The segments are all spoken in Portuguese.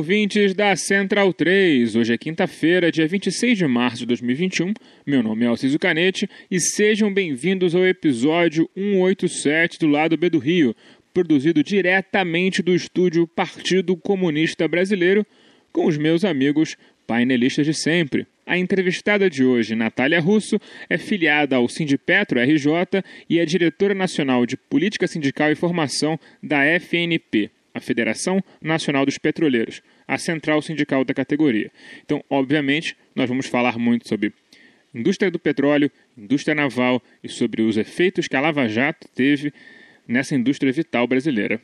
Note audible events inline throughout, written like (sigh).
Ouvintes da Central 3. Hoje é quinta-feira, dia 26 de março de 2021. Meu nome é Alciso Canete e sejam bem-vindos ao episódio 187 do Lado B do Rio, produzido diretamente do estúdio Partido Comunista Brasileiro, com os meus amigos painelistas de sempre. A entrevistada de hoje, Natália Russo, é filiada ao Sindipetro RJ e é diretora nacional de Política Sindical e Formação da FNP, a Federação Nacional dos Petroleiros, a central sindical da categoria. Então, obviamente, nós vamos falar muito sobre indústria do petróleo, indústria naval e sobre os efeitos que a Lava Jato teve nessa indústria vital brasileira.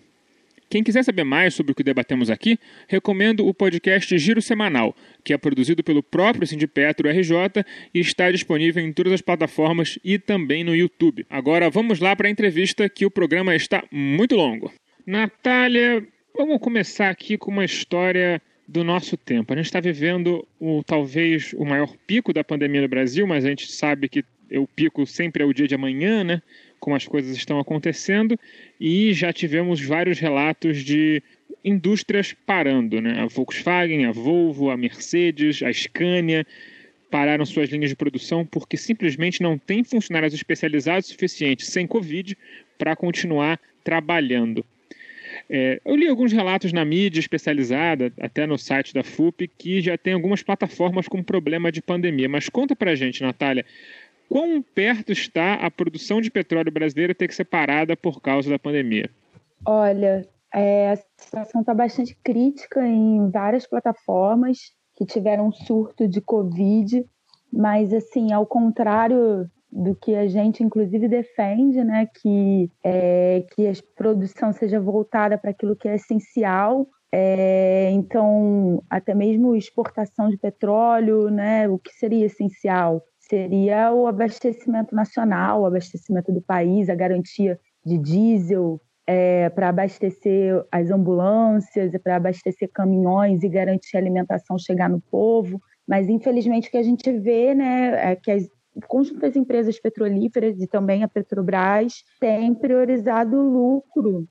Quem quiser saber mais sobre o que debatemos aqui, recomendo o podcast Giro Semanal, que é produzido pelo próprio Sindipetro RJ e está disponível em todas as plataformas e também no YouTube. Agora vamos lá para a entrevista que o programa está muito longo. Natália, vamos começar aqui com uma história do nosso tempo. A gente está vivendo o talvez o maior pico da pandemia no Brasil, mas a gente sabe que o pico sempre é o dia de amanhã, né? Como as coisas estão acontecendo, e já tivemos vários relatos de indústrias parando, né? A Volkswagen, a Volvo, a Mercedes, a Scania pararam suas linhas de produção porque simplesmente não tem funcionários especializados suficientes sem Covid para continuar trabalhando. É, eu li alguns relatos na mídia especializada, até no site da FUP, que já tem algumas plataformas com problema de pandemia. Mas conta pra gente, Natália, quão perto está a produção de petróleo brasileira ter que ser parada por causa da pandemia? Olha, é, a situação está bastante crítica em várias plataformas que tiveram surto de Covid, mas assim, ao contrário do que a gente inclusive defende, né, que é, que a produção seja voltada para aquilo que é essencial. É, então, até mesmo exportação de petróleo, né, o que seria essencial seria o abastecimento nacional, o abastecimento do país, a garantia de diesel é, para abastecer as ambulâncias, para abastecer caminhões e garantir a alimentação chegar no povo. Mas, infelizmente, o que a gente vê né, é que as conjunto das empresas petrolíferas e também a Petrobras têm priorizado o lucro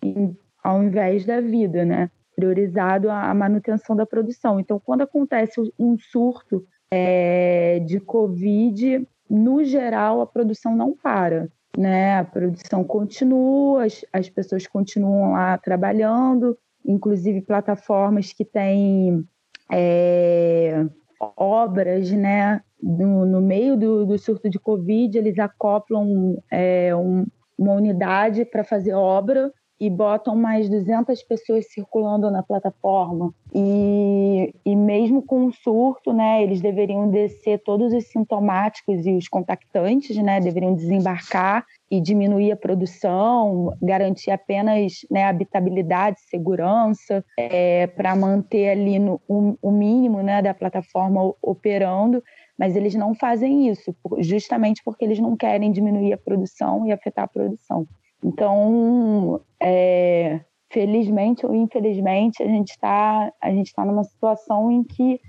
ao invés da vida, né? Priorizado a manutenção da produção. Então, quando acontece um surto é, de Covid, no geral, a produção não para. Né? A produção continua, as, as pessoas continuam lá trabalhando, inclusive plataformas que têm é, obras né, no, no meio do, do, surto de Covid, eles acoplam é, um, uma unidade para fazer obra e botam mais 200 pessoas circulando na plataforma. E, e mesmo com o surto, né, eles deveriam descer todos os sintomáticos e os contactantes, né, deveriam desembarcar e diminuir a produção, garantir apenas né, habitabilidade, segurança, é, para manter ali no, o, o mínimo né, da plataforma operando mas eles não fazem isso, justamente porque eles não querem diminuir a produção e afetar a produção. Então, é, felizmente ou infelizmente, a gente está está numa situação em que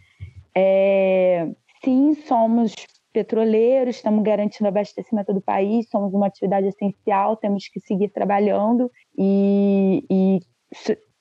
é, sim somos petroleiros, estamos garantindo o abastecimento do país, somos uma atividade essencial, temos que seguir trabalhando e, e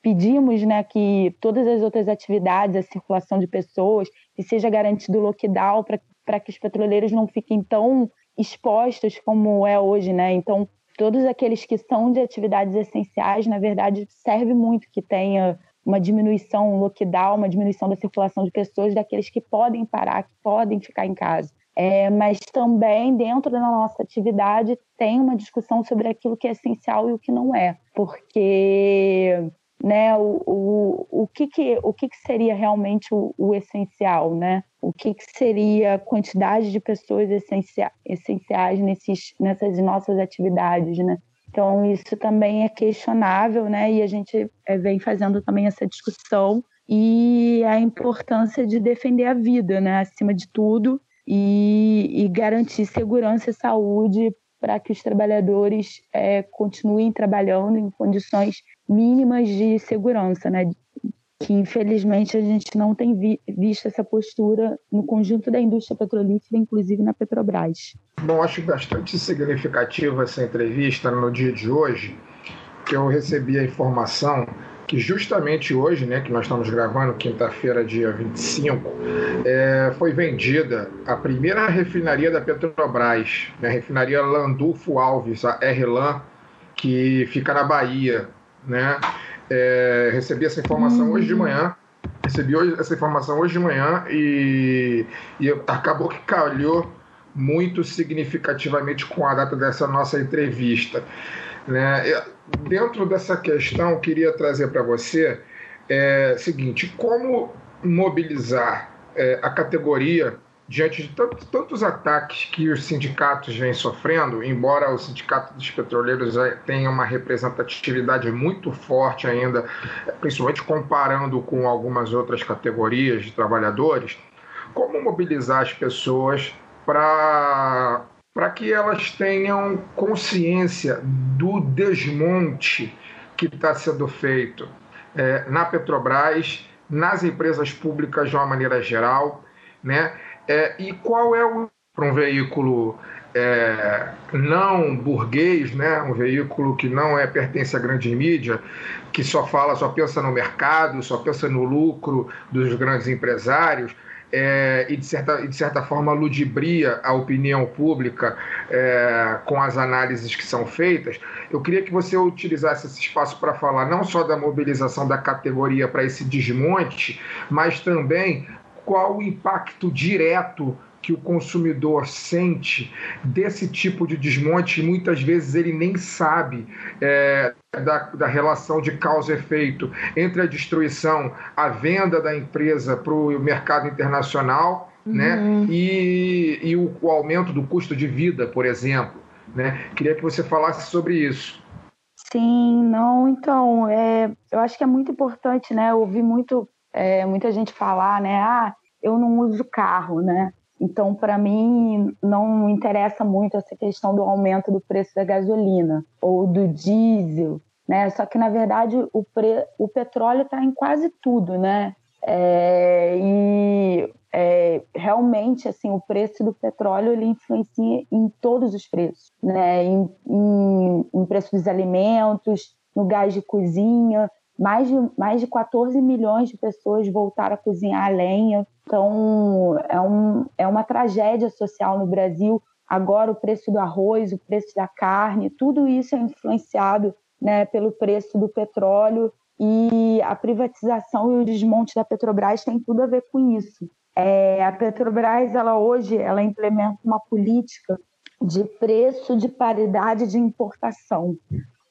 pedimos né, que todas as outras atividades, a circulação de pessoas, que seja garantido o lockdown para que os petroleiros não fiquem tão expostos como é hoje, né? Então, todos aqueles que são de atividades essenciais, na verdade, serve muito que tenha uma diminuição, um lockdown, uma diminuição da circulação de pessoas, daqueles que podem parar, que podem ficar em casa. É, mas também dentro da nossa atividade tem uma discussão sobre aquilo que é essencial e o que não é, porque né, o, o, o, que, que, o que, que seria realmente o, o essencial, né? O que, que seria a quantidade de pessoas essenciais, essenciais nesses, nessas nossas atividades, né? Então, isso também é questionável, né? E a gente é, vem fazendo também essa discussão e a importância de defender a vida, né? Acima de tudo, e, e garantir segurança e saúde para que os trabalhadores é, continuem trabalhando em condições mínimas de segurança, né? Que infelizmente a gente não tem vi visto essa postura no conjunto da indústria petrolífera, inclusive na Petrobras. Bom, acho bastante significativa essa entrevista no dia de hoje, que eu recebi a informação que justamente hoje, né, que nós estamos gravando, quinta-feira, dia 25, é, foi vendida a primeira refinaria da Petrobras, né, a refinaria Landulfo Alves, a RLAN, que fica na Bahia. Né? É, recebi essa informação hoje de manhã, recebi hoje, essa informação hoje de manhã e, e acabou que calhou muito significativamente com a data dessa nossa entrevista. Né? Dentro dessa questão, eu queria trazer para você é seguinte: como mobilizar é, a categoria diante de tantos, tantos ataques que os sindicatos vêm sofrendo, embora o sindicato dos petroleiros tenha uma representatividade muito forte ainda, principalmente comparando com algumas outras categorias de trabalhadores, como mobilizar as pessoas para para que elas tenham consciência do desmonte que está sendo feito é, na Petrobras, nas empresas públicas de uma maneira geral, né? É, e qual é o para um veículo é, não burguês, né? um veículo que não é pertence à grande mídia, que só fala, só pensa no mercado, só pensa no lucro dos grandes empresários, é, e, de certa, de certa forma, ludibria a opinião pública é, com as análises que são feitas, eu queria que você utilizasse esse espaço para falar não só da mobilização da categoria para esse desmonte, mas também qual o impacto direto que o consumidor sente desse tipo de desmonte, e muitas vezes ele nem sabe é, da, da, relação de causa e efeito entre a destruição, a venda da empresa para o mercado internacional né, uhum. né, e, e o, o, aumento do custo de vida, por exemplo. Né? Queria que você falasse sobre isso. Sim, não, então, é, eu acho que é muito importante, né? Eu ouvi muito, é, muita gente falar, né? Ah, eu não uso carro, né? Então, para mim, não interessa muito essa questão do aumento do preço da gasolina ou do diesel, né? Só que, na verdade, o, pre... o petróleo está em quase tudo, né? É... e é... realmente, assim, o preço do petróleo ele influencia em todos os preços, né? Em, em... em preço dos alimentos, no gás de cozinha, mais de, mais de 14 milhões de pessoas voltaram a cozinhar a lenha. Então, é, um, é uma tragédia social no Brasil. Agora, o preço do arroz, o preço da carne, tudo isso é influenciado né, pelo preço do petróleo e a privatização e o desmonte da Petrobras tem tudo a ver com isso. É, a Petrobras, ela hoje, ela implementa uma política de preço de paridade de importação.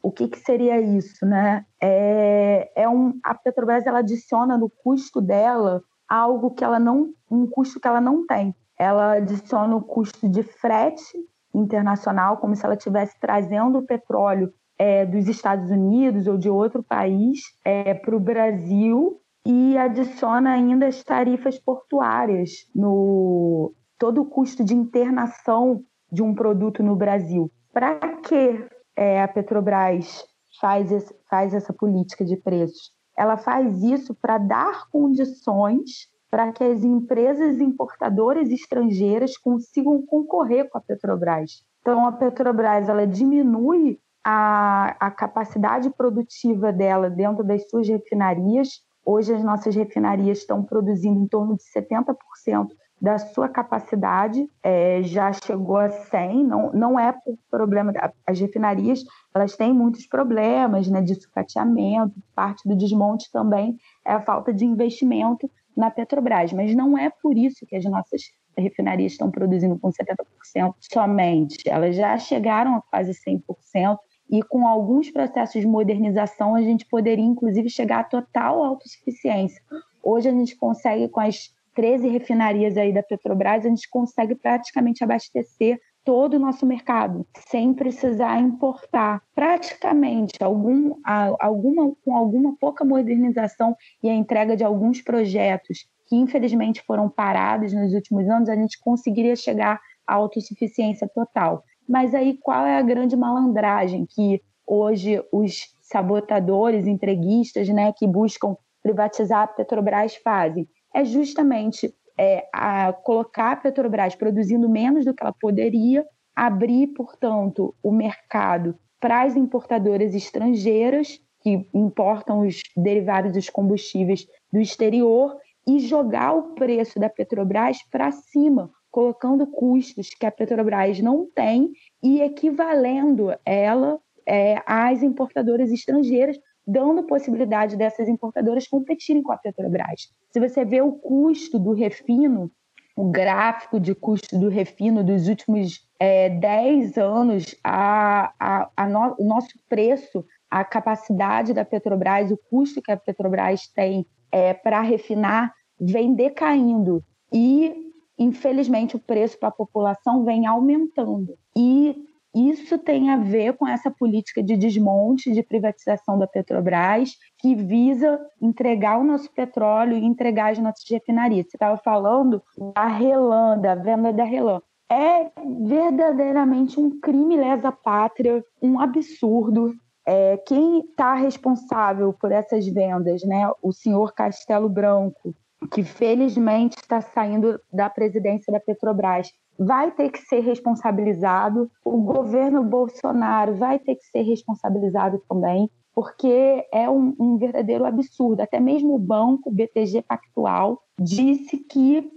O que, que seria isso, né? É, é um, a Petrobras ela adiciona no custo dela algo que ela não, um custo que ela não tem. Ela adiciona o custo de frete internacional, como se ela estivesse trazendo o petróleo é, dos Estados Unidos ou de outro país é, para o Brasil e adiciona ainda as tarifas portuárias no todo o custo de internação de um produto no Brasil. Para que é, a Petrobras faz, faz essa política de preços? Ela faz isso para dar condições para que as empresas importadoras estrangeiras consigam concorrer com a Petrobras. Então, a Petrobras ela diminui a, a capacidade produtiva dela dentro das suas refinarias. Hoje, as nossas refinarias estão produzindo em torno de 70% da sua capacidade, é, já chegou a 100, não, não é por problema, as refinarias, elas têm muitos problemas, né, de sucateamento, parte do desmonte também é a falta de investimento na Petrobras, mas não é por isso que as nossas refinarias estão produzindo com 70% somente, elas já chegaram a quase 100%, e com alguns processos de modernização a gente poderia inclusive chegar a total autossuficiência. Hoje a gente consegue com as 13 refinarias aí da Petrobras, a gente consegue praticamente abastecer todo o nosso mercado, sem precisar importar. Praticamente, algum, alguma, com alguma pouca modernização e a entrega de alguns projetos que infelizmente foram parados nos últimos anos, a gente conseguiria chegar à autossuficiência total. Mas aí qual é a grande malandragem que hoje os sabotadores, entreguistas, né, que buscam privatizar a Petrobras fazem? É justamente é, a colocar a Petrobras produzindo menos do que ela poderia, abrir, portanto, o mercado para as importadoras estrangeiras que importam os derivados dos combustíveis do exterior e jogar o preço da Petrobras para cima, colocando custos que a Petrobras não tem e equivalendo ela é, às importadoras estrangeiras, dando possibilidade dessas importadoras competirem com a Petrobras. Se você vê o custo do refino, o gráfico de custo do refino dos últimos é, 10 anos, a, a, a no, o nosso preço, a capacidade da Petrobras, o custo que a Petrobras tem é, para refinar, vem decaindo. E infelizmente, o preço para a população vem aumentando. E isso tem a ver com essa política de desmonte, de privatização da Petrobras, que visa entregar o nosso petróleo e entregar as nossas refinarias. Você estava falando da Relan, da venda da Relan. É verdadeiramente um crime lesa pátria, um absurdo. É, quem está responsável por essas vendas, né? O senhor Castelo Branco, que felizmente está saindo da presidência da Petrobras, vai ter que ser responsabilizado. O governo Bolsonaro vai ter que ser responsabilizado também, porque é um, um verdadeiro absurdo. Até mesmo o banco BTG Pactual disse que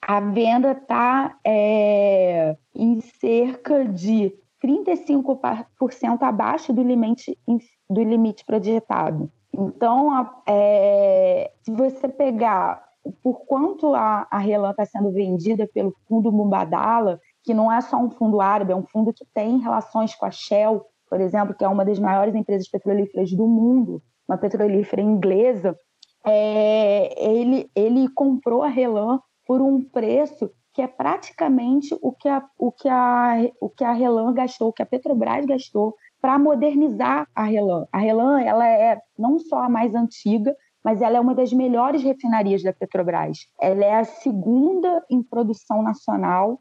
a venda está é, em cerca de 35% abaixo do limite, do limite projetado. Então, é, se você pegar por quanto a, a Relan está sendo vendida pelo fundo Mubadala, que não é só um fundo árabe, é um fundo que tem relações com a Shell, por exemplo, que é uma das maiores empresas petrolíferas do mundo, uma petrolífera inglesa, é, ele, ele comprou a Relan por um preço que é praticamente o que a, o que a, o que a Relan gastou, o que a Petrobras gastou para modernizar a Relan. A Relan ela é não só a mais antiga, mas ela é uma das melhores refinarias da Petrobras. Ela é a segunda em produção nacional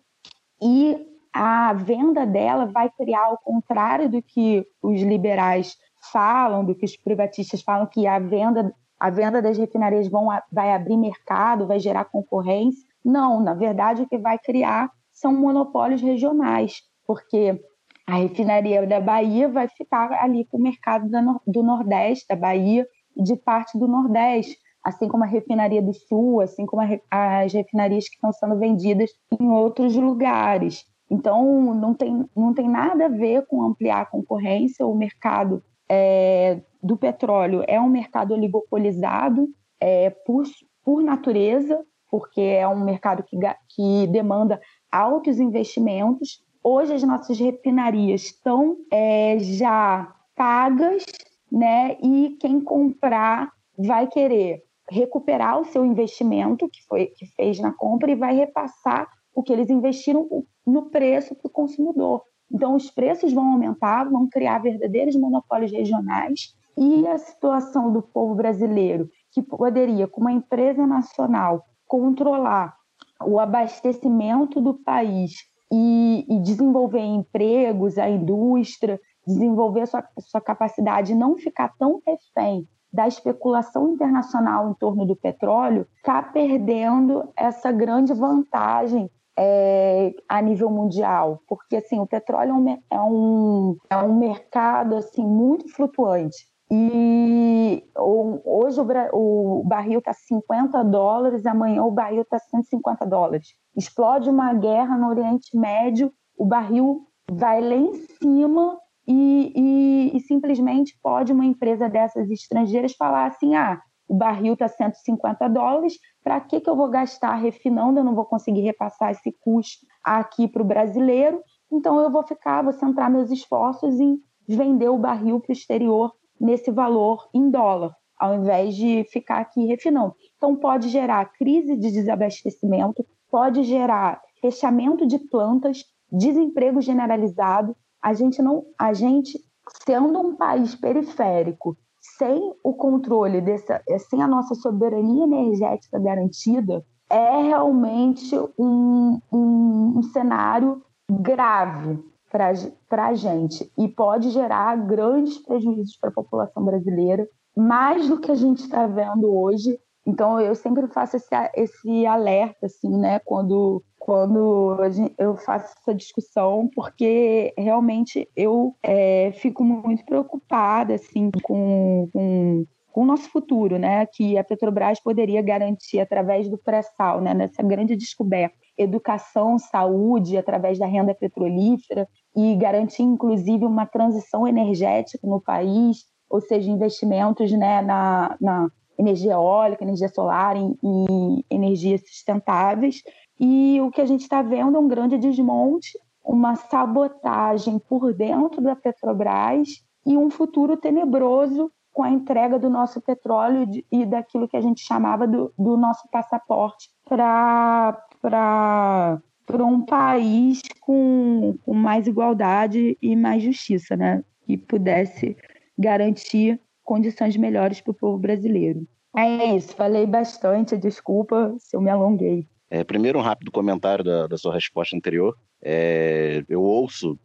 e a venda dela vai criar, ao contrário do que os liberais falam, do que os privatistas falam, que a venda, a venda das refinarias vão, vai abrir mercado, vai gerar concorrência. Não, na verdade, o que vai criar são monopólios regionais, porque a refinaria da Bahia vai ficar ali com o mercado do Nordeste, da Bahia, de parte do Nordeste, assim como a refinaria do Sul, assim como as refinarias que estão sendo vendidas em outros lugares. Então, não tem, não tem nada a ver com ampliar a concorrência. O mercado é, do petróleo é um mercado oligopolizado é, por, por natureza, porque é um mercado que, que demanda altos investimentos. Hoje, as nossas refinarias estão é, já pagas né? E quem comprar vai querer recuperar o seu investimento que foi que fez na compra e vai repassar o que eles investiram no preço para o consumidor. Então, os preços vão aumentar, vão criar verdadeiros monopólios regionais e a situação do povo brasileiro, que poderia, com uma empresa nacional, controlar o abastecimento do país e, e desenvolver empregos, a indústria, desenvolver sua, sua capacidade e não ficar tão refém da especulação internacional em torno do petróleo, está perdendo essa grande vantagem é, a nível mundial, porque assim o petróleo é um, é é um mercado assim muito flutuante. E hoje o, barril está 50 dólares, amanhã o barril está 150 dólares. Explode uma guerra no Oriente Médio, o barril vai lá em cima e, e, e simplesmente pode uma empresa dessas estrangeiras falar assim: ah, o barril está 150 dólares, para que, que eu vou gastar refinando? Eu não vou conseguir repassar esse custo aqui para o brasileiro, então eu vou ficar, vou centrar meus esforços em vender o barril para o exterior nesse valor em dólar, ao invés de ficar aqui refinando. Então pode gerar crise de desabastecimento, pode gerar fechamento de plantas, desemprego generalizado. A gente não, a gente sendo um país periférico, sem o controle dessa, sem a nossa soberania energética garantida, é realmente um, um, um cenário grave para a gente e pode gerar grandes prejuízos para a população brasileira, mais do que a gente está vendo hoje. Então, eu sempre faço esse, esse alerta, assim, né, quando, quando eu faço essa discussão, porque realmente eu é, fico muito preocupada, assim, com, com com o nosso futuro, né, que a Petrobras poderia garantir através do pré-sal, né, nessa grande descoberta, educação, saúde, através da renda petrolífera e garantir, inclusive, uma transição energética no país, ou seja, investimentos né, na, na energia eólica, energia solar e, e energias sustentáveis. E o que a gente está vendo é um grande desmonte, uma sabotagem por dentro da Petrobras e um futuro tenebroso com a entrega do nosso petróleo e daquilo que a gente chamava do, do nosso passaporte para um país com, com mais igualdade e mais justiça, né? Que pudesse garantir condições melhores para o povo brasileiro. É isso, falei bastante, desculpa se eu me alonguei. É, primeiro, um rápido comentário da, da sua resposta anterior. É, eu ouço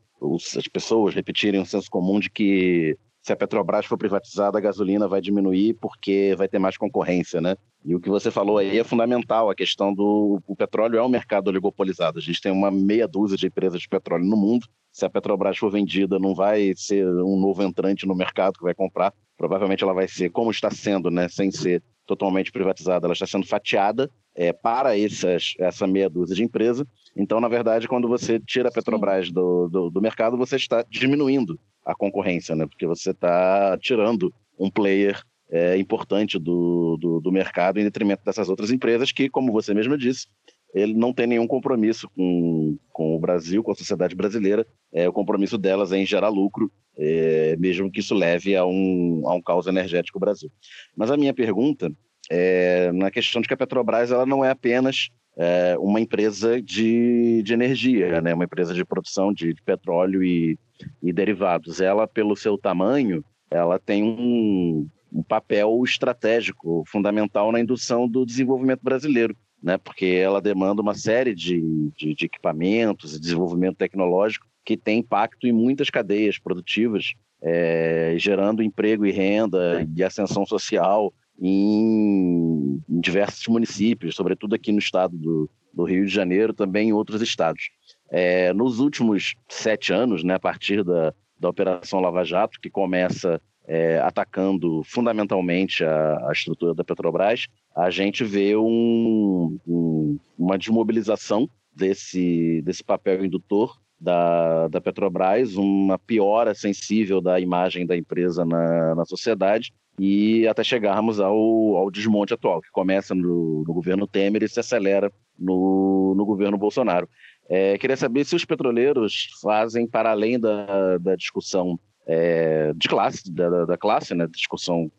as pessoas repetirem um senso comum de que se a Petrobras for privatizada, a gasolina vai diminuir porque vai ter mais concorrência, né? E o que você falou aí é fundamental, a questão do o petróleo é um mercado oligopolizado. A gente tem uma meia dúzia de empresas de petróleo no mundo. Se a Petrobras for vendida, não vai ser um novo entrante no mercado que vai comprar. Provavelmente ela vai ser, como está sendo, né, sem ser totalmente privatizada, ela está sendo fatiada é, para essas, essa meia dúzia de empresas. Então, na verdade, quando você tira a Petrobras do, do, do mercado, você está diminuindo a concorrência, né? Porque você está tirando um player é, importante do, do, do, mercado em detrimento dessas outras empresas que, como você mesma disse, ele não tem nenhum compromisso com, com o Brasil, com a sociedade brasileira. É, o compromisso delas é em gerar lucro, é, mesmo que isso leve a um, a um caos energético no Brasil. Mas a minha pergunta é na questão de que a Petrobras ela não é apenas é, uma empresa de, de energia, né? uma empresa de produção de, de petróleo e, e derivados. Ela, pelo seu tamanho, ela tem um, um papel estratégico fundamental na indução do desenvolvimento brasileiro, né? porque ela demanda uma série de, de, de equipamentos e desenvolvimento tecnológico que tem impacto em muitas cadeias produtivas, é, gerando emprego e renda e ascensão social em, em, diversos municípios, sobretudo aqui no estado do, do Rio de Janeiro, também em outros estados. É, nos últimos sete anos, né, a partir da, da Operação Lava Jato, que começa é, atacando fundamentalmente a, a, estrutura da Petrobras, a gente vê um, um, uma desmobilização desse, desse papel indutor da, da Petrobras, uma piora sensível da imagem da empresa na, na sociedade e até chegarmos ao, ao desmonte atual, que começa no, no governo Temer e se acelera no, no governo Bolsonaro. É, queria saber se os petroleiros fazem, para além da, da discussão é, de classe, da, da classe, né, discussão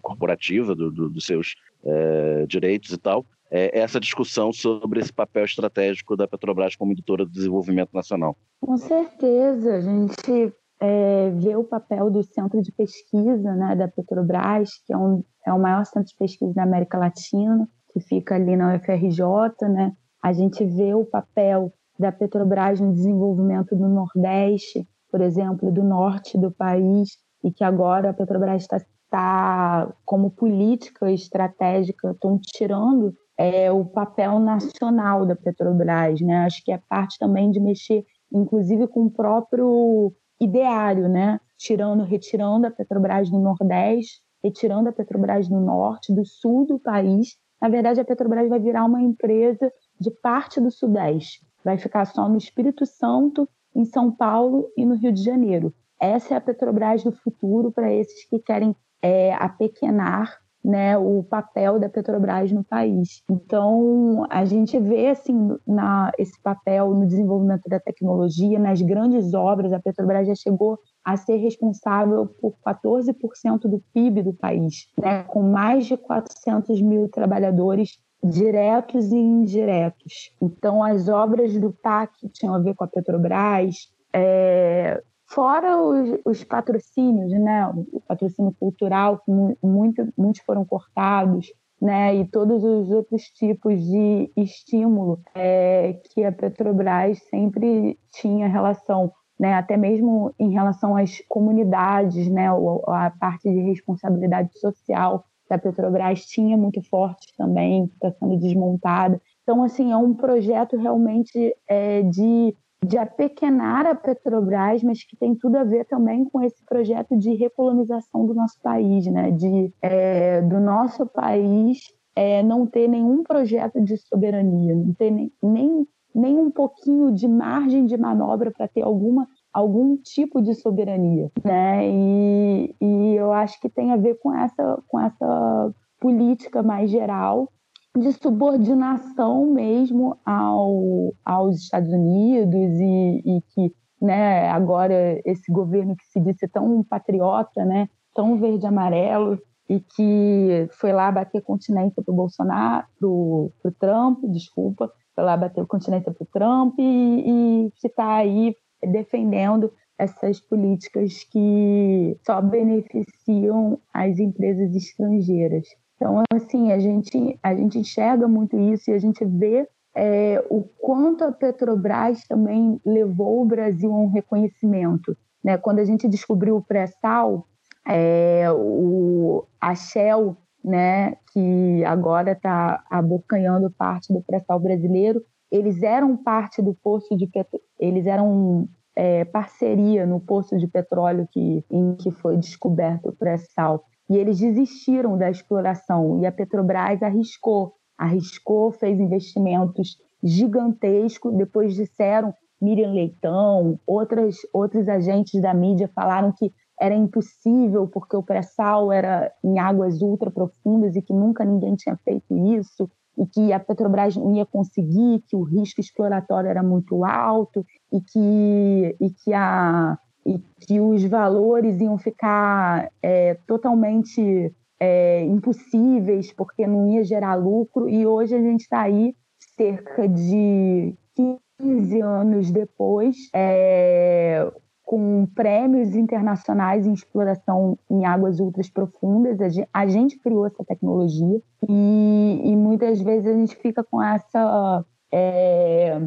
corporativa do, do, dos seus é, direitos e tal, é, essa discussão sobre esse papel estratégico da Petrobras como indutora do desenvolvimento nacional. Com certeza, a gente é, vê o papel do centro de pesquisa né, da Petrobras, que é, um, é o maior centro de pesquisa da América Latina, que fica ali na UFRJ, né? A gente vê o papel da Petrobras no desenvolvimento do Nordeste, por exemplo, do norte do país, e que agora a Petrobras está tá, como política estratégica, estão tirando é, o papel nacional da Petrobras. Né? Acho que é parte também de mexer, inclusive, com o próprio ideário, né? tirando, retirando a Petrobras do Nordeste, retirando a Petrobras do Norte, do Sul do país. Na verdade, a Petrobras vai virar uma empresa de parte do Sudeste. Vai ficar só no Espírito Santo, em São Paulo e no Rio de Janeiro. Essa é a Petrobras do futuro para esses que querem é, apequenar né, o papel da Petrobras no país. Então, a gente vê assim na, esse papel no desenvolvimento da tecnologia, nas grandes obras, a Petrobras já chegou a ser responsável por 14% do PIB do país, né, com mais de 400 mil trabalhadores diretos e indiretos. Então, as obras do PAC tinham a ver com a Petrobras, é, Fora os, os, patrocínios, né? O patrocínio cultural, que muito, muitos foram cortados, né? E todos os outros tipos de estímulo é, que a Petrobras sempre tinha relação, né? Até mesmo em relação às comunidades, né? A parte de responsabilidade social da Petrobras tinha muito forte também, está sendo desmontada. Então, assim, é um projeto realmente é, de de apequenar a Petrobras, mas que tem tudo a ver também com esse projeto de recolonização do nosso país, né? de, é, do nosso país é, não ter nenhum projeto de soberania, não ter nem, nem, nem um pouquinho de margem de manobra para ter alguma, algum tipo de soberania. Né? E, e eu acho que tem a ver com essa, com essa política mais geral de subordinação mesmo ao, aos Estados Unidos e, e que né, agora esse governo que se disse tão patriota, né, tão verde-amarelo, e que foi lá bater continência para o Bolsonaro, para o Trump, desculpa, foi lá bater continência para o Trump e, e que está aí defendendo essas políticas que só beneficiam as empresas estrangeiras. Então, assim, a gente, a gente enxerga muito isso e a gente vê é, o quanto a Petrobras também levou o Brasil a um reconhecimento. Né? Quando a gente descobriu o pré-sal, é, o, a Shell, né, que agora está abocanhando parte do pré-sal brasileiro, eles eram parte do poço de petróleo, eles eram é, parceria no poço de petróleo que, em que foi descoberto o pré-sal. E eles desistiram da exploração e a Petrobras arriscou, arriscou, fez investimentos gigantescos. Depois disseram, Miriam Leitão, outras, outros agentes da mídia falaram que era impossível porque o pré-sal era em águas ultra profundas e que nunca ninguém tinha feito isso e que a Petrobras não ia conseguir, que o risco exploratório era muito alto e que, e que a, e que os valores iam ficar é, totalmente é, impossíveis porque não ia gerar lucro. E hoje a gente está aí cerca de 15 anos depois é, com prêmios internacionais em exploração em águas ultras profundas a gente, criou essa tecnologia e, e, muitas vezes a gente fica com essa é,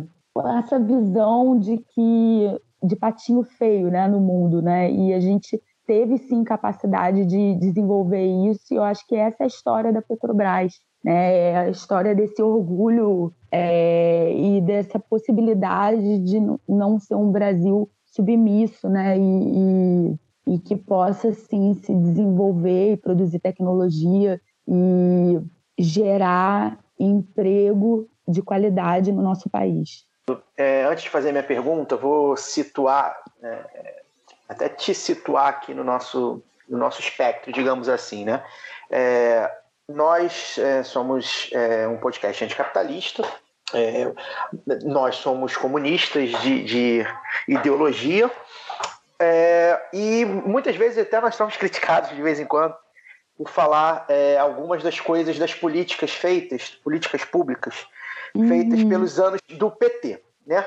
essa visão de que de patinho feio né, no mundo, né? E a gente teve sim capacidade de desenvolver isso, e eu acho que essa é a história da Petrobras, né? É a história desse orgulho é, e dessa possibilidade de não ser um Brasil submisso, né? E, e, e que possa sim se desenvolver e produzir tecnologia e gerar emprego de qualidade no nosso país. É, antes de fazer minha pergunta, vou situar, é, até te situar aqui no nosso, no nosso espectro, digamos assim, né? É, nós é, somos é, um podcast anticapitalista, é, nós somos comunistas de, de ideologia e muitas vezes até nós somos criticados de vez em quando por falar algumas das coisas das políticas feitas, políticas públicas feitas uhum. pelos anos do PT. Né?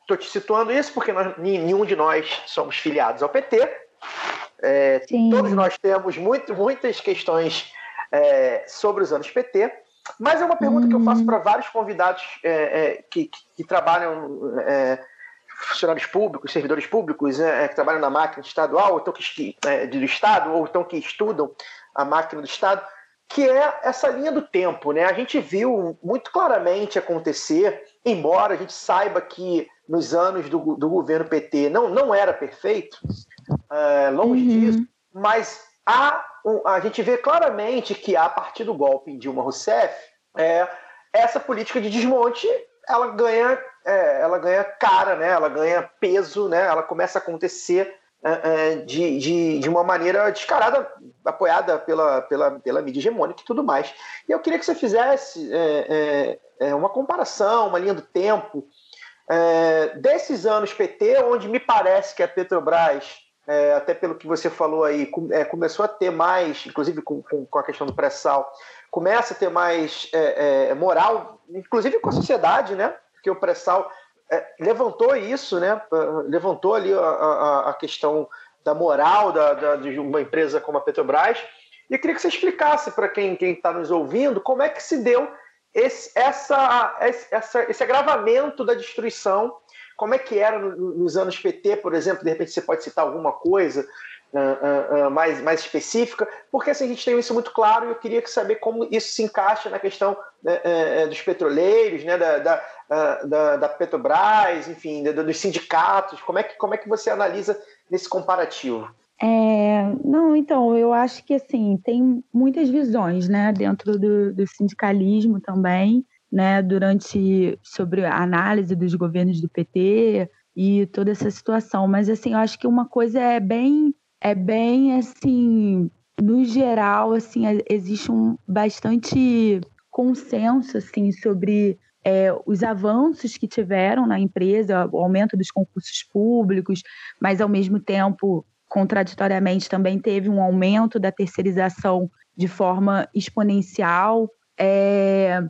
Estou é, te situando isso porque nós, nenhum de nós somos filiados ao PT. É, todos nós temos muito, muitas questões é, sobre os anos PT. Mas é uma pergunta que eu faço para vários convidados é, é, que, que, que, trabalham, é, funcionários públicos, servidores públicos, que trabalham na máquina estadual, ou então que, do Estado, ou então que estudam a máquina do Estado que é essa linha do tempo. Né? A gente viu muito claramente acontecer, embora a gente saiba que nos anos do, do governo PT não, não era perfeito, é, longe uhum. disso, mas há, a gente vê claramente que a partir do golpe em Dilma Rousseff, é, essa política de desmonte ela ganha, é, ela ganha cara, né? ela ganha peso, né? ela começa a acontecer é, é, de, de, de uma maneira descarada, apoiada pela, pela, pela mídia hegemônica e tudo mais. E eu queria que você fizesse é uma comparação, uma linha do tempo desses anos PT, onde me parece que a Petrobras, até pelo que você falou aí, começou a ter mais, inclusive com, com, com a questão do pré-sal, começa a ter mais moral, inclusive com a sociedade, né? Porque o pré-sal é, levantou isso, né? levantou ali a, a, a questão da moral da, da, de uma empresa como a Petrobras. E eu queria que você explicasse para quem está nos ouvindo como é que se deu esse, essa, essa, esse agravamento da destruição, como é que era nos anos PT, por exemplo, de repente você pode citar alguma coisa uh, uh, mais, mais específica, porque assim, a gente tem isso muito claro e eu queria saber como isso se encaixa na questão né, uh, dos petroleiros, né, da, da, da, da, Petrobras, enfim, dos sindicatos, como é, que, como é que você analisa nesse comparativo? É, não, então, eu acho que assim, tem muitas visões né, dentro do, do sindicalismo também, né, durante sobre a análise dos governos do PT e toda essa situação. Mas assim, eu acho que uma coisa é bem é bem assim, no geral, assim, existe um bastante consenso assim sobre é, os avanços que tiveram na empresa, o aumento dos concursos públicos, mas ao mesmo tempo, contraditoriamente, também teve um aumento da terceirização de forma exponencial. É,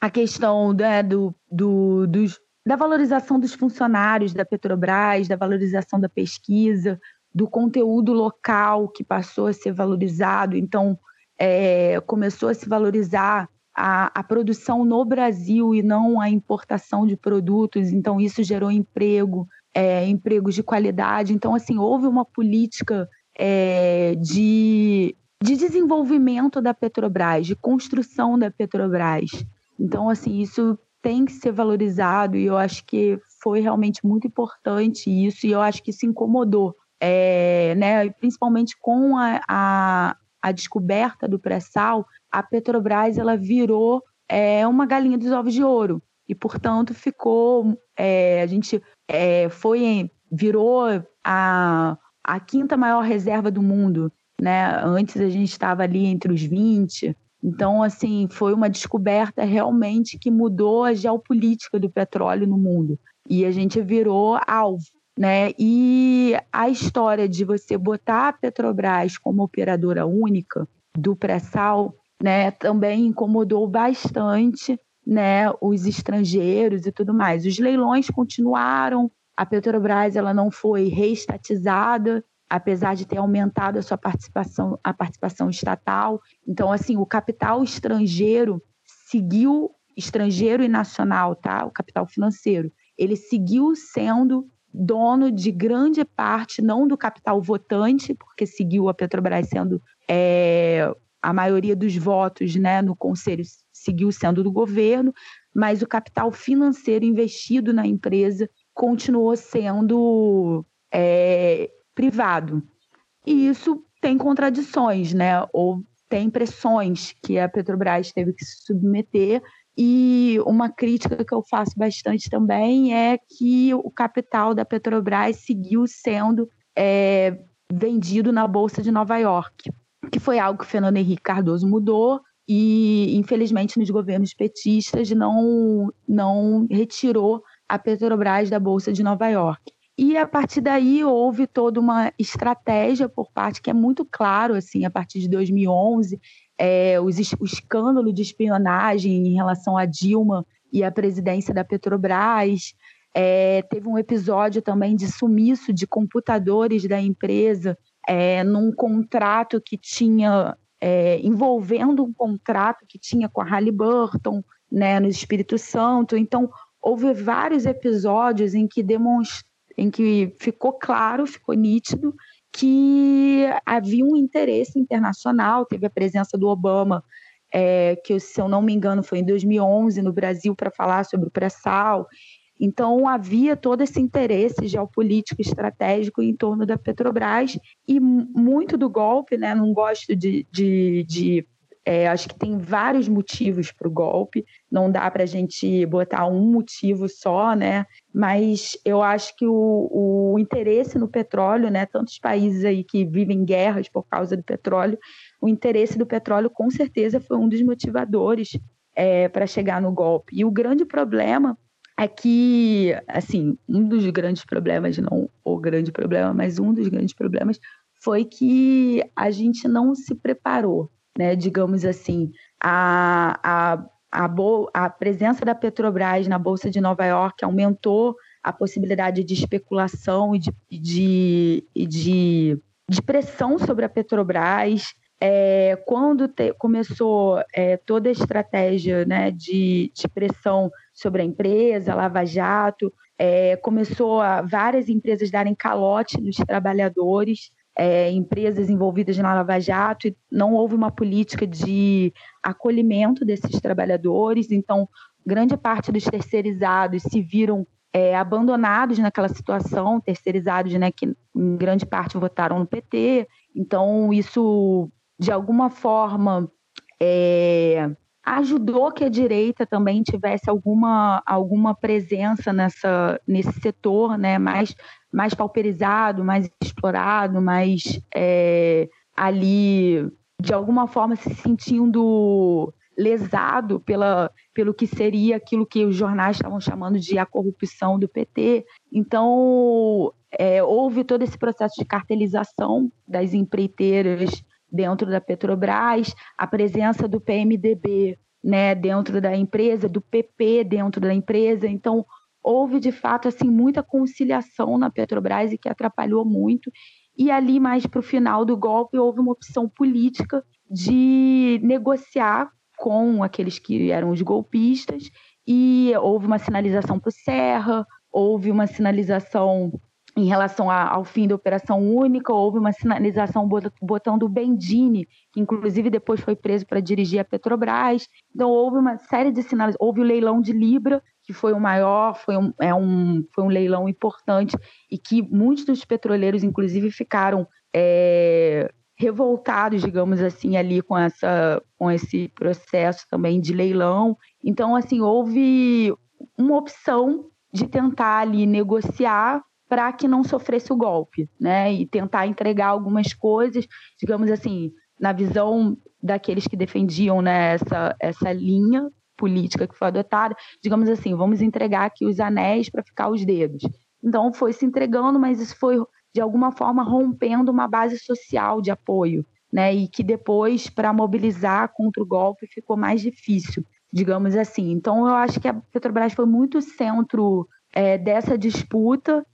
a questão né, do, do, dos, da valorização dos funcionários da Petrobras, da valorização da pesquisa, do conteúdo local que passou a ser valorizado. Então, é, começou a se valorizar a, a, produção no Brasil e não a importação de produtos. Então, isso gerou emprego, é, empregos de qualidade. Então, assim, houve uma política é, de, de desenvolvimento da Petrobras, de construção da Petrobras. Então, assim, isso tem que ser valorizado e eu acho que foi realmente muito importante isso e eu acho que isso incomodou é, né, principalmente com a, a, a descoberta do pré-sal, a Petrobras ela virou é, uma galinha dos ovos de ouro e, portanto, ficou é, a gente é, foi virou a, a quinta maior reserva do mundo, né? Antes a gente estava ali entre os 20. Então, assim, foi uma descoberta realmente que mudou a geopolítica do petróleo no mundo. E a gente virou alvo né? E a história de você botar a Petrobras como operadora única do pré-sal, né, também incomodou bastante, né, os estrangeiros e tudo mais. Os leilões continuaram, a Petrobras ela não foi reestatizada, apesar de ter aumentado a sua participação, a participação estatal. Então, assim, o capital estrangeiro seguiu estrangeiro e nacional, tá? O capital financeiro, ele seguiu sendo dono de grande parte, não do capital votante, porque seguiu a Petrobras sendo é, a maioria dos votos né, no conselho seguiu sendo do governo, mas o capital financeiro investido na empresa continuou sendo é, privado. E isso tem contradições, né? Ou tem pressões que a Petrobras teve que se submeter e uma crítica que eu faço bastante também é que o capital da Petrobras seguiu sendo é, vendido na Bolsa de Nova York, que foi algo que o Fernando Henrique Cardoso mudou e, infelizmente, nos governos petistas não, não retirou a Petrobras da Bolsa de Nova York. E a partir daí houve toda uma estratégia por parte que é muito claro, assim, a partir de 2011, é, os, o escândalo de espionagem em relação a Dilma e a presidência da Petrobras. É, teve um episódio também de sumiço de computadores da empresa é, num contrato que tinha envolvendo um contrato que tinha com a Halliburton, né, no Espírito Santo. Então houve vários episódios em que demonst... em que ficou claro, ficou nítido que havia um interesse internacional, teve a presença do Obama, é, que se eu não me engano foi em 2011 no Brasil para falar sobre o pré-sal, Então havia todo esse interesse geopolítico estratégico em torno da Petrobras e muito do golpe, né? Não gosto de, de, de é, acho que tem vários motivos para o golpe, não dá para a gente botar um motivo só, né? Mas eu acho que o, o, interesse no petróleo, né? Tantos países aí que vivem guerras por causa do petróleo, o interesse do petróleo com certeza foi um dos motivadores é, para chegar no golpe. E o grande problema é que, assim, um dos grandes problemas, não o grande problema, mas um dos grandes problemas foi que a gente não se preparou né, digamos assim, a, a, a, a presença da Petrobras na Bolsa de Nova York aumentou a possibilidade de especulação e de, de, de, de pressão sobre a Petrobras. É, quando te, começou é, toda a estratégia né, de, de pressão sobre a empresa, Lava Jato, é, começou a várias empresas darem calote nos trabalhadores, é, empresas envolvidas na Lava Jato e não houve uma política de acolhimento desses trabalhadores. Então, grande parte dos terceirizados se viram é, abandonados naquela situação, terceirizados né, que em grande parte votaram no PT. Então, isso, de alguma forma, é, ajudou que a direita também tivesse alguma, alguma presença nessa, nesse setor né, mais mais pauperizado, mais explorado, mais é, ali, de alguma forma, se sentindo lesado pela, pelo que seria aquilo que os jornais estavam chamando de a corrupção do PT. Então, é, houve todo esse processo de cartelização das empreiteiras dentro da Petrobras, a presença do PMDB né, dentro da empresa, do PP dentro da empresa. Então, houve de fato assim muita conciliação na Petrobras e que atrapalhou muito. E ali mais para o final do golpe houve uma opção política de negociar com aqueles que eram os golpistas e houve uma sinalização para o Serra, houve uma sinalização em relação a, ao fim da Operação Única, houve uma sinalização botando o Bendini, que inclusive depois foi preso para dirigir a Petrobras. Então houve uma série de sinais, houve o leilão de Libra, que foi o maior, foi um, é um, foi um leilão importante e que muitos dos petroleiros, inclusive, ficaram é, revoltados, digamos assim, ali com, essa, com esse processo também de leilão. Então, assim, houve uma opção de tentar ali negociar para que não sofresse o golpe, né? E tentar entregar algumas coisas, digamos assim, na visão daqueles que defendiam né, essa, essa linha política que foi adotada, digamos assim, vamos entregar aqui os anéis para ficar os dedos. Então foi se entregando, mas isso foi de alguma forma rompendo uma base social de apoio, né? E que depois para mobilizar contra o golpe ficou mais difícil, digamos assim. Então eu acho que a Petrobras foi muito centro é, dessa disputa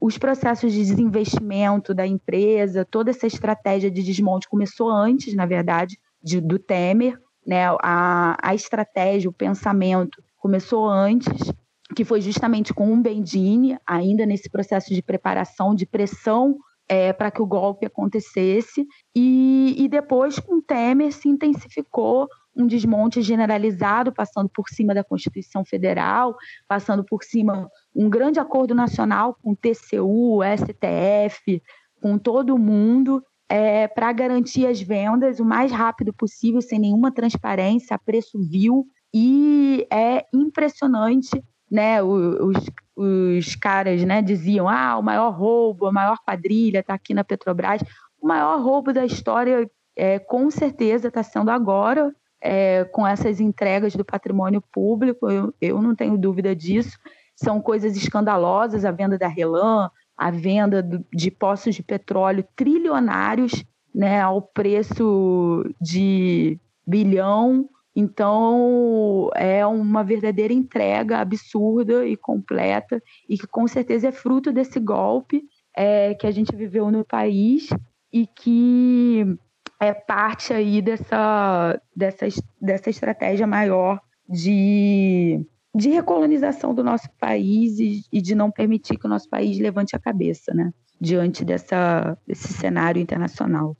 os processos de desinvestimento da empresa, toda essa estratégia de desmonte começou antes, na verdade, de, do Temer, né, a, a estratégia, o pensamento começou antes, que foi justamente com o Bendini, ainda nesse processo de preparação, de pressão é, para que o golpe acontecesse, e, e depois com o Temer se intensificou um desmonte generalizado, passando por cima da Constituição Federal, passando por cima um grande acordo nacional com o TCU, STF, com todo mundo, é, para garantir as vendas o mais rápido possível, sem nenhuma transparência, a preço vil. E é impressionante, né? Os, os caras né, diziam: ah, o maior roubo, a maior quadrilha está aqui na Petrobras. O maior roubo da história, é, com certeza, está sendo agora, é, com essas entregas do patrimônio público, eu, eu não tenho dúvida disso. São coisas escandalosas, a venda da Relan, a venda de poços de petróleo trilionários né, ao preço de bilhão. Então, é uma verdadeira entrega absurda e completa, e que com certeza é fruto desse golpe é, que a gente viveu no país e que é parte aí dessa, dessa, dessa estratégia maior de de recolonização do nosso país e, e, de não permitir que o nosso país levante a cabeça, né, diante dessa, desse cenário internacional.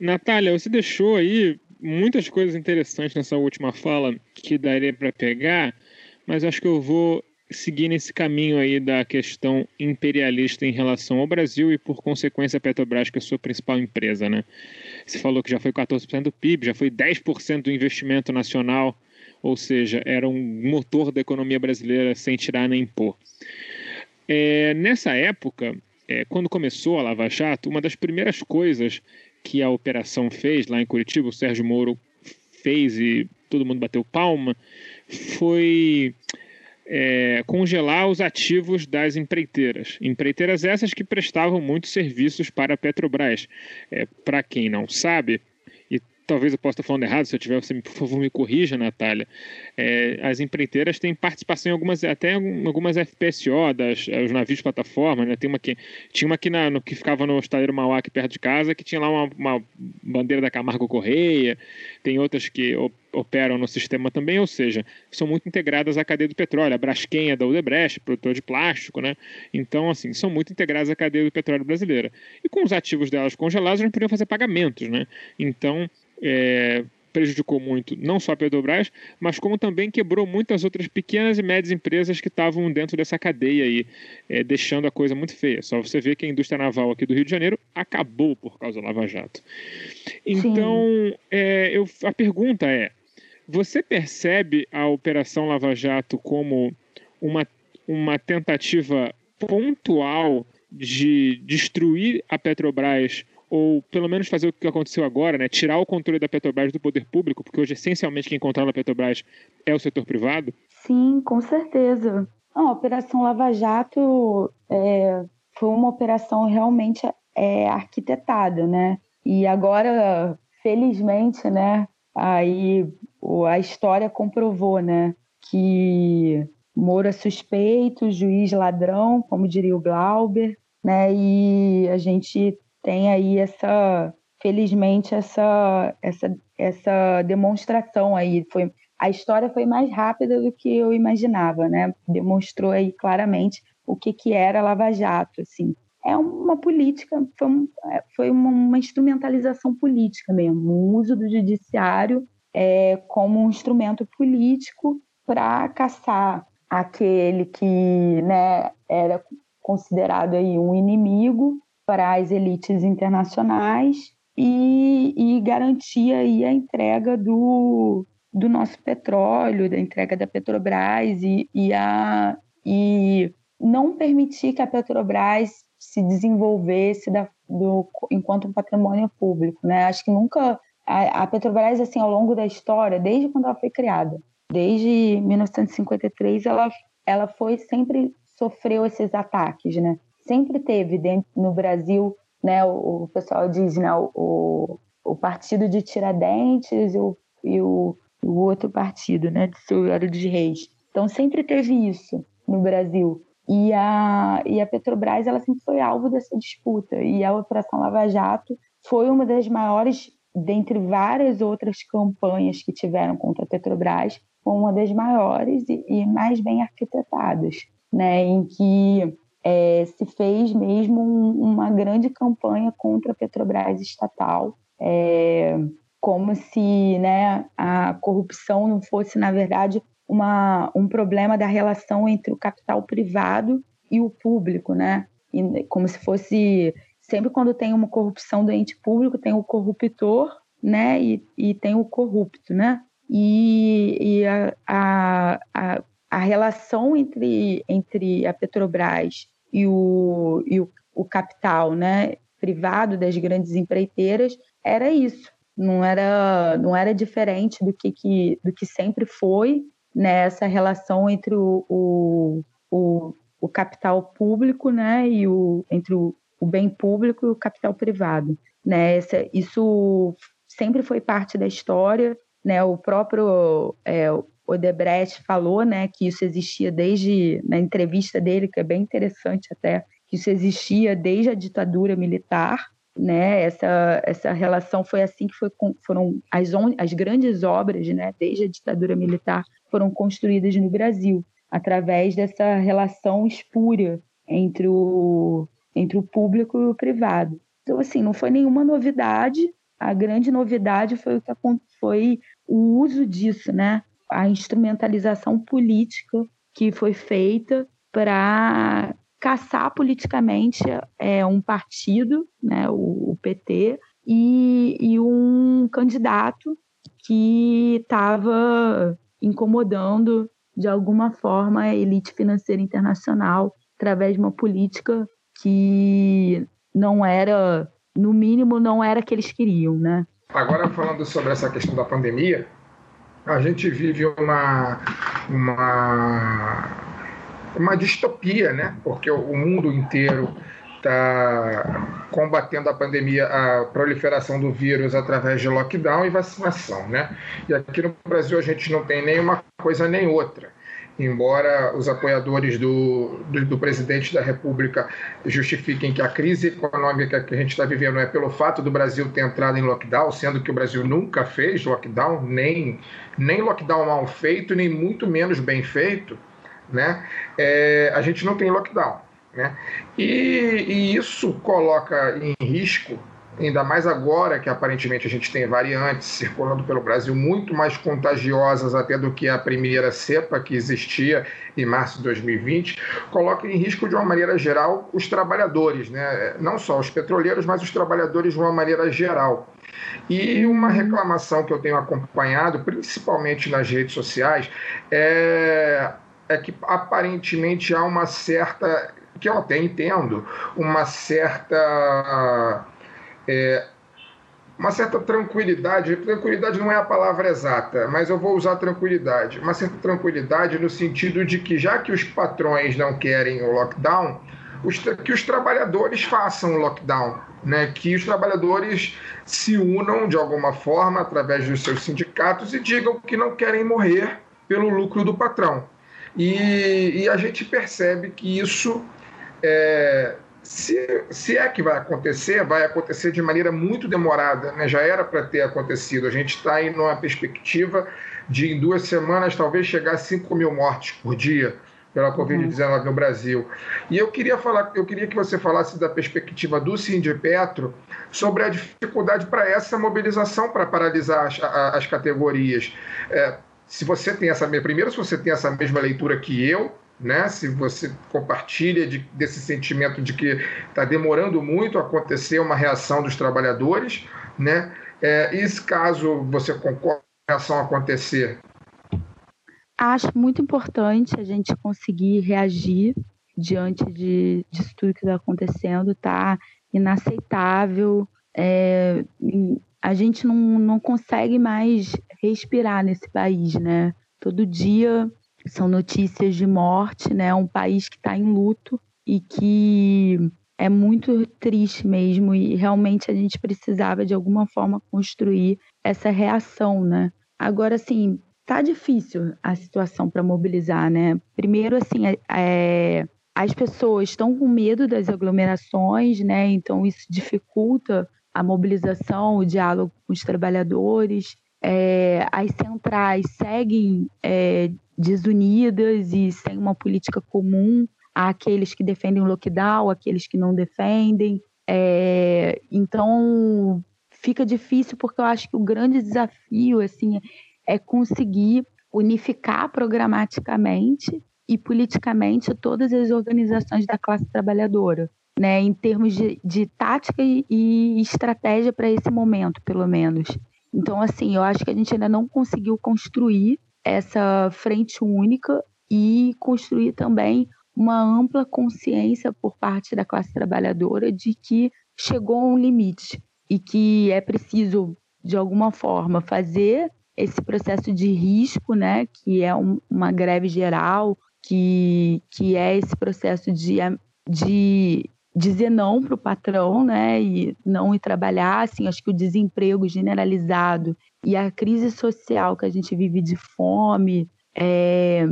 Natália, você deixou aí muitas coisas interessantes nessa última fala que daria para pegar, mas acho que eu vou seguir nesse caminho aí da questão imperialista em relação ao Brasil e, por consequência, a Petrobras, que é a sua principal empresa, né? Você falou que já foi 14% do PIB, já foi 10% do investimento nacional, ou seja, era um motor da economia brasileira sem tirar nem pôr. É, nessa época, é, quando começou a Lava Jato, uma das primeiras coisas que a operação fez lá em Curitiba, o Sérgio Moro fez e todo mundo bateu palma, foi é, congelar os ativos das empreiteiras. Empreiteiras essas que prestavam muitos serviços para a Petrobras. É, para quem não sabe, talvez eu possa estar falando errado, se eu tiver, você, por favor, me corrija, Natália. É, as empreiteiras têm participação em algumas, até em algumas FPSO, das, os navios de plataforma, né? Tem uma que, tinha uma aqui na, no, que ficava no estaleiro Mauá, aqui perto de casa, que tinha lá uma, uma bandeira da Camargo Correia, tem outras que operam no sistema também, ou seja, são muito integradas à cadeia do petróleo. A Braskem é da Odebrecht, produtor de plástico, né? Então, assim, são muito integradas à cadeia do petróleo brasileira. E com os ativos delas congelados, não podiam fazer pagamentos, né? Então, é, prejudicou muito não só a Petrobras, mas como também quebrou muitas outras pequenas e médias empresas que estavam dentro dessa cadeia aí, é, deixando a coisa muito feia. Só você vê que a indústria naval aqui do Rio de Janeiro acabou por causa do Lava Jato. Então, é, eu, a pergunta é: você percebe a Operação Lava Jato como uma, uma tentativa pontual de destruir a Petrobras ou pelo menos fazer o que aconteceu agora, né? tirar o controle da Petrobras do poder público, porque hoje essencialmente quem controla a Petrobras é o setor privado? Sim, com certeza. a Operação Lava Jato é, foi uma operação realmente é, arquitetada, né? E agora, felizmente, né? Aí a história comprovou, né? Que Moura é suspeito, juiz ladrão, como diria o Glauber, né? E a gente tem aí essa, felizmente, essa, essa, essa demonstração aí. Foi, a história foi mais rápida do que eu imaginava, né? Demonstrou aí claramente o que, que era Lava Jato, assim. É uma política, foi, um, é, foi uma, uma, instrumentalização política mesmo, o uso do judiciário é, como um instrumento político para caçar aquele que né, era considerado aí um inimigo para as elites internacionais e, e garantir aí a entrega do, do nosso petróleo, da entrega da Petrobras e, e, a, e não permitir que a Petrobras se desenvolvesse da, do, enquanto um patrimônio público. Né? Acho que nunca a, a Petrobras, assim, ao longo da história, desde quando ela foi criada, desde 1953, ela, ela foi sempre sofreu esses ataques, né? Sempre teve dentro, no Brasil, né, o, o pessoal diz, né, o, o partido de Tiradentes e o, e o, o outro partido, né, de Silvério dos Reis. Então sempre teve isso no Brasil. E a, e a Petrobras ela sempre foi alvo dessa disputa. E a Operação Lava Jato foi uma das maiores, dentre várias outras campanhas que tiveram contra a Petrobras, uma das maiores e, e mais bem arquitetadas, né, em que é, se fez mesmo um, uma grande campanha contra a Petrobras estatal, é, como se né, a corrupção não fosse, na verdade, uma, um problema da relação entre o capital privado e o público, né? E, como se fosse sempre quando tem uma corrupção do ente público tem o corruptor, né? E, e tem o corrupto, né? E, e a, a, a, a relação entre, entre a Petrobras e o, e o, o capital né, privado das grandes empreiteiras era isso. Não era, não era diferente do que, que, do que sempre foi né, relação entre o, o, o, o, capital público né, e o, entre o, o bem público e o capital privado. Né? Essa, isso sempre foi parte da história. Né? O próprio é, Odebrecht falou, né, que isso existia desde na entrevista dele, que é bem interessante até, que isso existia desde a ditadura militar, né? Essa essa relação foi assim que foi, foram as as grandes obras, né, desde a ditadura militar foram construídas no Brasil através dessa relação espúria entre o entre o público e o privado. Então assim, não foi nenhuma novidade. A grande novidade foi o que foi o uso disso, né? A instrumentalização política que foi feita para caçar politicamente é, um partido, né, o, o PT, e, e, um candidato que estava incomodando de alguma forma a elite financeira internacional através de uma política que não era, no mínimo, não era que eles queriam, né? Agora falando sobre essa questão da pandemia, a gente vive uma uma uma distopia, né? Porque o mundo inteiro está combatendo a pandemia, a proliferação do vírus através de lockdown e vacinação, né? E aqui no Brasil a gente não tem nenhuma coisa nem outra embora os apoiadores do, do, do, presidente da República justifiquem que a crise econômica que a gente está vivendo é pelo fato do Brasil ter entrado em lockdown, sendo que o Brasil nunca fez lockdown, nem, nem lockdown mal feito, nem muito menos bem feito, né? É, a gente não tem lockdown. Né? E, e isso coloca em risco ainda mais agora que aparentemente a gente tem variantes circulando pelo Brasil muito mais contagiosas até do que a primeira cepa que existia em março de 2020, coloca em risco de uma maneira geral os trabalhadores, né? não só os petroleiros, mas os trabalhadores de uma maneira geral. E uma reclamação que eu tenho acompanhado, principalmente nas redes sociais, é, é que aparentemente há uma certa que eu até entendo, uma certa é, uma certa tranquilidade. Tranquilidade não é a palavra exata, mas eu vou usar tranquilidade. Uma certa tranquilidade no sentido de que, já que os patrões não querem o lockdown, os, que os trabalhadores façam o lockdown, né? que os trabalhadores se unam de alguma forma através dos seus sindicatos e digam que não querem morrer pelo lucro do patrão. E, e a gente percebe que isso é, se, se é que vai acontecer, vai acontecer de maneira muito demorada, né? já era para ter acontecido. A gente está aí numa perspectiva de, em duas semanas, talvez chegar a 5 mil mortes por dia pela Covid-19 uhum. no Brasil. E eu queria falar, eu queria que você falasse da perspectiva do Sindipetro sobre a dificuldade para essa mobilização para paralisar as, as categorias. É, se você tem essa primeiro, se você tem essa mesma leitura que eu, né? Se você compartilha de, desse sentimento de que está demorando muito acontecer uma reação dos trabalhadores, né? É, e caso você concorda com a reação acontecer? Acho muito importante a gente conseguir reagir diante de, disso tudo que está acontecendo, tá inaceitável. É, a gente não, não consegue mais respirar nesse país, né? Todo dia são notícias de morte, né? Um país que está em luto e que é muito triste mesmo e realmente a gente precisava de alguma forma construir essa reação, né? Agora, assim, tá difícil a situação para mobilizar, né? Primeiro, assim, é, é, as pessoas estão com medo das aglomerações, né? Então isso dificulta a mobilização, o diálogo com os trabalhadores. É, as centrais seguem é, desunidas e sem uma política comum àqueles que defendem o lockdown, àqueles que não defendem. É, então fica difícil porque eu acho que o grande desafio assim é conseguir unificar programaticamente e politicamente todas as organizações da classe trabalhadora, né, em termos de, de tática e, e estratégia para esse momento, pelo menos. Então, assim, eu acho que a gente ainda não conseguiu construir essa frente única e construir também uma ampla consciência por parte da classe trabalhadora de que chegou a um limite e que é preciso, de alguma forma, fazer esse processo de risco, né, que é um, uma greve geral, que, que é esse processo de, de dizer não para o patrão, né, e não ir trabalhar, assim, acho que o desemprego generalizado e a crise social que a gente vive de fome, é,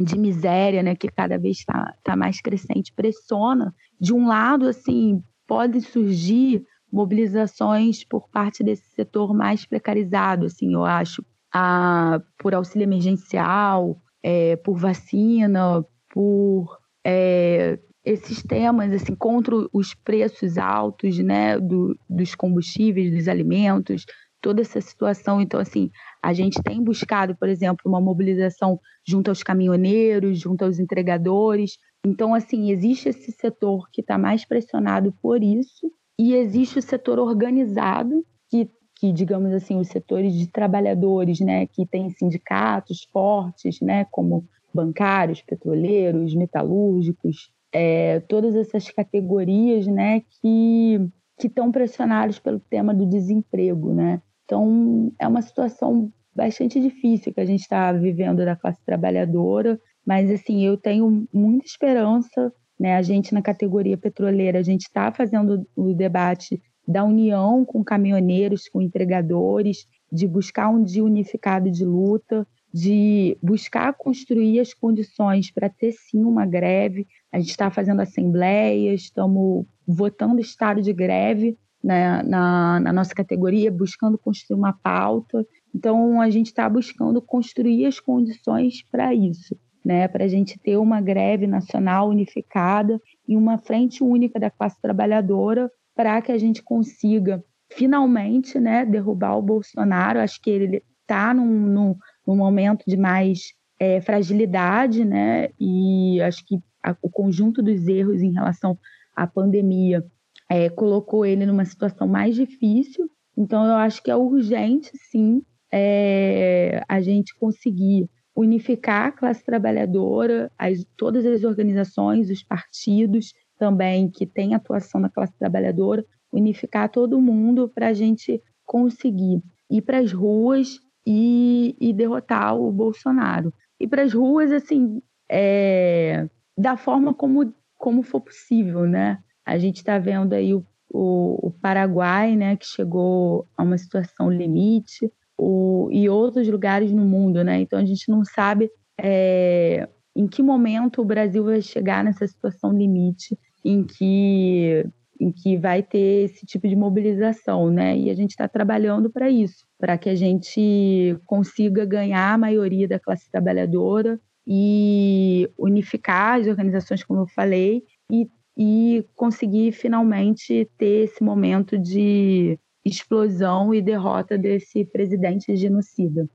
de miséria, né, que cada vez está tá mais crescente, pressiona. De um lado, assim, podem surgir mobilizações por parte desse setor mais precarizado, assim, eu acho, a, por auxílio emergencial, é, por vacina, por é, esses temas assim contra os preços altos né do, dos combustíveis dos alimentos toda essa situação. Então, assim, a gente tem buscado, por exemplo, uma mobilização junto aos caminhoneiros, junto aos entregadores. Então, assim, existe esse setor que está mais pressionado por isso, e existe o setor organizado, que, que, digamos assim, os setores de trabalhadores, né, que tem sindicatos fortes, né, como bancários, petroleiros, metalúrgicos, é, todas essas categorias, né, que que estão pressionados pelo tema do desemprego, né? Então é uma situação bastante difícil que a gente está vivendo da classe trabalhadora, mas assim eu tenho muita esperança, né? A gente na categoria petroleira a gente está fazendo o debate da união com caminhoneiros, com entregadores, de buscar um dia unificado de luta, de buscar construir as condições para ter sim uma greve. A gente está fazendo assembleias, estamos votando estado de greve né, na, na nossa categoria, buscando construir uma pauta. Então, a gente está buscando construir as condições para isso, né, para a gente ter uma greve nacional unificada e uma frente única da classe trabalhadora para que a gente consiga finalmente né, derrubar o Bolsonaro. Acho que ele está num, num num momento de mais é, fragilidade, né? E acho que a, o conjunto dos erros em relação à pandemia é, colocou ele numa situação mais difícil. Então, eu acho que é urgente, sim, é, a gente conseguir unificar a classe trabalhadora, as, todas as organizações, os partidos também que têm atuação na classe trabalhadora, unificar todo mundo para a gente conseguir ir para as ruas e, e derrotar o Bolsonaro. E para as ruas, assim, é, da forma como, como for possível, né? A gente está vendo aí o, o, o, Paraguai, né, que chegou a uma situação limite, o, e outros lugares no mundo, né? Então a gente não sabe é, em que momento o Brasil vai chegar nessa situação limite em que em que vai ter esse tipo de mobilização, né? E a gente está trabalhando para isso, para que a gente consiga ganhar a maioria da classe trabalhadora e unificar as organizações, como eu falei, e, e conseguir finalmente ter esse momento de explosão e derrota desse presidente genocida.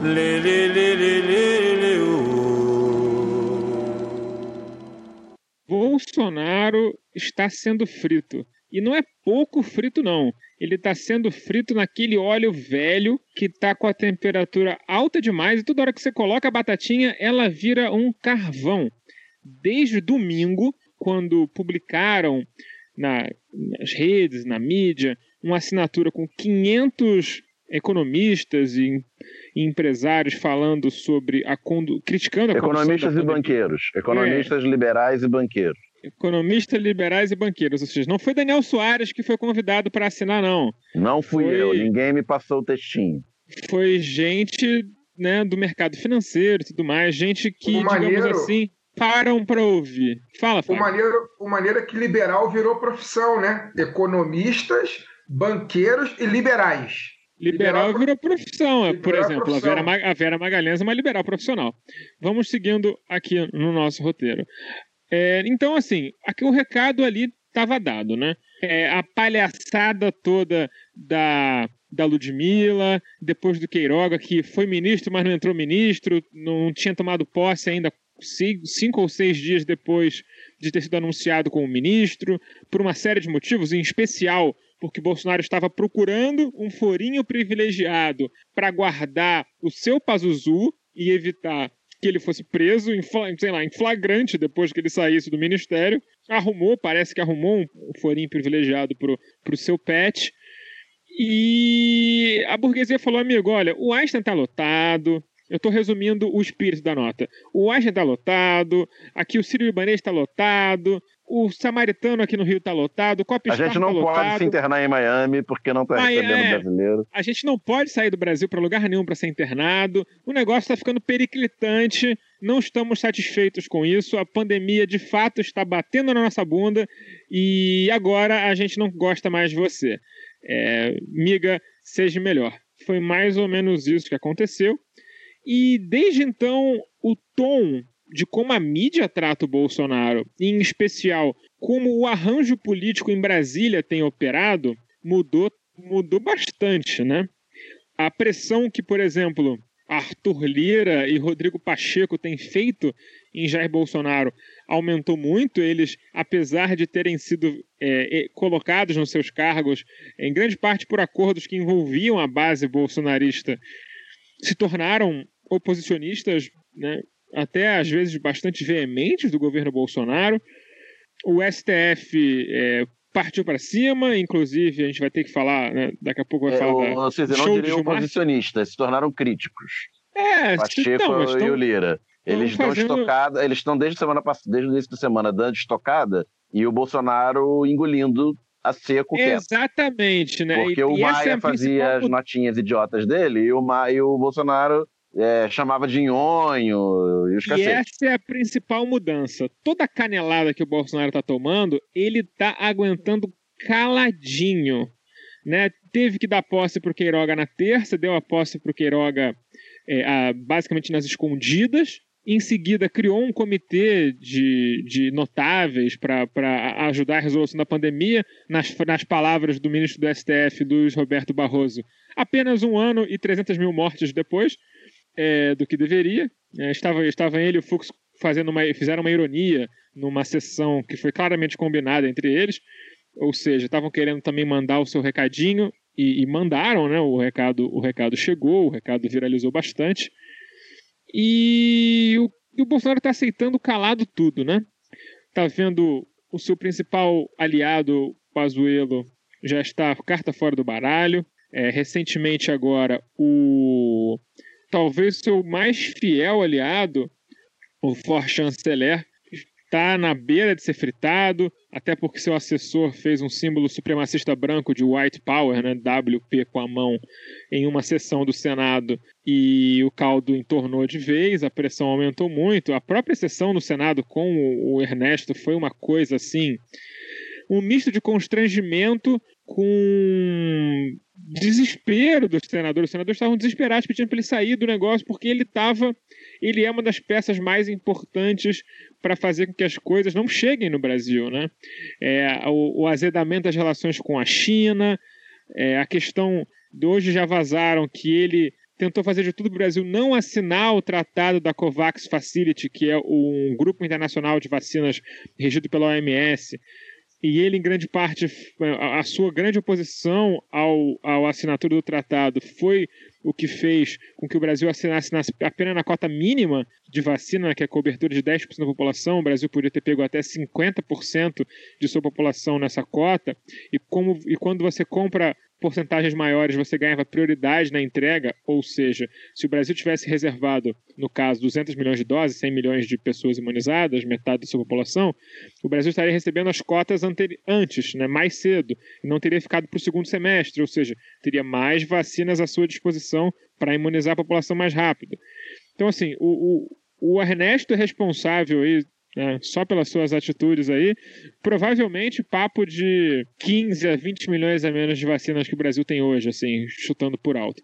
Lê, lê, lê, lê, lê, lê, Bolsonaro está sendo frito. E não é pouco frito, não. Ele está sendo frito naquele óleo velho que está com a temperatura alta demais e toda hora que você coloca a batatinha, ela vira um carvão. Desde domingo, quando publicaram na, nas redes, na mídia, uma assinatura com 500 economistas e, e, empresários falando sobre a condu... criticando a economistas e banqueiros, economistas é. liberais e banqueiros. Economistas liberais e banqueiros, ou seja, não foi Daniel Soares que foi convidado para assinar, não. Não fui foi... eu, ninguém me passou o textinho. Foi gente né, do mercado financeiro e tudo mais, gente que, o digamos maneiro... assim, param para ouvir. Fala, Fábio. O maneiro, o maneiro é que liberal virou profissão, né? Economistas, banqueiros e liberais. Liberal, virou profissão, liberal por exemplo. Profissão. A, Vera, a Vera Magalhães é uma liberal profissional. Vamos seguindo aqui no nosso roteiro. É, então, assim, aqui o recado ali estava dado, né? É, a palhaçada toda da, da Ludmilla, depois do Queiroga, que foi ministro, mas não entrou ministro, não tinha tomado posse ainda cinco ou seis dias depois de ter sido anunciado como ministro, por uma série de motivos, em especial porque Bolsonaro estava procurando um forinho privilegiado para guardar o seu Pazuzu e evitar que ele fosse preso em, sei lá, em flagrante depois que ele saísse do ministério. Arrumou, parece que arrumou um forinho privilegiado pro, pro seu pet. E a burguesia falou, amigo, olha, o Einstein tá lotado, eu estou resumindo o espírito da nota. O Einstein está lotado, aqui o Sírio Libanês está lotado, o Samaritano aqui no Rio está lotado, o A gente não tá pode lotado. se internar em Miami porque não está recebendo é, brasileiro. A gente não pode sair do Brasil para lugar nenhum para ser internado. O negócio está ficando periclitante. Não estamos satisfeitos com isso. A pandemia de fato está batendo na nossa bunda e agora a gente não gosta mais de você. É, miga, seja melhor. Foi mais ou menos isso que aconteceu. E desde então, o tom de como a mídia trata o Bolsonaro, e em especial como o arranjo político em Brasília tem operado, mudou, mudou bastante, né? A pressão que, por exemplo, Arthur Lira e Rodrigo Pacheco têm feito em Jair Bolsonaro aumentou muito. Eles, apesar de terem sido é, colocados nos seus cargos, em grande parte por acordos que envolviam a base bolsonarista, se tornaram oposicionistas, né, até às vezes bastante veementes do governo Bolsonaro. O STF é, partiu para cima, inclusive a gente vai ter que falar, né, daqui a pouco vai É, falar o- da seja, não diriam oposicionistas, se tornaram críticos. É, Pacheco não, e estão- o Lira. Eles dão fazendo- estocada, eles estão desde semana passada, desde o início da semana dando estocada e o Bolsonaro engolindo a seco quieto. Exatamente, né? Porque E- o e essa Maia é fazia principal as notinhas idiotas dele e o, Ma... e o Bolsonaro é, chamava de nhonho e os E essa é a principal mudança. Toda a canelada que o Bolsonaro está tomando, ele está aguentando caladinho. Né? Teve que dar posse para o Queiroga na terça, deu a posse para o Queiroga é, a- basicamente nas escondidas. Em seguida, criou um comitê de, de notáveis para ajudar a resolução da pandemia, nas, nas palavras do ministro do STF, Luiz Roberto Barroso. Apenas um ano e 300 mil mortes depois é, do que deveria. É, estava, estava ele e o Fux fazendo uma, fizeram uma ironia numa sessão que foi claramente combinada entre eles, ou seja, estavam querendo também mandar o seu recadinho e, e mandaram, né? O recado, o recado chegou, o recado viralizou bastante. E o, e o Bolsonaro está aceitando calado tudo, né? Tá vendo o seu principal aliado, Pazuello, já está carta fora do baralho. É, recentemente agora o talvez seu mais fiel aliado, o For Chanceler, está na beira de ser fritado, até porque seu assessor fez um símbolo supremacista branco de White Power, né, WP com a mão, em uma sessão do Senado e o caldo entornou de vez, a pressão aumentou muito. A própria sessão no Senado com o Ernesto foi uma coisa assim, um misto de constrangimento com desespero dos senadores. Os senadores estavam desesperados pedindo para ele sair do negócio porque ele estava, ele é uma das peças mais importantes para fazer com que as coisas não cheguem no Brasil, né? É, o, o azedamento das relações com a China, é, a questão de hoje já vazaram que ele tentou fazer de tudo para o Brasil não assinar o tratado da COVAX Facility, que é um grupo internacional de vacinas regido pela OMS, e ele, em grande parte, a sua grande oposição ao, ao assinatura do tratado foi o que fez com que o Brasil assinasse nas- apenas na cota mínima de vacina, que é a cobertura de 10% da população. O Brasil podia ter pego até 50% de sua população nessa cota. E, como, e quando você compra porcentagens maiores, você ganhava prioridade na entrega. Ou seja, se o Brasil tivesse reservado, no caso, 200 milhões de doses, 100 milhões de pessoas imunizadas, metade da sua população, o Brasil estaria recebendo as cotas antes, né, mais cedo, e não teria ficado para o segundo semestre, ou seja, teria mais vacinas à sua disposição para imunizar a população mais rápido. Então, assim, o, o, o Ernesto é responsável aí, né, só pelas suas atitudes aí, provavelmente papo de 15 a 20 milhões a menos de vacinas que o Brasil tem hoje, assim, chutando por alto.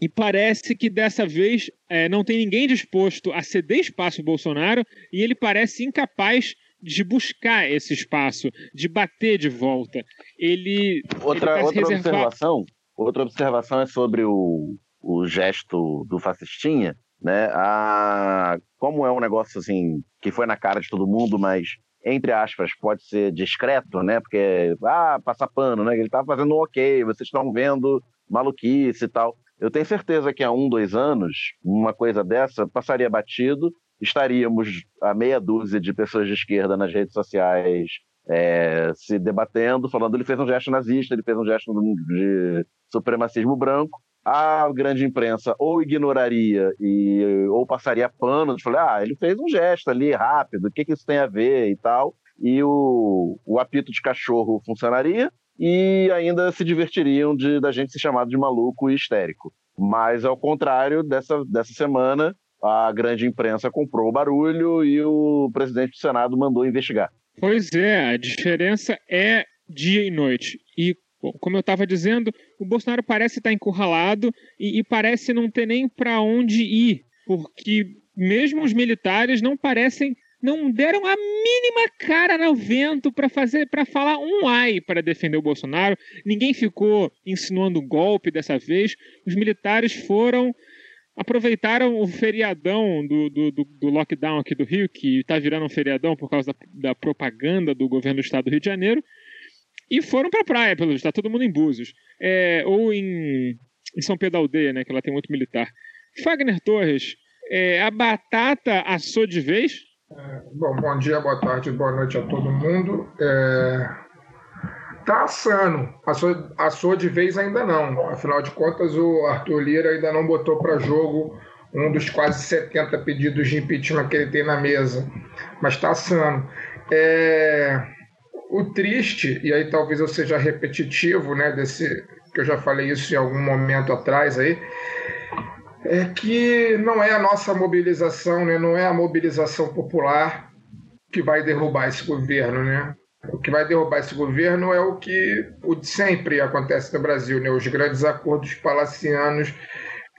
E parece que dessa vez é, não tem ninguém disposto a ceder espaço ao Bolsonaro e ele parece incapaz de buscar esse espaço, de bater de volta. Ele. Outra, ele outra reservado- observação, outra observação é sobre o, o gesto do fascistinha, né? A, como é um negócio assim que foi na cara de todo mundo, mas entre aspas pode ser discreto, né? Porque ah, passar pano, né? Ele tá fazendo ok, vocês estão vendo maluquice e tal. Eu tenho certeza que há um, dois anos, uma coisa dessa passaria batido, estaríamos a meia dúzia de pessoas de esquerda nas redes sociais é, se debatendo, falando ele fez um gesto nazista, ele fez um gesto de supremacismo branco. A grande imprensa ou ignoraria e ou passaria pano, de falar, ah, ele fez um gesto ali rápido, o que, que isso tem a ver e tal. E o, o apito de cachorro funcionaria e ainda se divertiriam de, da gente ser chamado de maluco e histérico. Mas, ao contrário, dessa, dessa semana, a grande imprensa comprou o barulho e o presidente do Senado mandou investigar. Pois é, a diferença é dia e noite. E, como eu estava dizendo, o Bolsonaro parece estar encurralado e, e parece não ter nem para onde ir, porque mesmo os militares não parecem não deram a mínima cara no vento para fazer para falar um ai para defender o Bolsonaro. Ninguém ficou insinuando golpe dessa vez. Os militares foram aproveitaram o feriadão do, do, do, do lockdown aqui do Rio, que está virando um feriadão por causa da, da, propaganda do governo do estado do Rio de Janeiro, e foram para a praia, pelo visto, está todo mundo em Búzios. É, ou em, em São Pedro Aldeia, né, que ela tem muito militar. Fagner Torres, é, a batata assou de vez? É, bom, bom dia, boa tarde, boa noite a todo mundo. É, tá assando, assou, assou de vez ainda não. Afinal de contas, o Arthur Lira ainda não botou para jogo um dos quase 70 pedidos de impeachment que ele tem na mesa. Mas está assando. É, o triste, e aí talvez eu seja repetitivo, né, desse, que eu já falei isso em algum momento atrás aí, é que não é a nossa mobilização, né? não é a mobilização popular que vai derrubar esse governo. Né? O que vai derrubar esse governo é o que o sempre acontece no Brasil, né? os grandes acordos palacianos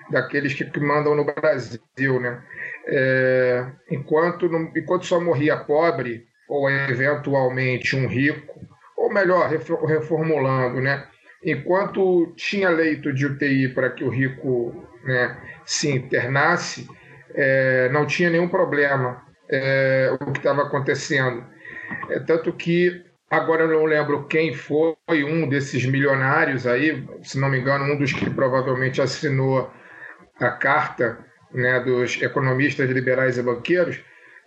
daqueles que, mandam no Brasil. Né? É, enquanto, enquanto só morria pobre, ou eventualmente um rico, ou melhor, reformulando, né? enquanto tinha leito de UTI para que o rico né, se internasse, é, não tinha nenhum problema é, o que estava acontecendo. É, tanto que agora eu não lembro quem foi um desses milionários aí, se não me engano, um dos que provavelmente assinou a carta né, dos economistas liberais e banqueiros,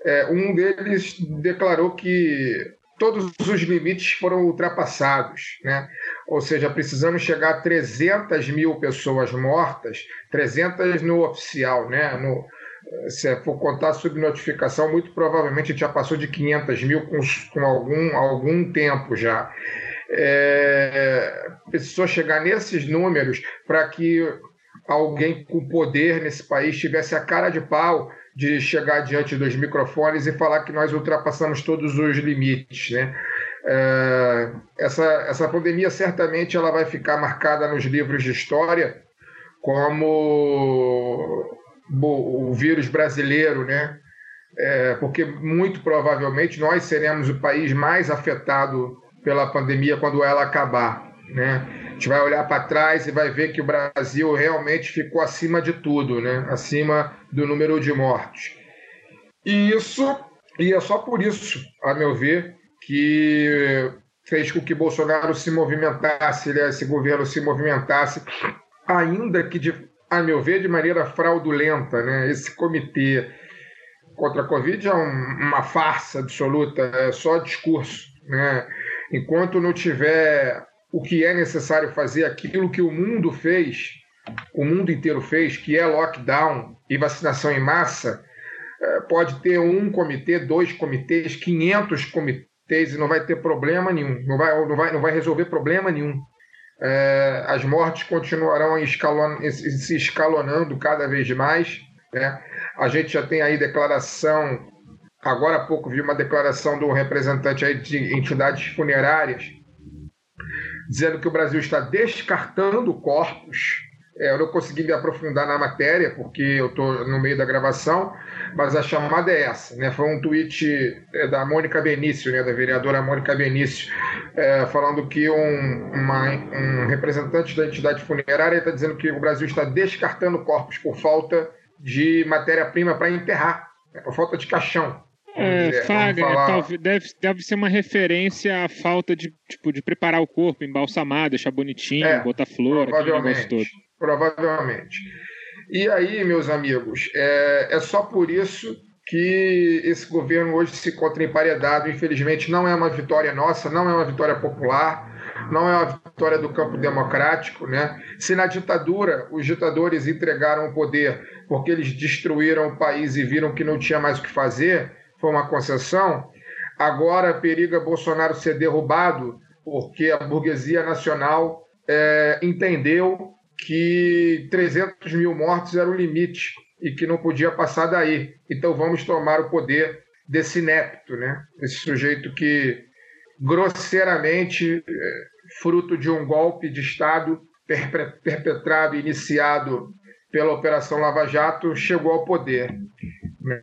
é, um deles declarou que todos os limites foram ultrapassados, né? Ou seja, precisamos chegar a 300 mil pessoas mortas, 300 no oficial, né? No, se for contar subnotificação, muito provavelmente já passou de 500 mil com, com algum, algum tempo já. É, precisou chegar nesses números para que alguém com poder nesse país tivesse a cara de pau de chegar diante dos microfones e falar que nós ultrapassamos todos os limites, né? É, essa, essa pandemia certamente ela vai ficar marcada nos livros de história como o vírus brasileiro, né? É, porque muito provavelmente nós seremos o país mais afetado pela pandemia quando ela acabar, né? A gente vai olhar para trás e vai ver que o Brasil realmente ficou acima de tudo, né? Acima do número de mortos. E isso, e é só por isso, a meu ver, que fez com que Bolsonaro se movimentasse, né, esse governo se movimentasse, ainda que, de, a meu ver, de maneira fraudulenta. Né? Esse comitê contra a Covid é um, uma farsa absoluta, é só discurso. Né? Enquanto não tiver o que é necessário fazer, aquilo que o mundo fez, o mundo inteiro fez, que é lockdown e vacinação em massa, é, pode ter um comitê, dois comitês, 500 comitês e não vai ter problema nenhum, não vai, não vai, não vai resolver problema nenhum. É, as mortes continuarão se escalonando cada vez mais. Né? A gente já tem aí declaração, agora há pouco vi uma declaração do representante aí de entidades funerárias, dizendo que o Brasil está descartando corpos é, eu não consegui me aprofundar na matéria, porque eu estou no meio da gravação, mas a chamada é essa. Né? Foi um tweet é, da Mônica Benício, né? da vereadora Mônica Benício, é, falando que um, uma, um representante da entidade funerária está dizendo que o Brasil está descartando corpos por falta de matéria-prima para enterrar, né? por falta de caixão. É, Fagner, falar... deve, deve ser uma referência à falta de, tipo, de preparar o corpo, embalsamar, deixar bonitinho, é, botar flor, negócio todo. Provavelmente. E aí, meus amigos, é, é só por isso que esse governo hoje se encontra emparedado. Infelizmente, não é uma vitória nossa, não é uma vitória popular, não é uma vitória do campo democrático. Né? Se na ditadura os ditadores entregaram o poder porque eles destruíram o país e viram que não tinha mais o que fazer, foi uma concessão, agora periga Bolsonaro ser derrubado porque a burguesia nacional é, entendeu que 300 mil mortos era o limite e que não podia passar daí. Então vamos tomar o poder desse inepto, né? esse sujeito que grosseiramente, é, fruto de um golpe de Estado perpetrado, iniciado pela Operação Lava Jato, chegou ao poder. Né?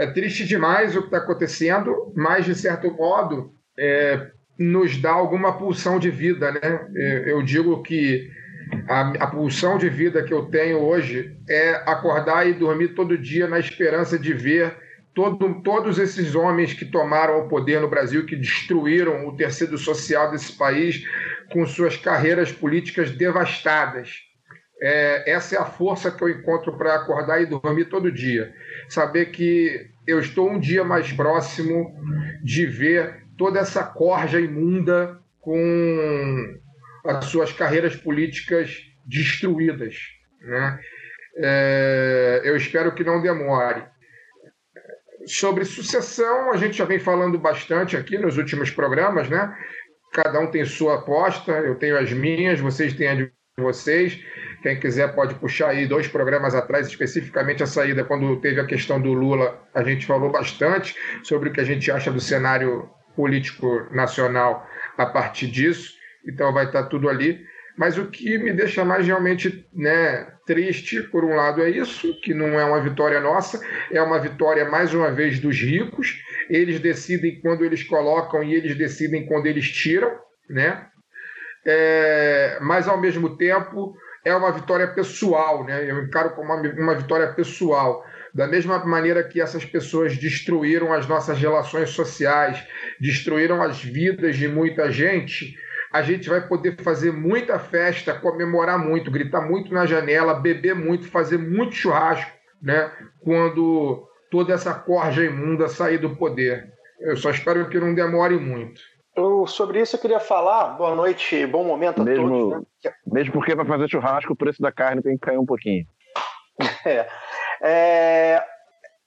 É triste demais o que está acontecendo, mas, de certo modo, é, nos dá alguma pulsão de vida. Né? É, eu digo que a, a pulsão de vida que eu tenho hoje é acordar e dormir todo dia na esperança de ver todo, todos esses homens que tomaram o poder no Brasil, que destruíram o tecido social desse país com suas carreiras políticas devastadas. É, essa é a força que eu encontro para acordar e dormir todo dia. Saber que eu estou um dia mais próximo de ver toda essa corja imunda com as suas carreiras políticas destruídas. Né? É, eu espero que não demore. Sobre sucessão, a gente já vem falando bastante aqui nos últimos programas, né? Cada um tem sua aposta, eu tenho as minhas, vocês têm a de vocês. Quem quiser pode puxar aí dois programas atrás, especificamente a saída, quando teve a questão do Lula, a gente falou bastante sobre o que a gente acha do cenário político nacional a partir disso. Então vai estar tudo ali. Mas o que me deixa mais realmente né, triste, por um lado, é isso, que não é uma vitória nossa, é uma vitória, mais uma vez, dos ricos. Eles decidem quando eles colocam e eles decidem quando eles tiram, né? É, mas, ao mesmo tempo, é uma vitória pessoal, né? Eu encaro como uma, uma vitória pessoal. Da mesma maneira que essas pessoas destruíram as nossas relações sociais, destruíram as vidas de muita gente, a gente vai poder fazer muita festa, comemorar muito, gritar muito na janela, beber muito, fazer muito churrasco, né? Quando toda essa corja imunda sair do poder. Eu só espero que não demore muito. Eu, sobre isso eu queria falar. Boa noite, bom momento a Mesmo, todos. Né? mesmo porque para fazer churrasco o preço da carne tem que cair um pouquinho. (laughs) É. É,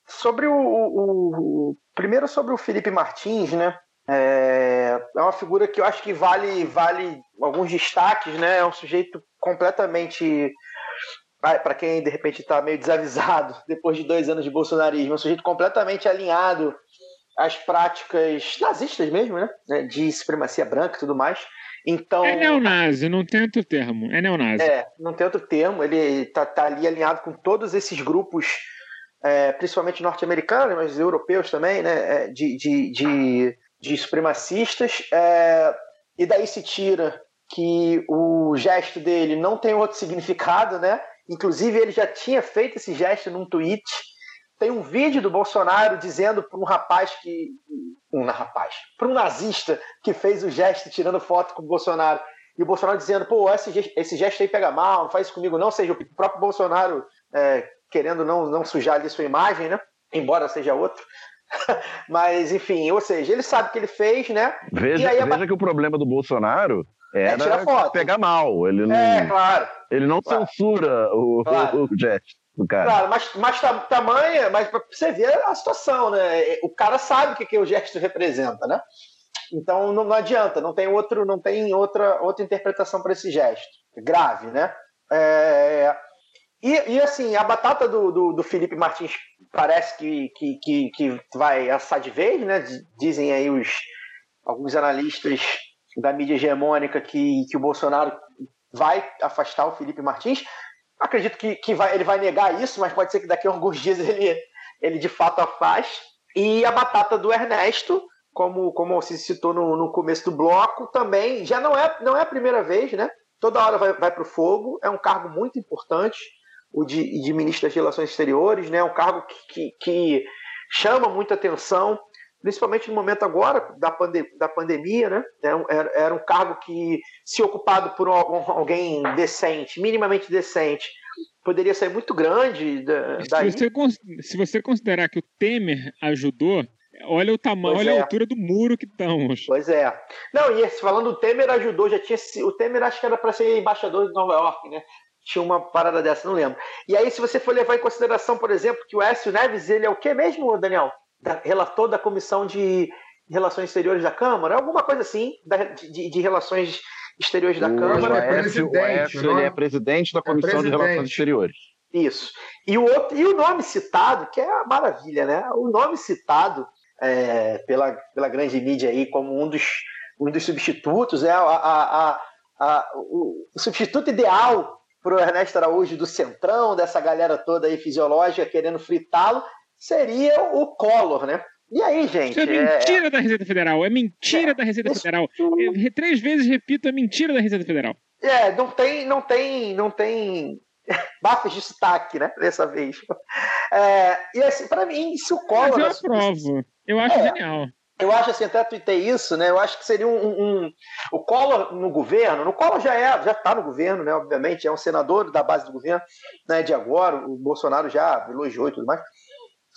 sobre o, o, o, primeiro sobre o Felipe Martins, né? É, é uma figura que eu acho que vale vale alguns destaques, né? É um sujeito completamente para quem de repente está meio desavisado (laughs) depois de dois anos de bolsonarismo, é um sujeito completamente alinhado às práticas nazistas mesmo, né? De supremacia branca e tudo mais. Então, é neonazi, não tem outro termo. É neonazi. É, não tem outro termo. Ele tá, tá ali alinhado com todos esses grupos, é, principalmente norte-americanos, mas europeus também, né? É, de, de, de de supremacistas, é, e daí se tira que o gesto dele não tem outro significado, né? Inclusive ele já tinha feito esse gesto num tweet. Tem um vídeo do Bolsonaro dizendo para um rapaz que um rapaz, para um nazista que fez o gesto tirando foto com o Bolsonaro e o Bolsonaro dizendo, pô, esse gesto, esse gesto aí pega mal, não faz isso comigo não, ou seja, o próprio Bolsonaro é, querendo não, não sujar ali sua imagem, né? Embora seja outro. (laughs) Mas, enfim, ou seja, ele sabe o que ele fez, né? Veja, aí, veja que o problema do Bolsonaro É era foto. pegar mal. Ele não, É, claro. ele não Claro. censura o, Claro. o, o gesto do cara. Claro, mas, mas ta- tamanha, mas você ver a situação, né? O cara sabe o que, que o gesto representa, né? Então não, não adianta, não tem outro, não tem outra, outra interpretação para esse gesto. Grave, né? É, E, e, assim, a batata do, do, do Felipe Martins parece que, que, que, que vai assar de vez, né? Dizem aí os, alguns analistas da mídia hegemônica que, que o Bolsonaro vai afastar o Felipe Martins. Acredito que, que vai, ele vai negar isso, mas pode ser que daqui a alguns (laughs) dias ele, ele de fato afaste. E a batata do Ernesto, como, como se citou no, no começo do bloco, também já não é, não é a primeira vez, né? Toda hora vai, vai para o fogo, é um cargo muito importante, o de, de ministro das Relações Exteriores, né? Um cargo que, que, que chama muita atenção, principalmente no momento agora da, pande da pandemia, né? Era, um- era- era um cargo que, se ocupado por al- alguém decente, minimamente decente, poderia ser muito grande da, Se daí. você, cons- se você considerar que o Temer ajudou, olha o tamanho, Pois olha é. a altura do muro que estamos. Pois é. Não, e esse, falando do Temer ajudou, já tinha. se- O Temer acho que era para ser embaixador de Nova York, né? Tinha uma parada dessa, não lembro. E aí, se você for levar em consideração, por exemplo, que o Écio Neves, ele é o que mesmo, Daniel? Da- relator da Comissão de Relações Exteriores da Câmara? Alguma coisa assim, da- de, de- de Relações Exteriores da O Câmara. é Aécio, o presidente, Aécio, é? ele é presidente da Comissão de presidente. Relações Exteriores. Isso. E o, outro, e o nome citado, que é a maravilha, né? O nome citado é, pela, pela grande mídia aí como um dos, um dos substitutos, é a, a- a- a- o, o substituto ideal pro Ernesto Araújo do Centrão, dessa galera toda aí fisiológica querendo fritá-lo, seria o Collor, né? E aí, gente? Isso é mentira da Receita Federal. É mentira É, da Receita isso- Federal. Três vezes repito, é mentira da Receita Federal. É, não tem, não tem, não tem (laughs) bafos de sotaque, né? Dessa vez. É, e assim, pra mim, se o Mas Collor. eu aprovo. Eu acho É. genial. Eu acho assim, até tuitei isso, né? Eu acho que seria um, um- um- O Collor no governo, no Collor já é, já está no governo, né? Obviamente, é um senador da base do governo, né? De agora, o Bolsonaro já elogiou e tudo mais.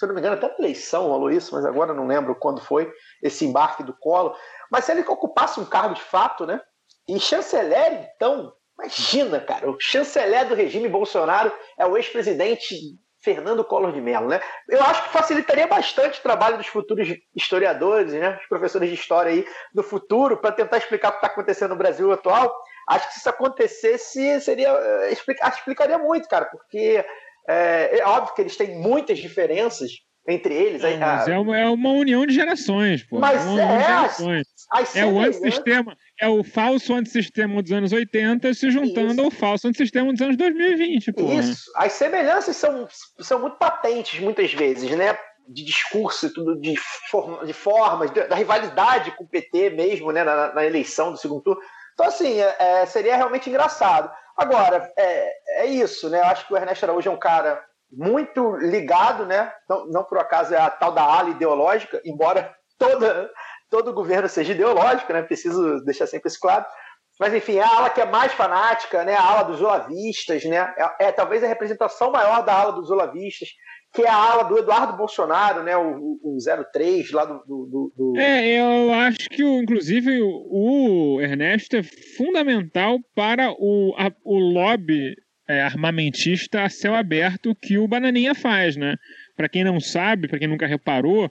Se eu não me engano, até na eleição rolou isso, mas agora não lembro quando foi esse embarque do Collor. Mas se ele ocupasse um cargo de fato, né? E chanceler, então, imagina, cara, o chanceler do regime Bolsonaro é o ex-presidente Fernando Collor de Mello, né? Eu acho que facilitaria bastante o trabalho dos futuros historiadores, né? Os professores de história aí do futuro, para tentar explicar o que está acontecendo no Brasil atual. Acho que se isso acontecesse, seria eh, explica- explicaria muito, cara, porque é, é óbvio que eles têm muitas diferenças entre eles. Não, mas a- é uma, é uma união de gerações, pô. Mas união de é, gerações. É o antissistema, é o falso antissistema dos anos 80 se juntando Isso. ao falso antissistema dos anos 2020, pô. Isso. As semelhanças são, são muito patentes muitas vezes, né? De discurso, e tudo de, forma, de formas, da da rivalidade com o PT mesmo, né? Na, na eleição do segundo turno. Então, assim, é, é, seria realmente engraçado. Agora, é, é isso, né? Eu acho que o Ernesto Araújo é um cara muito ligado, né? Não, não por acaso é a tal da ala ideológica, embora toda, todo governo seja ideológico, né? Preciso deixar sempre isso claro. Mas enfim, é a ala que é mais fanática, né? A ala dos olavistas, né? É, é talvez a representação maior da ala dos olavistas, que é a ala do Eduardo Bolsonaro, né? O, o, o 03 lá do, do, do- É, eu acho que, o- inclusive, o o Ernesto é fundamental para o, a- o lobby é, armamentista a céu aberto que o Bananinha faz, né? Para quem não sabe, para quem nunca reparou,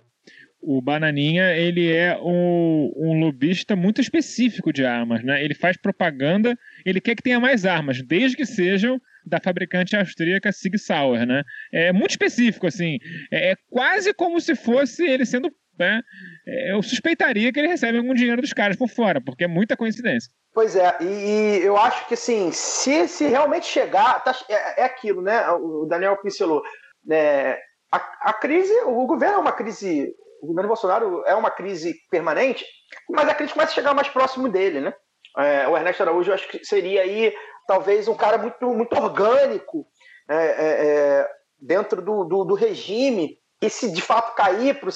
o Bananinha ele é um, um lobista muito específico de armas, né? Ele faz propaganda, ele quer que tenha mais armas, desde que sejam da fabricante austríaca Sig Sauer, né? É muito específico, assim. É, é quase como se fosse ele sendo né? É, Eu suspeitaria que ele recebe algum dinheiro dos caras por fora, porque é muita coincidência. Pois é, e, e eu acho que assim, se, se realmente chegar, tá- é, é aquilo, né? O Daniel pincelou. né, a, a crise, o governo é uma crise, o governo Bolsonaro é uma crise permanente, mas a crise começa a chegar mais próximo dele, né? É, o Ernesto Araújo, eu acho que seria aí talvez um cara muito, muito orgânico é, é, é, dentro do, do, do regime. E se de fato cair para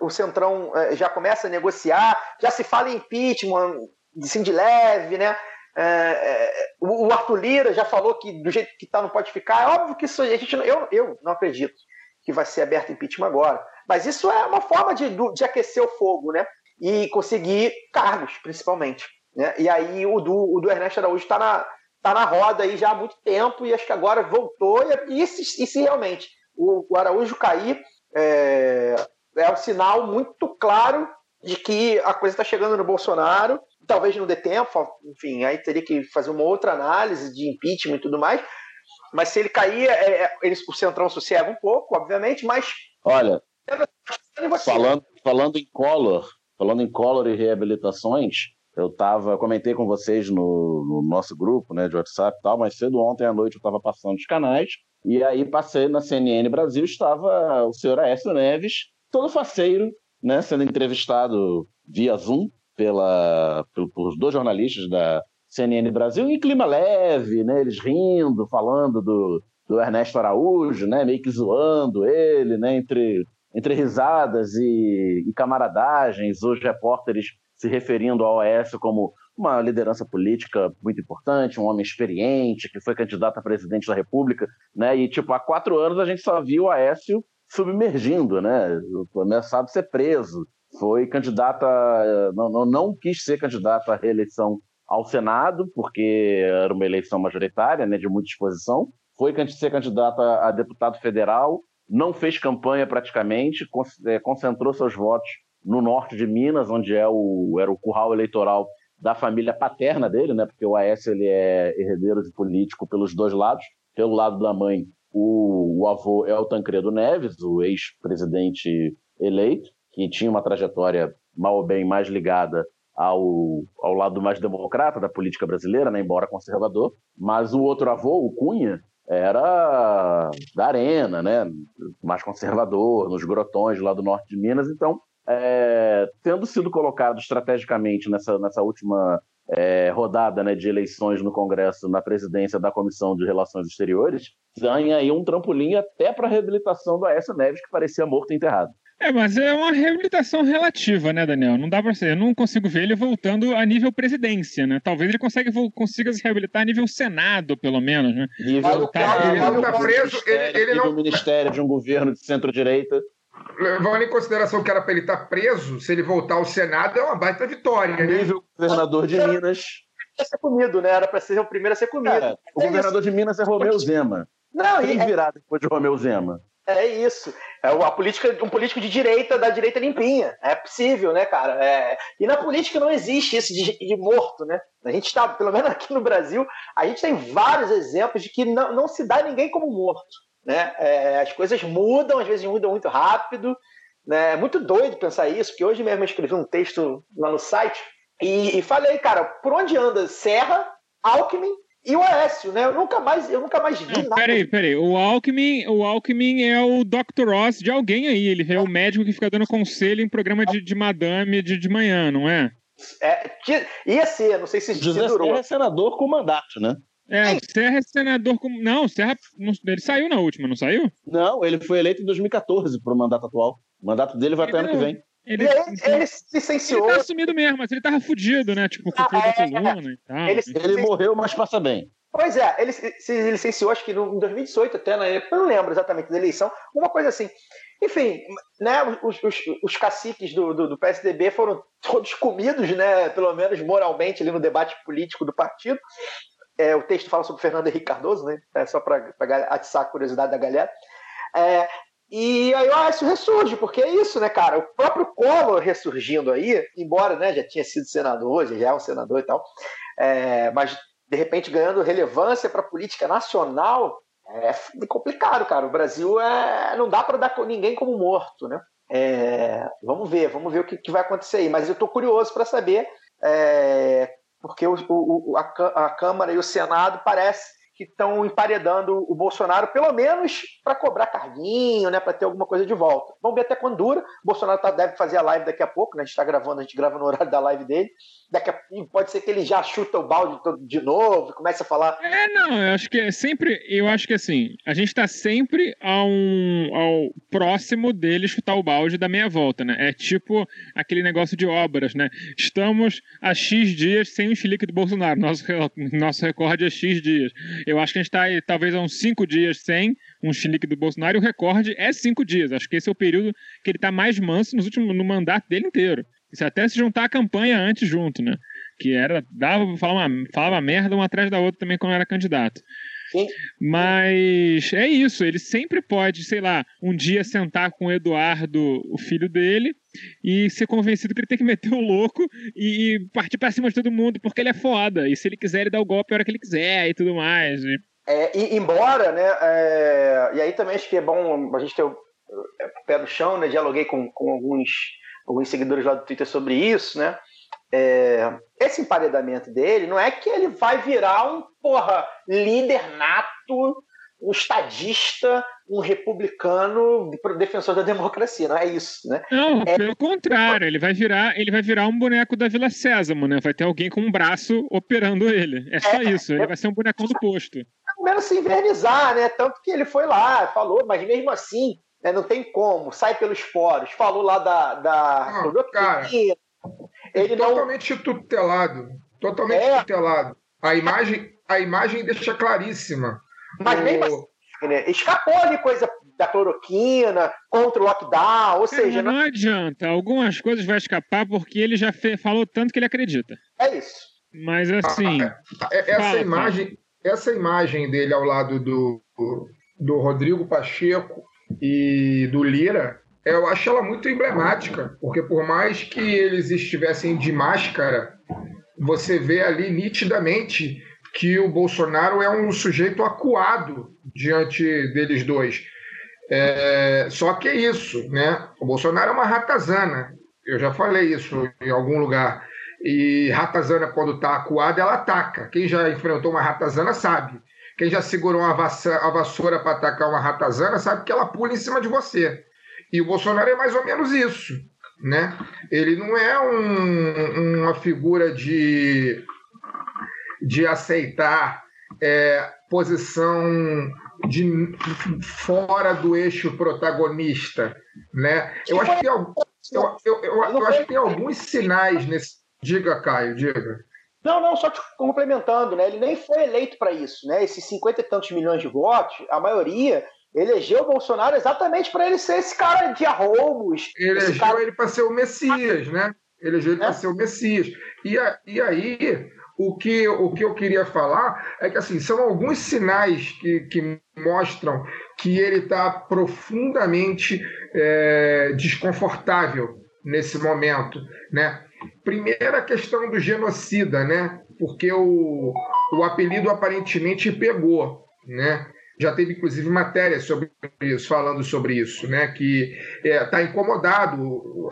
o Centrão é, já começa a negociar, já se fala em impeachment, assim, de leve, né? É, o Arthur Lira já falou que do jeito que está não pode ficar. É óbvio que isso a gente eu, eu não acredito que vai ser aberto impeachment agora. Mas isso é uma forma de, de aquecer o fogo, né? E conseguir cargos, principalmente. Né? E aí o do, o do Ernesto Araújo está na, tá na roda aí já há muito tempo e acho que agora voltou. E, e, se, e se realmente o, o Araújo cair, é, é um sinal muito claro de que a coisa está chegando no Bolsonaro. Talvez não dê tempo, enfim, aí teria que fazer uma outra análise de impeachment e tudo mais. Mas se ele cair, é, é, ele, o Centrão sossega um pouco, obviamente, mas Olha, falando, falando em Collor, falando em Collor e reabilitações, eu tava, comentei com vocês no, no nosso grupo, né, de WhatsApp e tal, mas cedo ontem à noite eu estava passando os canais, e aí passei na CNN Brasil, estava o senhor Aécio Neves, todo faceiro, né, sendo entrevistado via Zoom pela, pelo- por dois jornalistas da CNN Brasil, em clima leve, né, eles rindo, falando do, do Ernesto Araújo, né, meio que zoando ele, né, entre entre risadas e, e camaradagens, os repórteres se referindo ao Aécio como uma liderança política muito importante, um homem experiente, que foi candidato a presidente da República, né? E, tipo, há quatro anos a gente só viu o Aécio submergindo, né? Ameaçado ser preso. Foi candidato a... Não, não, não quis ser candidato à reeleição ao Senado, porque era uma eleição majoritária, né, de muita exposição. Foi ser candidato a, deputado federal, não fez campanha praticamente, eh, concentrou seus votos no norte de Minas, onde é o, era o curral eleitoral da família paterna dele, né? Porque o Aécio ele é herdeiro de político pelos dois lados. Pelo lado da mãe, o, o avô é o Tancredo Neves, o ex-presidente eleito, que tinha uma trajetória mal ou bem mais ligada ao, ao lado mais democrata da política brasileira, né, embora conservador, mas o outro avô, o Cunha, era da Arena, né, mais conservador, nos grotões lá do norte de Minas, então, é, tendo sido colocado estrategicamente nessa, nessa última é, rodada né, de eleições no Congresso na presidência da Comissão de Relações Exteriores, ganha aí um trampolim até para a reabilitação do Aécio Neves, que parecia morto e enterrado. É, mas é uma reabilitação relativa, né, Daniel? Não dá pra ser. Eu não consigo ver ele voltando a nível presidência, né? Talvez ele consiga, consiga se reabilitar a nível Senado, pelo menos, né? Nível, tá, ele não tá preso, ele, ele nível não. ministério de um governo de centro-direita. Levando em consideração que era para ele estar preso, se ele voltar ao Senado, é uma baita vitória, né? Nível governador de Minas. Ia ser comido, né? Era para ser o primeiro a ser comido. Cara, o É governador de Minas é Romeu Zema. Não, e é, virá depois de Romeu Zema? É isso. É a política, um político de direita, da direita limpinha. É possível, né, cara? É, E na política não existe isso de, de morto, né? A gente está, pelo menos aqui no Brasil, a gente tem vários exemplos de que não, não se dá ninguém como morto. Né? É, as coisas mudam, às vezes mudam muito rápido. Né? É muito doido pensar isso, porque hoje mesmo eu escrevi um texto lá no site e, e falei, cara, por onde anda Serra, Alckmin e o Aécio, né? Eu nunca mais, eu nunca mais vi Não, nada. peraí, peraí. O Alckmin, o Alckmin é o Dr. Oz de alguém aí. Ele é o médico que fica dando conselho em programa de, de madame de, de manhã, não é? É, tinha- ia ser, não sei se, se José durou. Serra é senador com mandato, né? É, o Serra é senador com. Não, o Serra. não- Ele saiu na última, não saiu? Não, ele foi eleito em 2014 para o mandato atual. O mandato dele vai até ano que vem. Ele, ele ele se licenciou. tá assumido mesmo, mas ele tava fudido, né? Tipo, com o Ah, é, coluna e tal. Ele- Ele morreu, mas passa bem. Pois é, ele se licenciou, acho que no- em 2018, até na época, eu não lembro exatamente da eleição, uma coisa assim. Enfim, né, os, os, os caciques do, do, do PSDB foram todos comidos, né, pelo menos moralmente, ali no debate político do partido. É, o texto fala sobre Fernando Henrique Cardoso, né, é só para atiçar a curiosidade da galera. É, e aí o Aécio ressurge, porque é isso, né, cara? O próprio Collor ressurgindo aí, embora né, já tinha sido senador, já é um senador e tal, é, mas de repente ganhando relevância para a política nacional, é complicado, cara. O Brasil é, não dá para dar ninguém como morto, né? É, vamos ver, vamos ver o que, que vai acontecer aí. Mas eu estou curioso para saber, é, porque o, o- a, a Câmara e o Senado parece que estão emparedando o Bolsonaro, pelo menos para cobrar carguinho, né, para ter alguma coisa de volta. Vamos ver até quando dura. O Bolsonaro tá- deve fazer a live daqui a pouco, né? A gente está gravando, a gente grava no horário da live dele. Daqui a, pode ser que ele já chuta o balde de novo, e comece a falar. É, não, eu acho que é sempre. Eu acho que assim, a gente tá sempre ao, ao próximo dele chutar o balde da meia volta, né? É tipo aquele negócio de obras, né? Estamos a X dias sem o chilique do Bolsonaro. Nosso, nosso recorde é X dias. Eu acho que a gente tá aí, talvez há uns 5 dias sem um chilique do Bolsonaro e o recorde é 5 dias. Acho que esse é o período que ele tá mais manso nos últimos, no mandato dele inteiro. Isso até se juntar a campanha antes junto, né? Que era, dava falar uma, falava merda uma atrás da outra também quando era candidato. Mas é isso, ele sempre pode, sei lá, um dia sentar com o Eduardo, o filho dele, e ser convencido que ele tem que meter o louco e, e partir pra cima de todo mundo, porque ele é foda. E se ele quiser, ele dá o golpe a hora que ele quiser e tudo mais. E- É, e, embora, né? é, e aí também acho que é bom a gente ter o, é, o pé no chão, né? Dialoguei com, com alguns, alguns seguidores lá do Twitter sobre isso, né? É, esse emparedamento dele não é que ele vai virar um porra líder nato, um estadista, um republicano defensor da democracia, não é isso, né? Não, É. pelo contrário, ele vai virar, ele vai virar um boneco da Vila Sésamo, né? Vai ter alguém com um braço operando ele. É só isso, ele vai ser um bonecão do posto. pelo menos se invernizar, né? Tanto que ele foi lá, falou, mas mesmo assim, né, não tem como, sai pelos poros. Falou lá da. da Ah, cloroquina. ele não. Totalmente tutelado. Totalmente É. tutelado. A imagem, a imagem deixa claríssima. Mas O- mesmo assim, né, escapou ali coisa da cloroquina, contra o lockdown, ou Cara, seja, não não adianta, algumas coisas vai escapar porque ele já fe- falou tanto que ele acredita. é isso. Mas assim, É- Essa Fala, imagem, essa imagem dele ao lado do, do Rodrigo Pacheco e do Lira, eu acho ela muito emblemática, porque por mais que eles estivessem de máscara, você vê ali nitidamente que o Bolsonaro é um sujeito acuado diante deles dois. É, só que é isso, né? O Bolsonaro é uma ratazana. Eu já falei isso em algum lugar. E ratazana, quando está acuada, ela ataca. Quem já enfrentou uma ratazana sabe. Quem já segurou uma vassoura para atacar uma ratazana sabe que ela pula em cima de você. E o Bolsonaro é mais ou menos isso. Né? Ele não é um, uma figura de, de aceitar é, posição de fora do eixo protagonista, né? Eu acho que tem, eu, eu, eu, eu acho que tem alguns sinais nesse. Diga, Caio, diga. Não, não, só te complementando, né? Ele nem foi eleito para isso, né? Esses cinquenta e tantos milhões de votos, a maioria elegeu o Bolsonaro exatamente para ele ser esse cara de arroubos. Elegeu cara... ele para ser o Messias, né? Elegeu ele é. para ser o Messias. E, a, e aí, o que, o que eu queria falar é que assim, são alguns sinais que, que mostram que ele está profundamente é, desconfortável nesse momento. Né? Primeira questão do genocida, né? porque o, o apelido aparentemente pegou. Né? Já teve inclusive matéria sobre isso, falando sobre isso, né? Que está é, incomodado,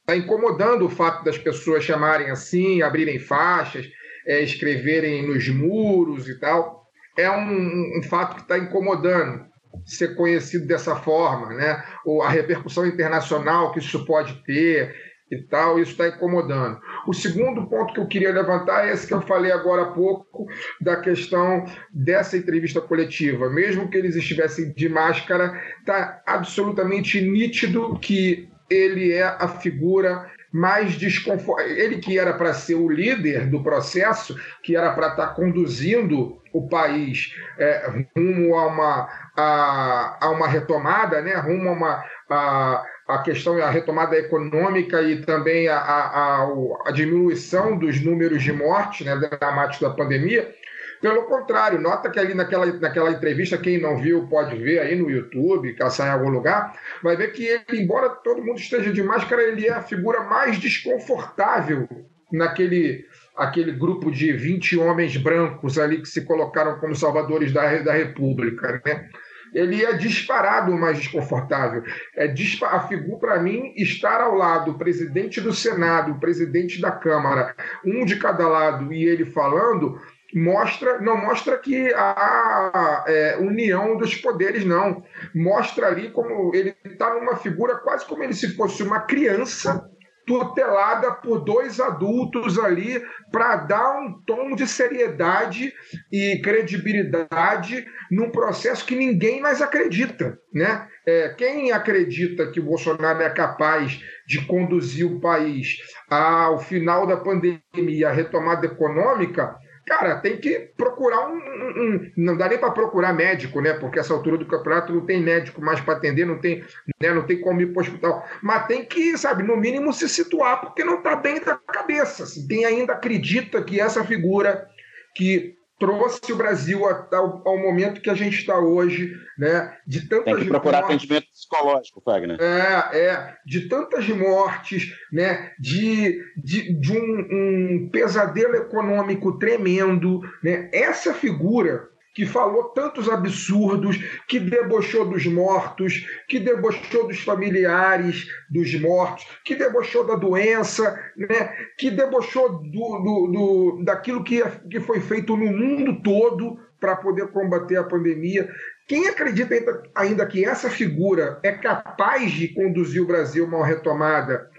está incomodando o fato das pessoas chamarem assim, abrirem faixas, é, escreverem nos muros e tal, é um, um fato que está incomodando ser conhecido dessa forma, né? Ou a repercussão internacional que isso pode ter e tal, isso está incomodando. O segundo ponto que eu queria levantar é esse que eu falei agora há pouco, da questão dessa entrevista coletiva. Mesmo que eles estivessem de máscara, está absolutamente nítido que ele é a figura mais desconfortável. Ele que era para ser o líder do processo, que era para estar tá conduzindo o país é, rumo a uma, a, a, uma retomada, né? rumo a uma. A, a questão a retomada econômica e também a, a, a, diminuição dos números de mortes né, dramáticos da pandemia, pelo contrário, nota que ali naquela, naquela entrevista, quem não viu pode ver aí no YouTube, caçar em algum lugar, vai ver que ele, embora todo mundo esteja de máscara, ele é a figura mais desconfortável naquele aquele grupo de 20 homens brancos ali que se colocaram como salvadores da, da República, né? Ele é disparado mais desconfortável. É a figura, para mim, estar ao lado, o presidente do Senado, o presidente da Câmara, um de cada lado, e ele falando, mostra não mostra que há é, união dos poderes não mostra ali como ele está numa figura quase como ele se fosse uma criança tutelada por dois adultos ali para dar um tom de seriedade e credibilidade num processo que ninguém mais acredita, né? É, quem acredita que o Bolsonaro é capaz de conduzir o país ao final da pandemia, a retomada econômica, cara, tem que procurar um. um, um não dá nem para procurar médico, né? Porque essa altura do campeonato não tem médico mais para atender, não tem, né? não tem como ir para hospital. Mas tem que, sabe, no mínimo se situar, porque não está bem da cabeça. Assim, tem ainda acredita que essa figura que trouxe o Brasil ao, ao, momento que a gente está hoje, né? De tantas Tem que procurar mortes, atendimento psicológico, Wagner. É, é, de tantas mortes, né? De, de, de um, um pesadelo econômico tremendo, né? Essa figura que falou tantos absurdos, que debochou dos mortos, que debochou dos familiares dos mortos, que debochou da doença, né? que debochou do, do, do daquilo que, que foi feito no mundo todo para poder combater a pandemia. Quem acredita ainda, ainda que essa figura é capaz de conduzir o Brasil a uma retomada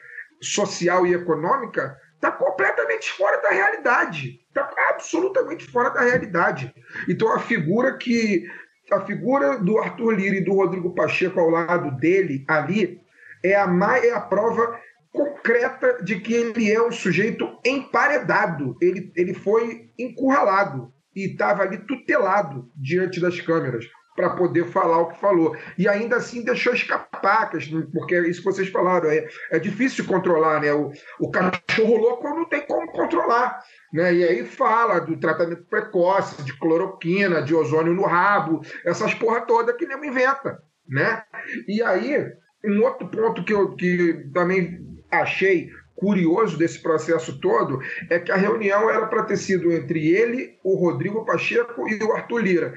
social e econômica está completamente fora da realidade. Está absolutamente fora da realidade. Então a figura que. A figura do Arthur Lira e do Rodrigo Pacheco ao lado dele ali é a, é a prova concreta de que ele é um sujeito emparedado. Ele, ele foi encurralado e estava ali tutelado diante das câmeras para poder falar o que falou. E ainda assim deixou escapar, porque é isso que vocês falaram, é, é difícil controlar, né? O, o cachorro louco não tem como controlar. Né? E aí fala do tratamento precoce, de cloroquina, de ozônio no rabo, essas porra toda que nem inventa. Né? E aí, um outro ponto que eu que também achei curioso desse processo todo é que a reunião era para ter sido entre ele, o Rodrigo Pacheco e o Arthur Lira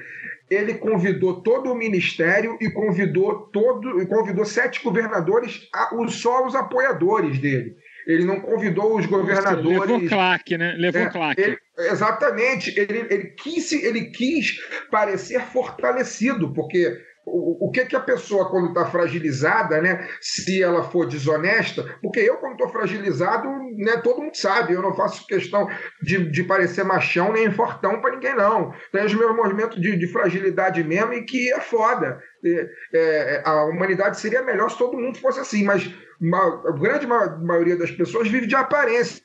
ele convidou todo o ministério e convidou todo e convidou sete governadores, a, só os apoiadores dele. ele não convidou os governadores. Levou claque, né? Levou É, claque. ele- exatamente. Ele, ele, quis, ele quis parecer fortalecido, porque o, o que, que a pessoa, quando está fragilizada, né, se ela for desonesta, porque eu, quando estou fragilizado, né, todo mundo sabe, eu não faço questão de, de parecer machão nem fortão para ninguém, não. Tem os meus momentos de, de fragilidade mesmo e que é foda. É, é, a humanidade seria melhor se todo mundo fosse assim, mas ma- a grande ma- maioria das pessoas vive de aparência.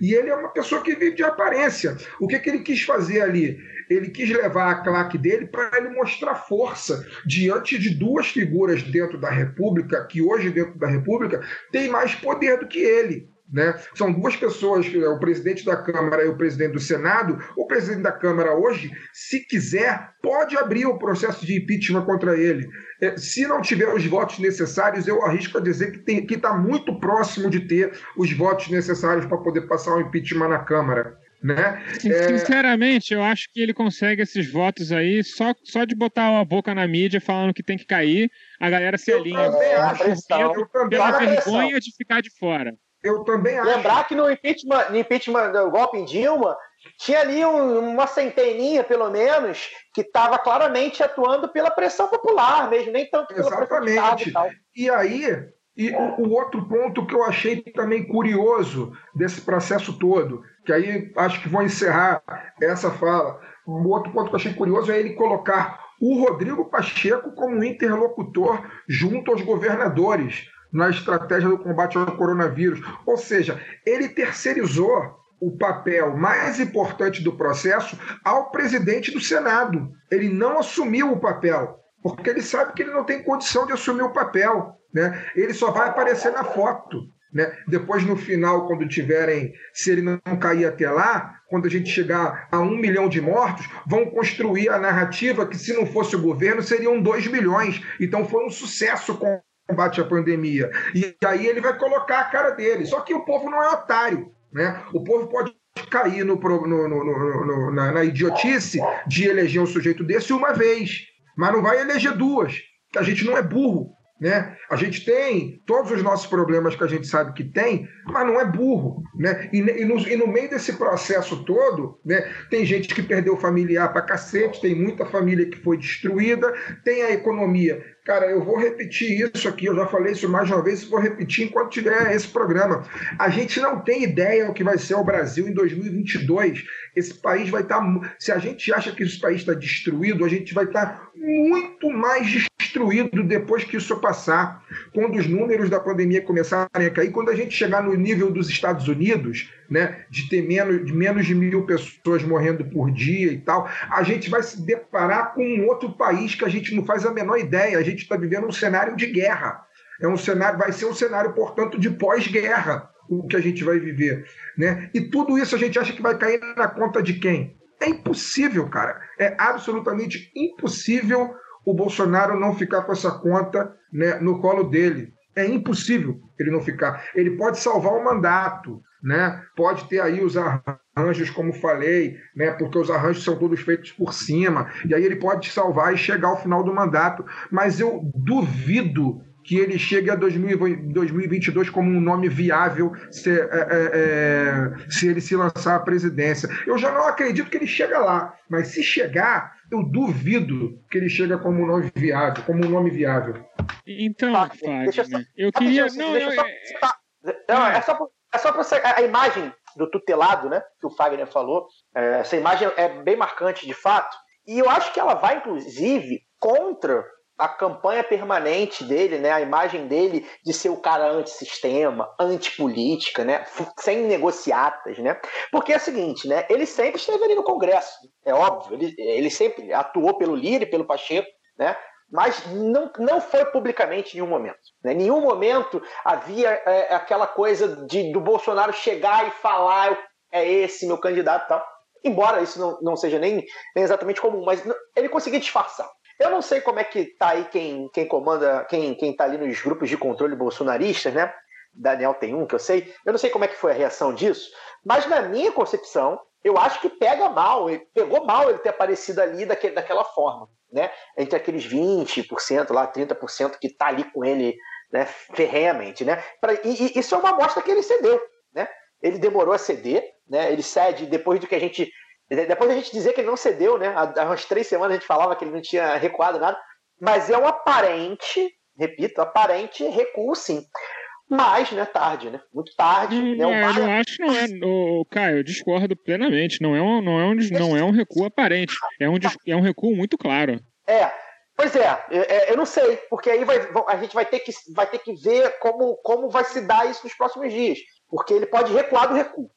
E ele é uma pessoa que vive de aparência. O que, que ele quis fazer ali? Ele quis levar a claque dele para ele mostrar força diante de duas figuras dentro da República, que hoje, dentro da República, tem mais poder do que ele. Né? São duas pessoas, o presidente da Câmara e o presidente do Senado. O presidente da Câmara hoje, se quiser, pode abrir o processo de impeachment contra ele. É, Se não tiver os votos necessários, eu arrisco a dizer que está muito próximo de ter os votos necessários para poder passar o impeachment na Câmara. Né? Sin- Sinceramente, eu acho que ele consegue esses votos aí só, só de botar a boca na mídia falando que tem que cair, a galera se Eu alinha. também acho. pressão. Eu também Pela pressão. vergonha de ficar de fora. Eu também acho. Lembrar que no impeachment, no impeachment do golpe em Dilma, tinha ali um- uma centeninha, pelo menos, que estava claramente atuando pela pressão popular mesmo, nem tanto pela pressão Exatamente. e tal. E aí, e o, outro ponto que eu achei também curioso desse processo todo, que aí acho que vou encerrar essa fala. O outro ponto que eu achei curioso é ele colocar o Rodrigo Pacheco como interlocutor junto aos governadores na estratégia do combate ao coronavírus. Ou seja, ele terceirizou o papel mais importante do processo ao presidente do Senado. Ele não assumiu o papel, porque ele sabe que ele não tem condição de assumir o papel. Né? Ele só vai aparecer na foto. Né? Depois, no final, quando tiverem, se ele não cair até lá, quando a gente chegar a um milhão de mortos, vão construir a narrativa que, se não fosse o governo, seriam dois milhões. Então, foi um sucesso com combate à pandemia. E aí ele vai colocar a cara dele. Só que o povo não é otário. Né? O povo pode cair no- no- no- na, na idiotice de eleger um sujeito desse uma vez, mas não vai eleger duas, que a gente não é burro. Né? A gente tem todos os nossos problemas que a gente sabe que tem, mas não é burro. Né? E, e no, e no meio desse processo todo, né, tem gente que perdeu familiar pra cacete, tem muita família que foi destruída, tem a economia. Cara, eu vou repetir isso aqui, eu já falei isso mais uma vez, vou repetir enquanto tiver esse programa. A gente não tem ideia do que vai ser o Brasil em 2022. Esse país vai estar. Se a gente acha que esse país está destruído, a gente vai estar muito mais destruído depois que isso passar. Quando os números da pandemia começarem a cair, quando a gente chegar no nível dos Estados Unidos, né, de ter menos de, menos de mil pessoas morrendo por dia e tal, a gente vai se deparar com um outro país que a gente não faz a menor ideia. A gente está vivendo um cenário de guerra. É um cenário, vai ser um cenário, portanto, de pós-guerra o que a gente vai viver, né? E tudo isso a gente acha que vai cair na conta de quem? É impossível, cara. É absolutamente impossível o Bolsonaro não ficar com essa conta né, no colo dele. É impossível ele não ficar. Ele pode salvar o mandato, né? Pode ter aí os arranjos, como falei, né? Porque os arranjos são todos feitos por cima. E aí ele pode salvar e chegar ao final do mandato. Mas eu duvido que ele chegue a 2020 2022 como um nome viável se, é, é, é, se ele se lançar à presidência. Eu já não acredito que ele chega lá, mas se chegar, eu duvido que ele chega como um nome viável, como um nome viável. Então, Fagner, deixa eu só- Fagner, eu queria. Não, só. Não, é só, pra- é só pra você, a a imagem do tutelado, né, que o Fagner falou, é, essa imagem é bem marcante de fato, e eu acho que ela vai, inclusive, contra a campanha permanente dele, né, a imagem dele de ser o cara antissistema, antipolítica, né, sem negociatas, né, porque é o seguinte, né, ele sempre esteve ali no Congresso, é óbvio, ele, ele sempre atuou pelo Lira e pelo Pacheco, né, mas não, não foi publicamente em nenhum momento. Né? Em nenhum momento havia é, aquela coisa de, do Bolsonaro chegar e falar "Eu- é esse meu candidato tal. Embora isso não, não seja nem, nem exatamente comum, mas ele conseguia disfarçar. Eu não sei como é que tá aí quem, quem comanda, quem, quem tá ali nos grupos de controle bolsonaristas, né? Daniel tem um que eu sei. Eu não sei como é que foi a reação disso, mas na minha concepção, eu acho que pega mal, pegou mal ele ter aparecido ali daquele, daquela forma, né? Entre aqueles 20%, lá 30% que tá ali com ele né, ferrenhamente. Né? Pra, e, e, isso é uma amostra que ele cedeu. Né? Ele demorou a ceder, né? ele cede depois do que a gente. Depois da gente dizer que ele não cedeu, né? Há umas três semanas a gente falava que ele não tinha recuado nada, mas é um aparente, repito, aparente recuo sim. Mas, né, tarde, né? Muito tarde. Hum, né? O é, eu acho que não é. Ô, Caio, eu discordo plenamente. Não é um, não é um, não é um recuo aparente. É um, é um recuo muito claro. É, pois é, é, é, eu não sei, porque aí vai, a gente vai ter que, vai ter que ver como, como vai se dar isso nos próximos dias, porque ele pode recuar do recuo.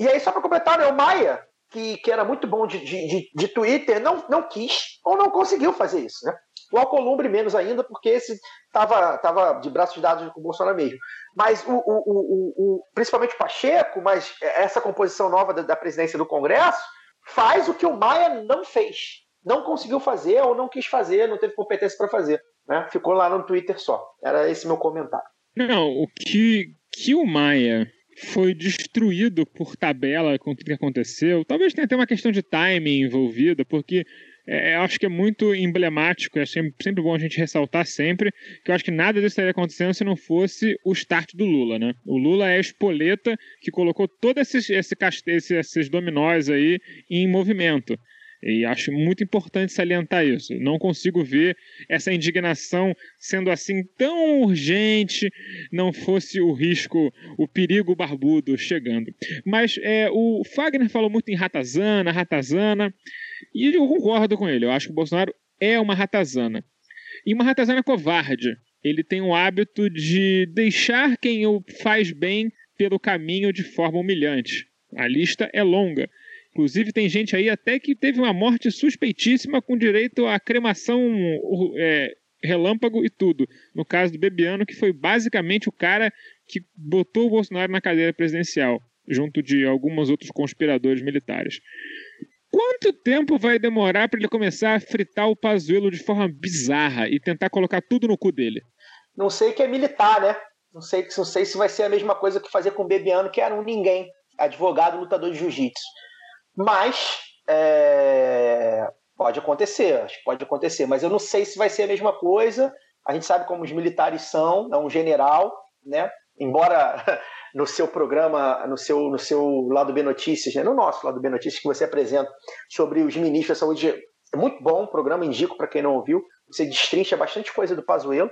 E aí, só para completar, né, o Maia, que, que era muito bom de, de, de, Twitter, não, não quis ou não conseguiu fazer isso, né? O Alcolumbre menos ainda, porque esse estava tava de braços dados com o Bolsonaro mesmo. Mas o, o, o- o- principalmente o Pacheco, mas essa composição nova da, da presidência do Congresso, faz o que o Maia não fez. Não conseguiu fazer ou não quis fazer, não teve competência para fazer. Né? Ficou lá no Twitter só. Era esse meu comentário. Não, o que, que o Maia foi destruído por tabela com tudo que aconteceu, talvez tenha até uma questão de timing envolvida, porque é, acho que é muito emblemático, é sempre, sempre bom a gente ressaltar sempre, que eu acho que nada disso estaria acontecendo se não fosse o start do Lula, né? O Lula é a espoleta que colocou todos esses, esse, esses dominós aí em movimento. E acho muito importante salientar isso. Não consigo ver essa indignação sendo assim tão urgente, não fosse o risco, o perigo barbudo chegando. Mas é, o Fagner falou muito em ratazana, ratazana, e eu concordo com ele. Eu acho que o Bolsonaro é uma ratazana. E uma ratazana covarde. Ele tem o hábito de deixar quem o faz bem pelo caminho de forma humilhante. A lista é longa. Inclusive, tem gente aí até que teve uma morte suspeitíssima com direito à cremação é, relâmpago e tudo. No caso do Bebiano, que foi basicamente o cara que botou o Bolsonaro na cadeira presidencial, junto de alguns outros conspiradores militares. Quanto tempo vai demorar para ele começar a fritar o Pazuello de forma bizarra e tentar colocar tudo no cu dele? Não sei que é militar, né? Não sei, não sei se vai ser a mesma coisa que fazer com o Bebiano, que era um ninguém, advogado, lutador de jiu-jitsu. Mas é, pode acontecer, acho que pode acontecer, mas eu não sei se vai ser a mesma coisa. A gente sabe como os militares são, é um general, né? Embora (laughs) no seu programa, no seu, no seu lado B Notícias, né? no nosso lado B Notícias que você apresenta sobre os ministros da saúde, é muito bom o programa, indico para quem não ouviu. Você destrincha bastante coisa do Pazuello.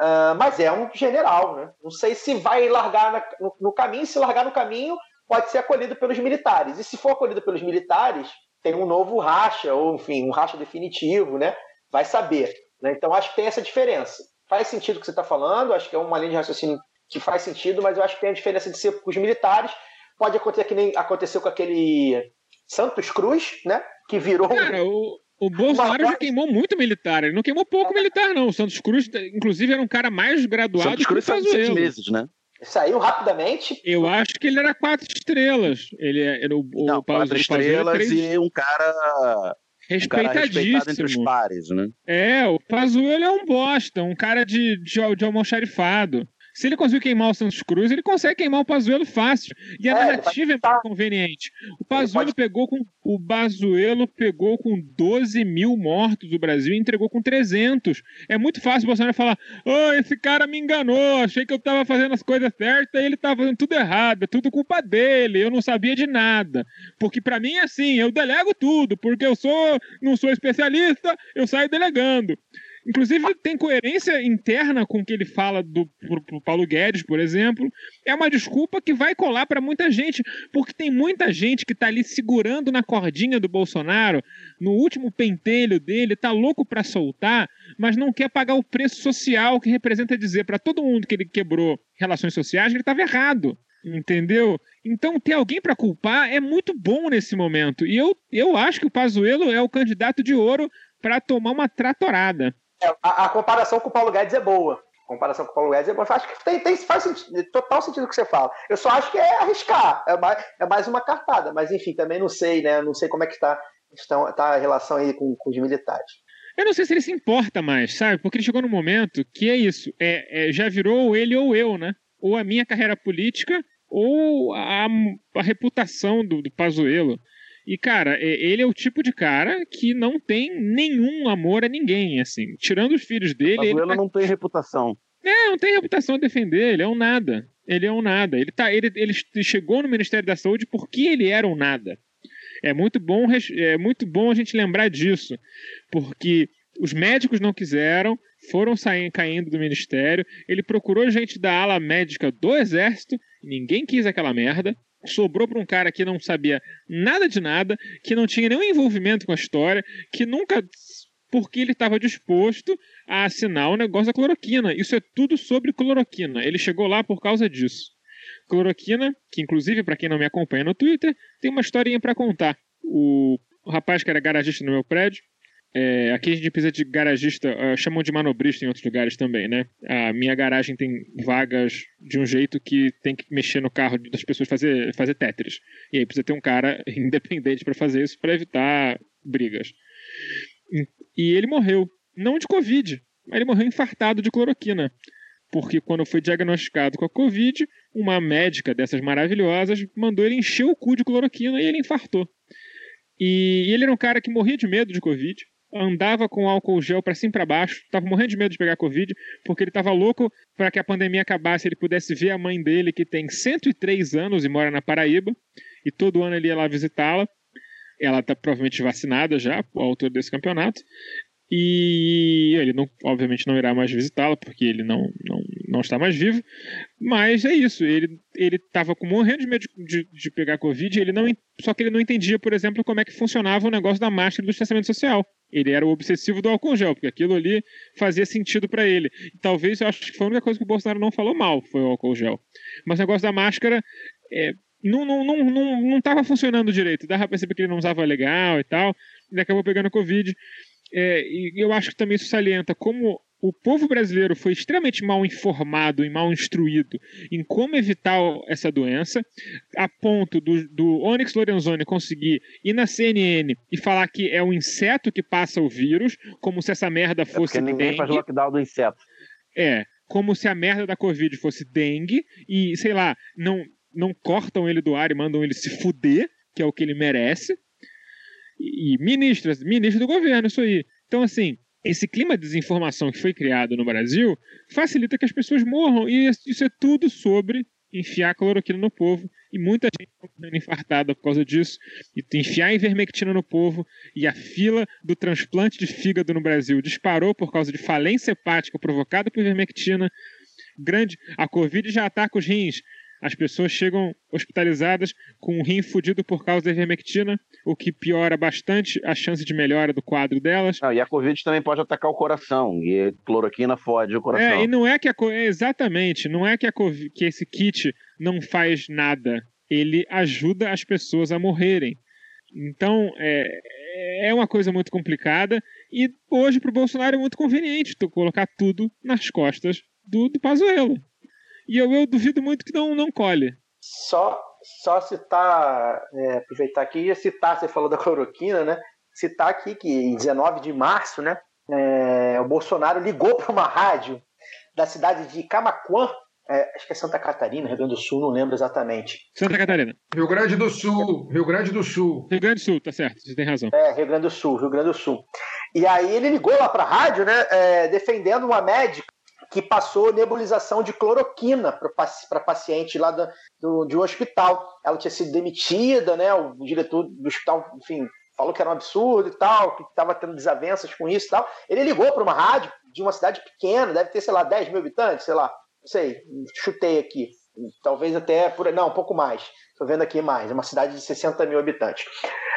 Uh, mas é um general, né? Não sei se vai largar na, no, no caminho, se largar no caminho, pode ser acolhido pelos militares. E se for acolhido pelos militares, tem um novo racha, ou enfim, um racha definitivo, né? Vai saber. Né? Então acho que tem essa diferença. Faz sentido o que você está falando, acho que é uma linha de raciocínio que faz sentido, mas eu acho que tem a diferença de ser com os militares. Pode acontecer que nem aconteceu com aquele Santos Cruz, né? Que virou. Cara, o, o Bolsonaro já queimou muito militar. Ele não queimou pouco militar, não. O Santos Cruz, inclusive, era um cara mais graduado Santos Cruz que o Pazuello. meses, né? Saiu rapidamente. Eu acho que ele era quatro estrelas. Ele era o, Não, quatro o era estrelas três- e um cara, um cara entre os respeitadíssimo. pares, né? É, o Pazuello é um bosta, um cara de, de, de almoxarifado. Se ele conseguiu queimar o Santos Cruz, ele consegue queimar o Pazuello fácil. E a É, narrativa é muito conveniente. O Pazuello pegou com o Bazuelo pegou com 12 mil mortos do Brasil e entregou com 300. É muito fácil o Bolsonaro falar: "Oh, esse cara me enganou, achei que eu tava fazendo as coisas certas e ele tava fazendo tudo errado, é tudo culpa dele, eu não sabia de nada". Porque pra mim é assim, eu delego tudo, porque eu sou não sou especialista, eu saio delegando. Inclusive, tem coerência interna com o que ele fala do pro, pro Paulo Guedes, por exemplo. É uma desculpa que vai colar para muita gente, porque tem muita gente que tá ali segurando na cordinha do Bolsonaro, no último pentelho dele, tá louco para soltar, mas não quer pagar o preço social que representa dizer para todo mundo que ele quebrou relações sociais que ele estava errado. Entendeu? Então, ter alguém para culpar é muito bom nesse momento. E eu, eu acho que o Pazuello é o candidato de ouro para tomar uma tratorada. A, a comparação com o Paulo Guedes é boa. A comparação com o Paulo Guedes é boa. Acho que tem, tem, faz sentido, total sentido o que você fala. Eu só acho que é arriscar. É mais, é mais uma cartada. Mas, enfim, também não sei, né? Não sei como é que está está, tá a relação aí com, com os militares. Eu não sei se ele se importa mais, sabe? Porque ele chegou num momento que é isso. É, é, já virou ele ou eu, né? Ou a minha carreira política ou a, a reputação do, do Pazuello. E, cara, ele é o tipo de cara que não tem nenhum amor a ninguém, assim. Tirando os filhos dele, ele Pazuello tá não tem reputação. É, não tem reputação a defender, ele é um nada. Ele é um nada. Ele, tá, ele, ele chegou no Ministério da Saúde porque ele era um nada. É muito bom, é muito bom a gente lembrar disso, porque os médicos não quiseram, foram saindo, caindo do ministério. Ele procurou gente da ala médica do exército, ninguém quis aquela merda. Sobrou para um cara que não sabia nada de nada, que não tinha nenhum envolvimento com a história, que nunca. Porque ele estava disposto a assinar o negócio da cloroquina. Isso é tudo sobre cloroquina. Ele chegou lá por causa disso. Cloroquina, que inclusive, para quem não me acompanha no Twitter, tem uma historinha para contar. O, rapaz que era garagista no meu prédio, é, aqui a gente precisa de garagista, uh, chamam de manobrista em outros lugares também, né? A minha garagem tem vagas de um jeito que tem que mexer no carro das pessoas fazer, fazer Tetris. E aí precisa ter um cara (laughs) independente para fazer isso, para evitar brigas. E ele morreu, não de Covid, mas ele morreu infartado de cloroquina. Porque quando foi diagnosticado com a Covid, uma médica dessas maravilhosas mandou ele encher o cu de cloroquina e ele infartou. E ele era um cara que morria de medo de Covid andava com álcool gel para cima e para baixo, estava morrendo de medo de pegar Covid, porque ele estava louco para que a pandemia acabasse, ele pudesse ver a mãe dele, que tem 103 anos e mora na Paraíba, e todo ano ele ia lá visitá-la. Ela está provavelmente vacinada já, o autor desse campeonato. E ele, não, obviamente, não irá mais visitá-la, porque ele não, não, não está mais vivo. Mas é isso, ele estava com morrendo de medo de, de, de pegar Covid, ele não, só que ele não entendia, por exemplo, como é que funcionava o negócio da máscara do distanciamento social. Ele era o obsessivo do álcool gel, porque aquilo ali fazia sentido para ele. E talvez eu acho que foi a única coisa que o Bolsonaro não falou mal, foi o álcool gel. Mas o negócio da máscara é, não, não, não, não, não tava funcionando direito. Dava pra perceber que ele não usava legal e tal. Ele acabou pegando Covid. É, e eu acho que também isso salienta como o povo brasileiro foi extremamente mal informado e mal instruído em como evitar essa doença, a ponto do, do Onyx Lorenzoni conseguir ir na CNN e falar que é o inseto que passa o vírus, como se essa merda fosse. É porque ninguém dengue. faz lockdown do inseto. É, como se a merda da Covid fosse dengue e, sei lá, não, não cortam ele do ar e mandam ele se fuder, que é o que ele merece. E, e ministros, ministro do governo, isso aí. Então, assim, esse clima de desinformação que foi criado no Brasil facilita que as pessoas morram. E isso é tudo sobre enfiar cloroquina no povo. E muita gente está morrendo infartada por causa disso. E enfiar ivermectina no povo. E a fila do transplante de fígado no Brasil disparou por causa de falência hepática provocada por ivermectina. Grande, a Covid já ataca os rins. As pessoas chegam hospitalizadas com um rim fudido por causa da ivermectina, o que piora bastante a chance de melhora do quadro delas. Ah, e a Covid também pode atacar o coração, e a cloroquina fode o coração. É, e não é que a exatamente, não é que, a COVID, que esse kit não faz nada, ele ajuda as pessoas a morrerem. Então, é, é uma coisa muito complicada, e hoje para o Bolsonaro é muito conveniente tu colocar tudo nas costas do, do Pazuello. E eu, eu duvido muito que não, não colhe. Só, só citar, é, aproveitar aqui e citar, você falou da cloroquina, né? Citar aqui que em 19 de março, né? É, o Bolsonaro ligou para uma rádio da cidade de Camaquã, é, acho que é Santa Catarina, Rio Grande do Sul, não lembro exatamente. Santa Catarina. Rio Grande do Sul, Rio Grande do Sul. Rio Grande do Sul, tá certo, você tem razão. É, Rio Grande do Sul, Rio Grande do Sul. E aí ele ligou lá para a rádio, né, é, defendendo uma médica que passou nebulização de cloroquina para paciente lá do, do, de um hospital. Ela tinha sido demitida, né? O diretor do hospital, enfim, falou que era um absurdo e tal, que estava tendo desavenças com isso e tal. Ele ligou para uma rádio de uma cidade pequena, deve ter, sei lá, 10 mil habitantes, sei lá, não sei, chutei aqui. Talvez até por. Não, um pouco mais. Estou vendo aqui mais. É uma cidade de 60 mil habitantes.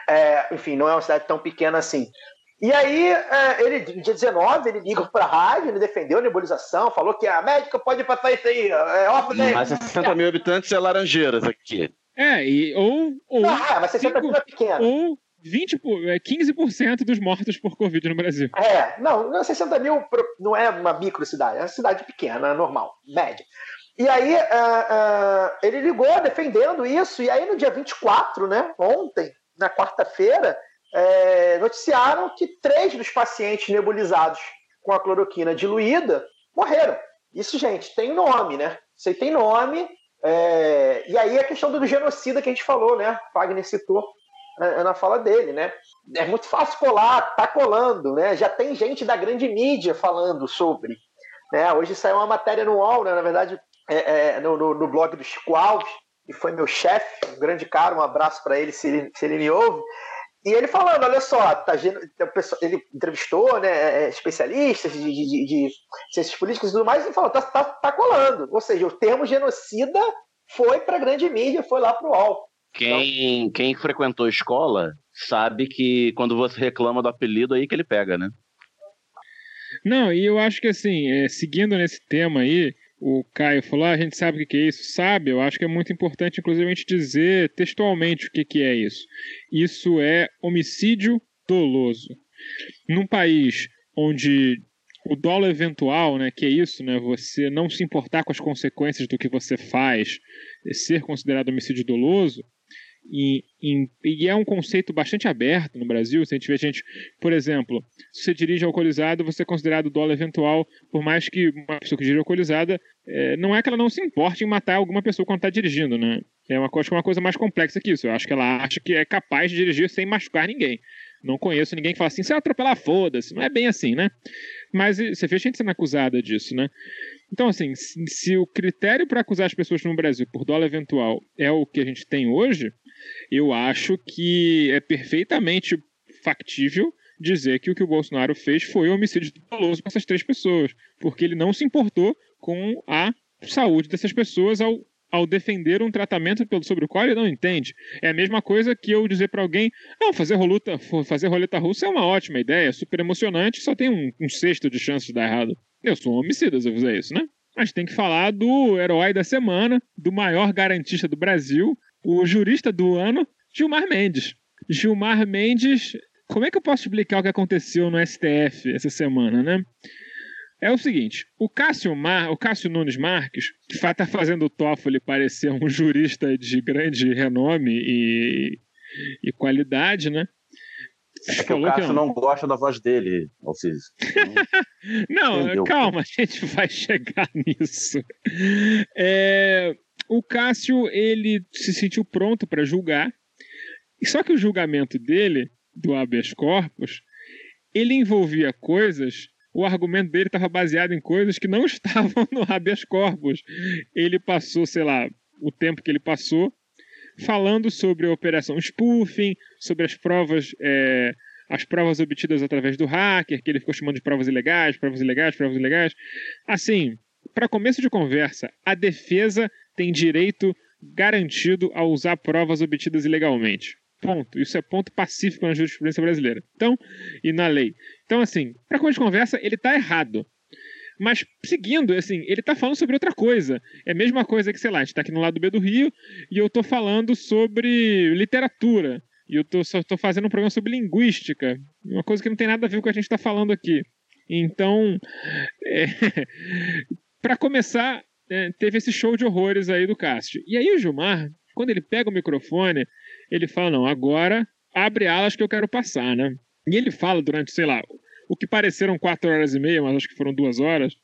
É, enfim, não é uma cidade tão pequena assim. E aí, é, ele, dia 19, ele liga pra rádio, ele defendeu a nebulização, falou que a médica pode passar isso aí. É óbvio, né? Mas 60 mil habitantes é Laranjeiras aqui. É, e, ou. ou não, é, mas 60 mil é pequeno. Ou 20, 15% é, dos mortos por Covid no Brasil. É, não, 60 mil não é uma micro cidade, é uma cidade pequena, normal, média. E aí, uh, uh, ele ligou defendendo isso, e aí no dia 24, né, ontem, na quarta-feira, é, noticiaram que três dos pacientes nebulizados com a cloroquina diluída morreram. Isso, gente, tem nome, né? Isso aí tem nome. É, e aí a questão do genocida que a gente falou, né? Wagner citou na fala dele, né? É muito fácil colar, tá colando, né? Já tem gente da grande mídia falando sobre. Né? Hoje saiu uma matéria no UOL, né? na verdade, é, é, no, no, no, blog do Chico Alves, que foi meu chefe, um grande cara, um abraço para ele se ele, se ele me ouve. E ele falando, olha só, tá, ele entrevistou né, é, especialistas de, de, de, ciências políticas e tudo mais, e falou, tá, tá, tá colando. Ou seja, o termo genocida foi para a grande mídia, foi lá para o UOL. Quem, então, quem frequentou escola sabe que quando você reclama do apelido, aí que ele pega, né? Não, e eu acho que assim, é, seguindo nesse tema aí, o Caio falou, ah, a gente sabe o que é isso. Sabe, eu acho que é muito importante, inclusive, a gente dizer textualmente o que é isso. Isso é homicídio doloso. Num país onde o dolo eventual, né, que é isso, né, você não se importar com as consequências do que você faz, ser considerado homicídio doloso, e, e, e, é um conceito bastante aberto no Brasil. Se a gente vê gente, por exemplo, se você dirige alcoolizado, você é considerado dolo eventual, por mais que uma pessoa que dirige alcoolizada, é, não é que ela não se importe em matar alguma pessoa quando está dirigindo, né? É uma, acho que é uma coisa mais complexa que isso. Eu acho que ela acha que é capaz de dirigir sem machucar ninguém. Não conheço ninguém que fala assim, se atropelar, foda-se. Não é bem assim, né? Mas você vê gente sendo acusada disso, né? Então, assim, se, se o critério para acusar as pessoas no Brasil por dolo eventual é o que a gente tem hoje, eu acho que é perfeitamente factível dizer que o que o Bolsonaro fez foi um homicídio doloso com essas três pessoas, porque ele não se importou com a saúde dessas pessoas ao, ao defender um tratamento sobre o qual ele não entende. É a mesma coisa que eu dizer para alguém: não, fazer, roluta, fazer roleta russa é uma ótima ideia, é super emocionante, só tem um, um sexto de chance de dar errado. Eu sou um homicida se eu fizer isso, né? A gente tem que falar do herói da semana, do maior garantista do Brasil, o jurista do ano, Gilmar Mendes. Gilmar Mendes, como é que eu posso explicar o que aconteceu no STF essa semana, né? É o seguinte, o Cássio, Mar, o Cássio Nunes Marques, que está fazendo o Toffoli parecer um jurista de grande renome e, e qualidade, né? É que o Cássio que não... não gosta da voz dele, Alcides. (laughs) Não, não calma, a gente vai chegar (laughs) nisso. É, o Cássio ele se sentiu pronto para julgar, só que o julgamento dele, do habeas corpus, ele envolvia coisas, o argumento dele estava baseado em coisas que não (laughs) estavam no habeas corpus. Ele passou, sei lá, o tempo que ele passou, falando sobre a operação spoofing, sobre as provas, é, as provas obtidas através do hacker, que ele ficou chamando de provas ilegais, provas ilegais, provas ilegais. Assim, para começo de conversa, a defesa tem direito garantido a usar provas obtidas ilegalmente. Ponto. Isso é ponto pacífico na jurisprudência brasileira. Então, e na lei. Então, assim, para começo de conversa, ele está errado. Mas seguindo, assim, ele está falando sobre outra coisa. É a mesma coisa que, sei lá, a gente está aqui no lado B do Rio e eu estou falando sobre literatura. E eu tô, só estou fazendo um programa sobre linguística. Uma coisa que não tem nada a ver com o que a gente está falando aqui. Então, (laughs) é, para começar, é, teve esse show de horrores aí do Cássio. E aí o Gilmar, quando ele pega o microfone, ele fala: não, agora abre alas que eu quero passar, né? E ele fala durante, sei lá, o que pareceram quatro horas e meia, mas acho que foram duas horas,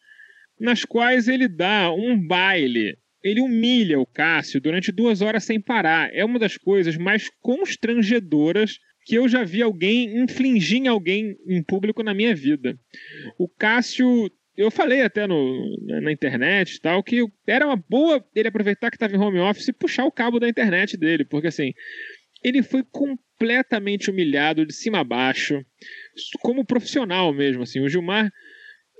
nas quais ele dá um baile. Ele humilha o Cássio durante duas horas sem parar. É uma das coisas mais constrangedoras que eu já vi alguém infligir alguém em público na minha vida. O Cássio eu falei até no, na internet e tal que era uma boa ele aproveitar que estava em home office e puxar o cabo da internet dele, porque assim, ele foi completamente humilhado de cima a baixo, como profissional mesmo, assim. O Gilmar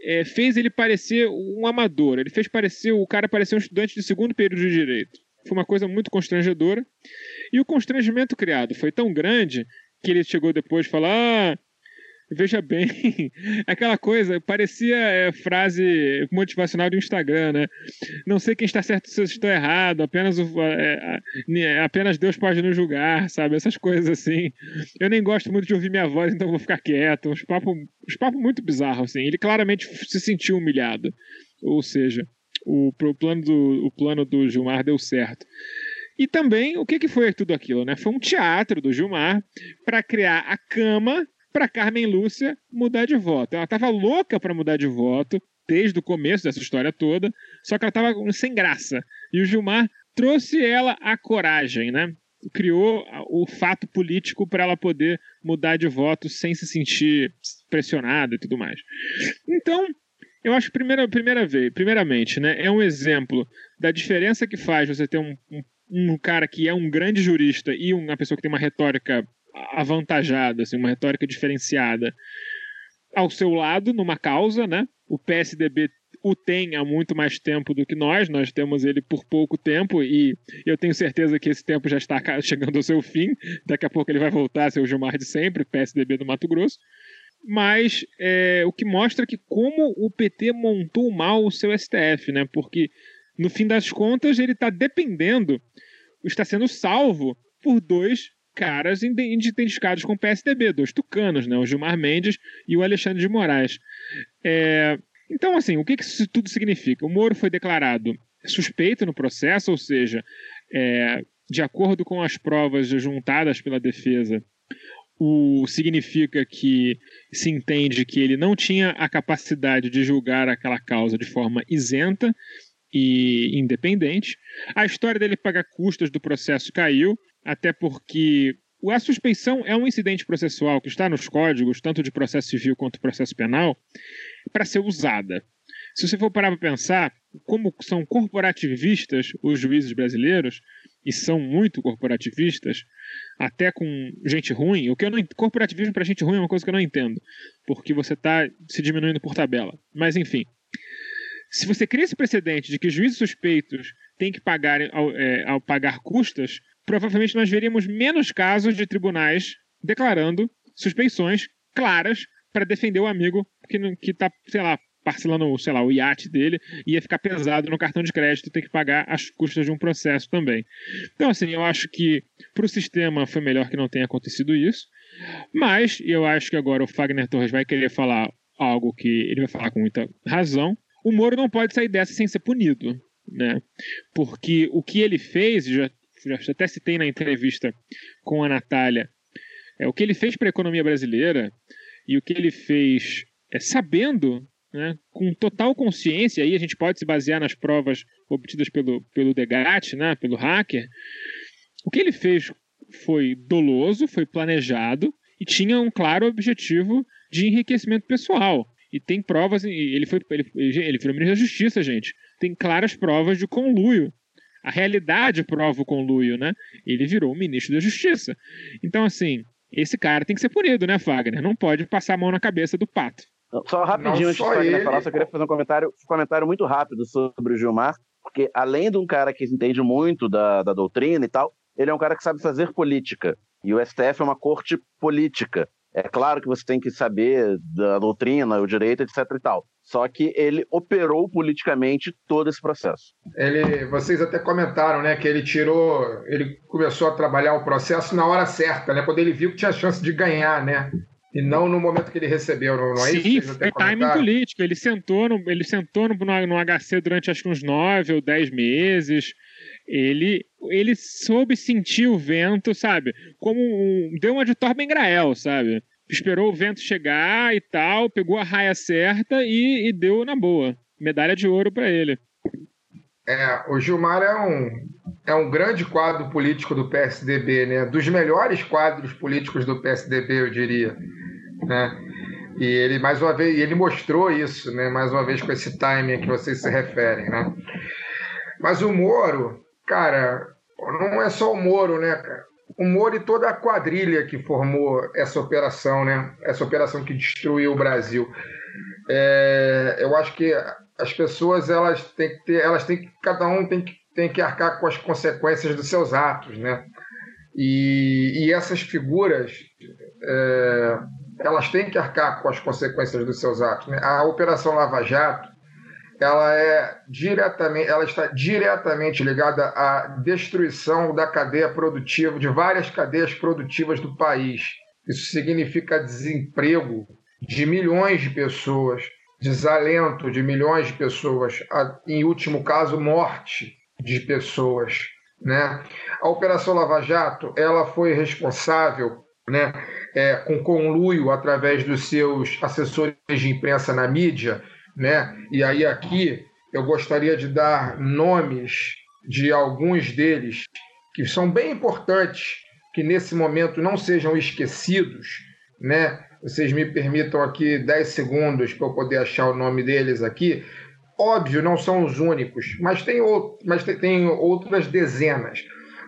é, fez ele parecer um amador, ele fez parecer o cara parecer um estudante de segundo período de direito. Foi uma coisa muito constrangedora. E o constrangimento criado foi tão grande que ele chegou depois e falou: Ah, Veja bem, (laughs) aquela coisa, parecia é, frase motivacional do Instagram, né? Não sei quem está certo se estou errado, apenas, o, é, é, apenas Deus pode nos julgar, sabe? Essas coisas assim. Eu nem gosto muito de ouvir minha voz, então vou ficar quieto. Uns papos papo muito bizarros, assim. Ele claramente se sentiu humilhado. Ou seja, o, o, plano, do, o plano do Gilmar deu certo. E também, o que, que foi tudo aquilo, né? Foi um teatro do Gilmar para criar a cama para Carmen Lúcia mudar de voto. Ela estava louca para mudar de voto desde o começo dessa história toda, só que ela estava sem graça. E o Gilmar trouxe ela à coragem, né? Criou o fato político para ela poder mudar de voto sem se sentir pressionada e tudo mais. Então, Eu acho, primeira, primeira vez, primeiramente, né, é um exemplo da diferença que faz você ter um, um, um cara que é um grande jurista e uma pessoa que tem uma retórica avantajada, assim, uma retórica diferenciada ao seu lado numa causa, né? O PSDB o tem há muito mais tempo do que nós, nós temos ele por pouco tempo e eu tenho certeza que esse tempo já está chegando ao seu fim. Daqui a pouco ele vai voltar a ser o Gilmar de sempre, PSDB do Mato Grosso. Mas é, o que mostra que como o PT montou mal o seu STF, né? Porque no fim das contas ele está dependendo, está sendo salvo por dois caras identificados com o PSDB, dois tucanos, né? O Gilmar Mendes e o Alexandre de Moraes. É, então, assim, o que, isso tudo significa? O Moro foi declarado suspeito no processo, ou seja, é, de acordo com as provas juntadas pela defesa, o significa que se entende que ele não tinha a capacidade de julgar aquela causa de forma isenta e independente. A história dele pagar custas do processo caiu, até porque a suspeição é um incidente processual que está nos códigos, tanto de processo civil quanto processo penal, para ser usada. Se você for parar para pensar, como são corporativistas os juízes brasileiros, e são muito corporativistas, até com gente ruim, o que eu não corporativismo para gente ruim é uma coisa que eu não entendo, porque você está se diminuindo por tabela. Mas enfim, se você cria esse precedente de que juízes suspeitos têm que pagar ao, é, ao pagar custas, provavelmente nós veríamos menos casos de tribunais declarando suspeições claras para defender o amigo que está, sei lá, parcelando, sei lá, o iate dele, ia ficar pesado no cartão de crédito ter que pagar as custas de um processo também. Então, assim, eu acho que para o sistema foi melhor que não tenha acontecido isso, mas eu acho que agora o Fagner Torres vai querer falar algo que ele vai falar com muita razão. O Moro não pode sair dessa sem ser punido, né? Porque o que ele fez, já, até citei na entrevista com a Natália, é o que ele fez para a economia brasileira e o que ele fez é, sabendo, né, com total consciência, aí a gente pode se basear nas provas obtidas pelo, pelo Degat, né, pelo hacker, o que ele fez foi doloso, foi planejado e tinha um claro objetivo de enriquecimento pessoal. E tem provas, ele foi ele, ele foi ministro da Justiça, gente. Tem claras provas de conluio. A realidade prova o conluio, né? Ele virou ministro da Justiça. Então, assim, esse cara tem que ser punido, né, Fagner? Não pode passar a mão na cabeça do pato. Só rapidinho, antes de Fagner falar, só queria fazer um comentário, um comentário muito rápido sobre o Gilmar, porque além de um cara que entende muito da, da doutrina e tal, ele é um cara que sabe fazer política. E o STF é uma corte política. É claro que você tem que saber da doutrina, o direito, etc e tal. Só que ele operou politicamente todo esse processo. Ele, vocês até comentaram, né, que ele tirou, ele começou a trabalhar o processo na hora certa, né, quando ele viu que tinha chance de ganhar, né? E não no momento que ele recebeu, não, não é Sim, isso? Sim, foi timing político. Ele sentou, no, ele sentou no, no HC durante acho que uns nove ou dez meses. Ele, ele soube sentir o vento, sabe? Como um, deu uma de Torben Grael, sabe? esperou o vento chegar e tal, pegou a raia certa e, e deu na boa. Medalha de ouro para ele. É, o Gilmar é um, é um grande quadro político do PSDB, né? Dos melhores quadros políticos do PSDB, eu diria, né? E ele mais uma vez, ele mostrou isso, né? Mais uma vez com esse timing que vocês se referem, né? Mas o Moro, cara, não é só o Moro, né, cara? o Moro e toda a quadrilha que formou essa operação, né? Essa operação que destruiu o Brasil. É, eu acho que as pessoas elas têm que ter, elas têm que cada um tem que tem que arcar com as consequências dos seus atos, né? E, e essas figuras é, elas têm que arcar com as consequências dos seus atos. Né? A Operação Lava Jato ela é diretamente, ela está diretamente ligada à destruição da cadeia produtiva, de várias cadeias produtivas do país. Isso significa desemprego de milhões de pessoas, desalento de milhões de pessoas, em último caso, morte de pessoas. Né? A Operação Lava Jato ela foi responsável né, é, com conluio através dos seus assessores de imprensa na mídia né? E aí aqui eu gostaria de dar nomes de alguns deles que são bem importantes que nesse momento não sejam esquecidos, né? vocês me permitam aqui 10 segundos para eu poder achar o nome deles aqui. Óbvio, não são os únicos, mas tem, outro, mas tem, outras dezenas.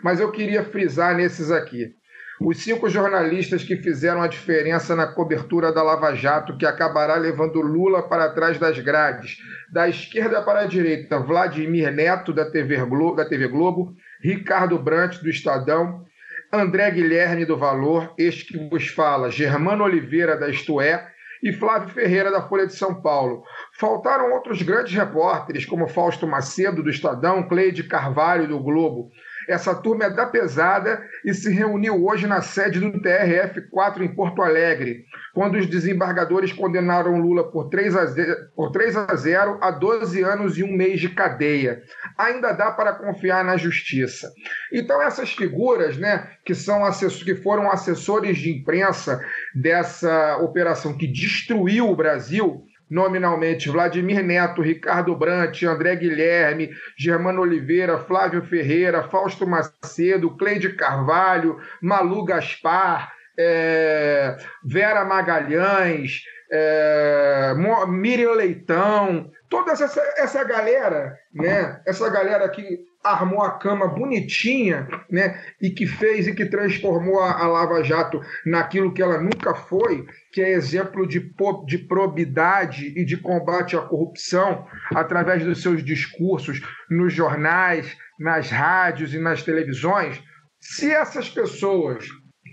Mas eu queria frisar nesses aqui. Os cinco jornalistas que fizeram a diferença na cobertura da Lava Jato, que acabará levando Lula para trás das grades. Da esquerda para a direita, Vladimir Neto, da TV Globo, da TV Globo Ricardo Brant, do Estadão, André Guilherme, do Valor, este que vos fala, Germano Oliveira, da Isto É, e Flávio Ferreira, da Folha de São Paulo. Faltaram outros grandes repórteres, como Fausto Macedo, do Estadão, Cleide Carvalho, do Globo. Essa turma é da pesada e se reuniu hoje na sede do TRF-4 em Porto Alegre, quando os desembargadores condenaram Lula por 3 a 0, por 3 a, 0 a 12 anos e um mês de cadeia. Ainda dá para confiar na justiça. Então essas figuras, né, que são assessores, que foram assessores de imprensa dessa operação que destruiu o Brasil, nominalmente Vladimir Neto, Ricardo Brant, André Guilherme, Germano Oliveira, Flávio Ferreira, Fausto Macedo, Cleide Carvalho, Malu Gaspar, é, Vera Magalhães, é, Miriam Leitão, toda essa, essa galera, né? Essa galera que armou a cama bonitinha, né? E que fez e que transformou a, a Lava Jato naquilo que ela nunca foi, que é exemplo de, de probidade e de combate à corrupção através dos seus discursos nos jornais, nas rádios e nas televisões. Se essas pessoas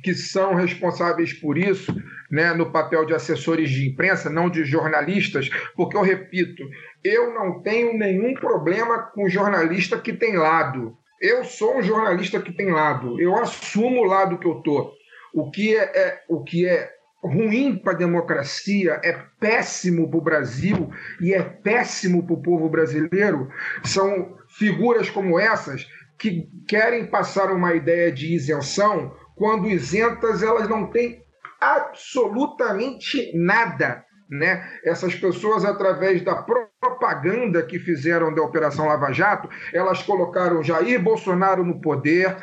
que são responsáveis por isso, né, no papel de assessores de imprensa, não de jornalistas, porque eu repito, eu não tenho nenhum problema com jornalista que tem lado. Eu sou um jornalista que tem lado. Eu assumo o lado que eu tô. O que é, é o que é ruim para a democracia, é péssimo para o Brasil e é péssimo para o povo brasileiro. São figuras como essas que querem passar uma ideia de isenção quando isentas elas não têm absolutamente nada. Né? Essas pessoas, através da propaganda que fizeram da Operação Lava Jato, elas colocaram Jair Bolsonaro no poder.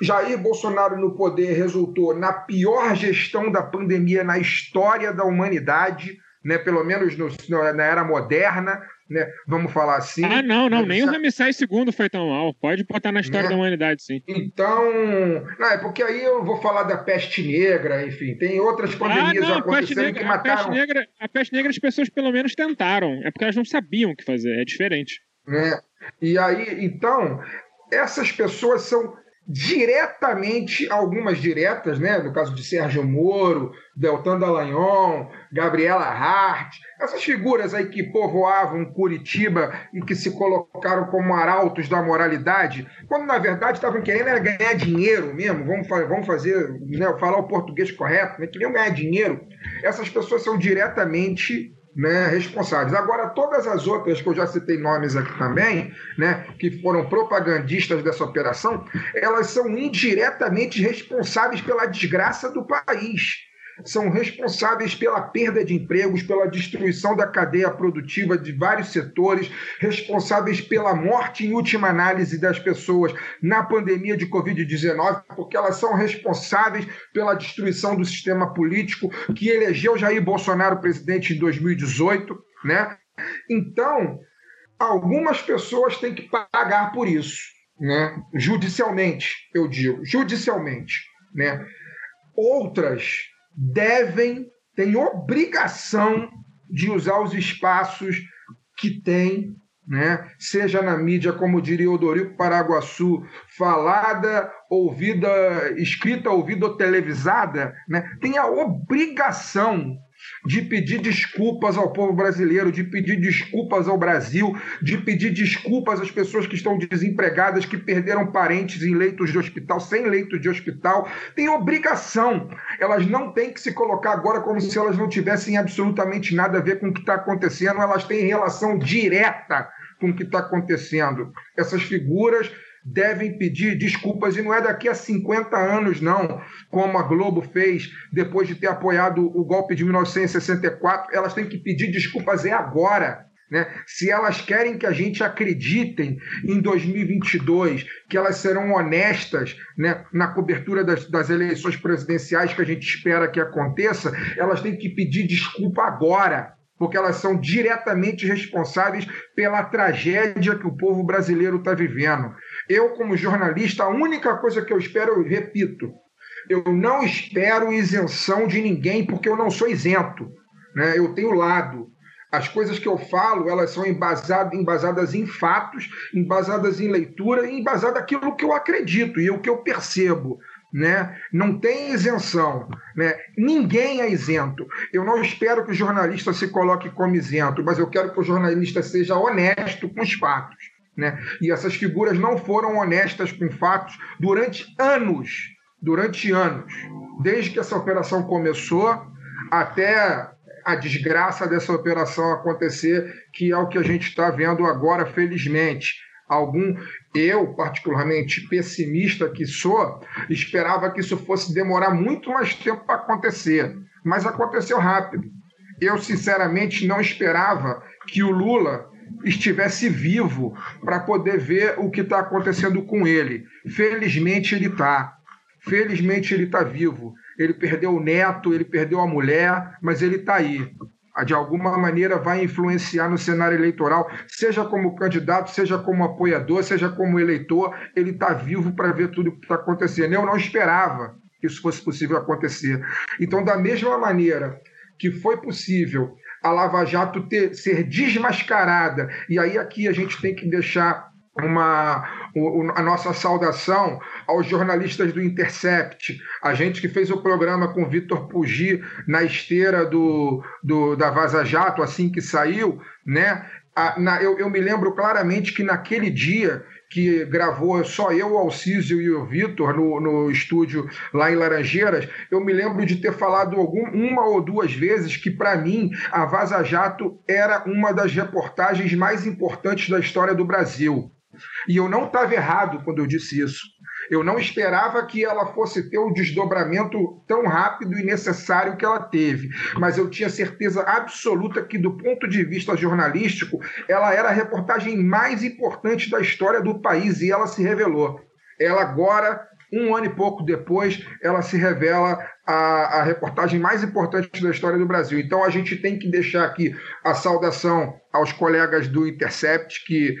Jair Bolsonaro no poder resultou na pior gestão da pandemia na história da humanidade, né? pelo menos no, na era moderna né? Vamos falar assim. Ah, não, não, nem o Ramsés II foi tão mal. Pode botar na história né? da humanidade, sim. Então, não, é porque aí eu vou falar da peste negra, enfim, tem outras ah, pandemias ah, não, acontecendo negra, que mataram. A peste, negra, a peste negra as pessoas pelo menos tentaram. É porque elas não sabiam o que fazer, é diferente. Né? E aí, então, essas pessoas são diretamente, algumas diretas, né? no caso de Sérgio Moro, Deltan Dallagnol, Gabriela Hart, essas figuras aí que povoavam Curitiba e que se colocaram como arautos da moralidade, quando na verdade estavam querendo ganhar dinheiro mesmo, vamos, vamos fazer, né, falar o português correto, né, queriam ganhar dinheiro, essas pessoas são diretamente né, responsáveis. Agora, todas as outras que eu já citei nomes aqui também, né, que foram propagandistas dessa operação, elas são indiretamente responsáveis pela desgraça do país são responsáveis pela perda de empregos, pela destruição da cadeia produtiva de vários setores, responsáveis pela morte, em última análise, das pessoas na pandemia de Covid-19, porque elas são responsáveis pela destruição do sistema político que elegeu Jair Bolsonaro presidente em 2018, né? Então, algumas pessoas têm que pagar por isso, né? Judicialmente, eu digo, judicialmente, né? Outras devem, têm obrigação de usar os espaços que têm, né? seja na mídia, como diria Odorico Paraguaçu, falada, ouvida, escrita, ouvida ou televisada, né? tem a obrigação de pedir desculpas ao povo brasileiro, de pedir desculpas ao Brasil, de pedir desculpas às pessoas que estão desempregadas, que perderam parentes em leitos de hospital, sem leito de hospital. Tem obrigação. Elas não têm que se colocar agora como se elas não tivessem absolutamente nada a ver com o que está acontecendo, elas têm relação direta com o que está acontecendo. Essas figuras devem pedir desculpas, e não é daqui a 50 anos, não, como a Globo fez depois de ter apoiado o golpe de 1964. Elas têm que pedir desculpas é agora. Né? Se elas querem que a gente acreditem em 2022 que elas serão honestas né, na cobertura das, das, eleições presidenciais que a gente espera que aconteça, elas têm que pedir desculpa agora, porque elas são diretamente responsáveis pela tragédia que o povo brasileiro está vivendo. Eu, como jornalista, a única coisa que eu espero, eu repito, eu não espero isenção de ninguém, porque eu não sou isento. Né? Eu tenho lado. As coisas que eu falo, elas são embasadas, embasadas em fatos, embasadas em leitura, embasadas naquilo que eu acredito e o que eu percebo. Né? Não tem isenção, né? Ninguém é isento. Eu não espero que o jornalista se coloque como isento, mas eu quero que o jornalista seja honesto com os fatos, né? E essas figuras não foram honestas com fatos durante anos, durante anos, desde que essa operação começou até a desgraça dessa operação acontecer, que é o que a gente está vendo agora, felizmente. Algum, eu, particularmente pessimista que sou, esperava que isso fosse demorar muito mais tempo para acontecer, mas aconteceu rápido. Eu, sinceramente, não esperava que o Lula estivesse vivo para poder ver o que está acontecendo com ele. Felizmente ele está. Felizmente ele está vivo ele perdeu o neto, ele perdeu a mulher, mas ele está aí. De alguma maneira vai influenciar no cenário eleitoral, seja como candidato, seja como apoiador, seja como eleitor, ele está vivo para ver tudo o que está acontecendo. Eu não esperava que isso fosse possível acontecer. Então, da mesma maneira que foi possível a Lava Jato ter, ser desmascarada, e aí aqui a gente tem que deixar uma, a nossa saudação aos jornalistas do Intercept, a gente que fez o programa com Vitor Pugi na esteira do, do, da Vaza Jato, assim que saiu, né? Eu, eu me lembro claramente que naquele dia que gravou só eu, o Alcísio e o Vitor no, no estúdio lá em Laranjeiras, eu me lembro de ter falado algum, uma ou duas vezes que, para mim, a Vaza Jato era uma das reportagens mais importantes da história do Brasil. E eu não estava errado quando eu disse isso. Eu não esperava que ela fosse ter o desdobramento tão rápido e necessário que ela teve, mas eu tinha certeza absoluta que, do ponto de vista jornalístico, ela era a reportagem mais importante da história do país e ela se revelou. Ela agora, um ano e pouco depois, ela se revela a, a reportagem mais importante da história do Brasil. Então a gente tem que deixar aqui a saudação aos colegas do Intercept que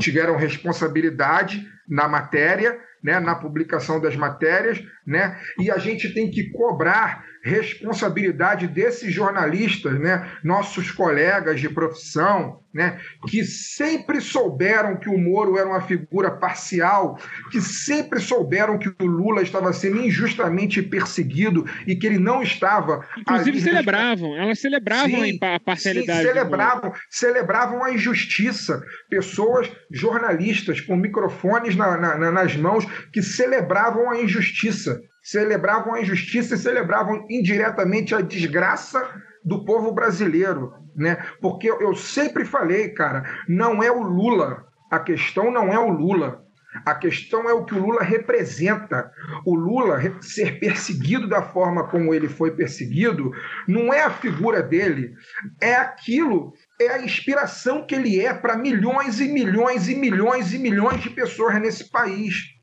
tiveram responsabilidade na matéria, né, na publicação das matérias, né, e a gente tem que cobrar responsabilidade desses jornalistas, né, nossos colegas de profissão, né, que sempre souberam que o Moro era uma figura parcial, que sempre souberam que o Lula estava sendo injustamente perseguido e que ele não estava. Inclusive celebravam, elas celebravam sim, a parcialidade. Sim, celebravam, celebravam a injustiça. Pessoas, jornalistas com microfones na, na, nas mãos, que celebravam a injustiça celebravam a injustiça e celebravam indiretamente a desgraça do povo brasileiro, né? Porque eu sempre falei, cara, não é o Lula, a questão não é o Lula. A questão é o que o Lula representa. O Lula ser perseguido da forma como ele foi perseguido não é a figura dele, é aquilo, é a inspiração que ele é para milhões e milhões e milhões e milhões de pessoas nesse país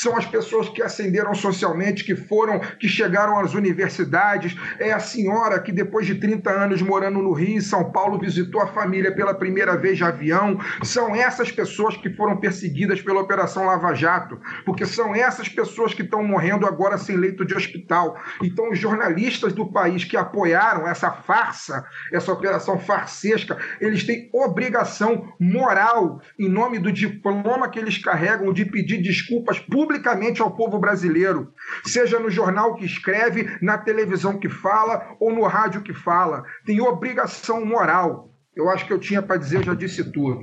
são as pessoas que ascenderam socialmente, que foram, que chegaram às universidades. É a senhora que, depois de 30 anos morando no Rio e São Paulo, visitou a família pela primeira vez de avião. São essas pessoas que foram perseguidas pela Operação Lava Jato, porque são essas pessoas que estão morrendo agora sem leito de hospital. Então, os jornalistas do país que apoiaram essa farsa, essa operação farsesca, eles têm obrigação moral, em nome do diploma que eles carregam, de pedir desculpas públicas publicamente ao povo brasileiro, seja no jornal que escreve, na televisão que fala ou no rádio que fala. Tem obrigação moral. Eu acho que eu tinha para dizer, eu já disse tudo.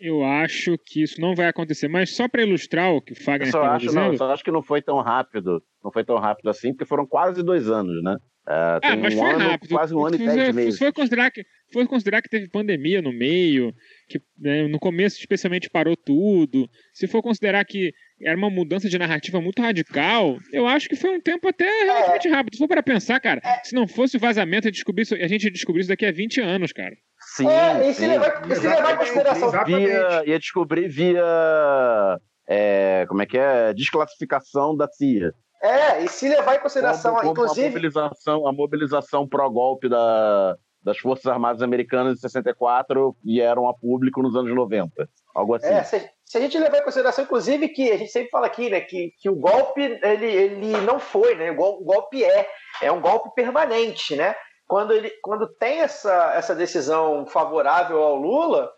Eu acho que isso não vai acontecer, mas só para ilustrar o que o Fagner estava dizendo... Não, eu só acho que não foi tão rápido, não foi tão rápido assim, porque foram quase dois anos, né? Uh, ah, mas um foi ano, rápido. quase um ano e Se dez você- meses. Se for considerar que, foi considerar que teve pandemia no meio, que né, no começo especialmente parou tudo, se for considerar que era uma mudança de narrativa muito radical, eu acho que foi um tempo até relativamente rápido. Se for para pensar, cara, se não fosse o vazamento, a, descobrir isso- a gente descobriu isso daqui a 20 anos, cara. Sim, É, e se sim. levar, e se levar em consideração. Via, ia descobrir via. é, como é que é? Desclassificação da CIA. É, e se levar em consideração, Como- como a inclusive. mobilização, a mobilização pró-golpe da, das Forças Armadas Americanas em 64 vieram a público nos anos 90. Algo assim. É, se, se a gente levar em consideração, inclusive, que a gente sempre fala aqui, né, que, que o golpe ele, ele não foi, né? O gol- o golpe é, é um golpe permanente, né? Quando, ele, quando tem essa, essa decisão favorável ao Lula,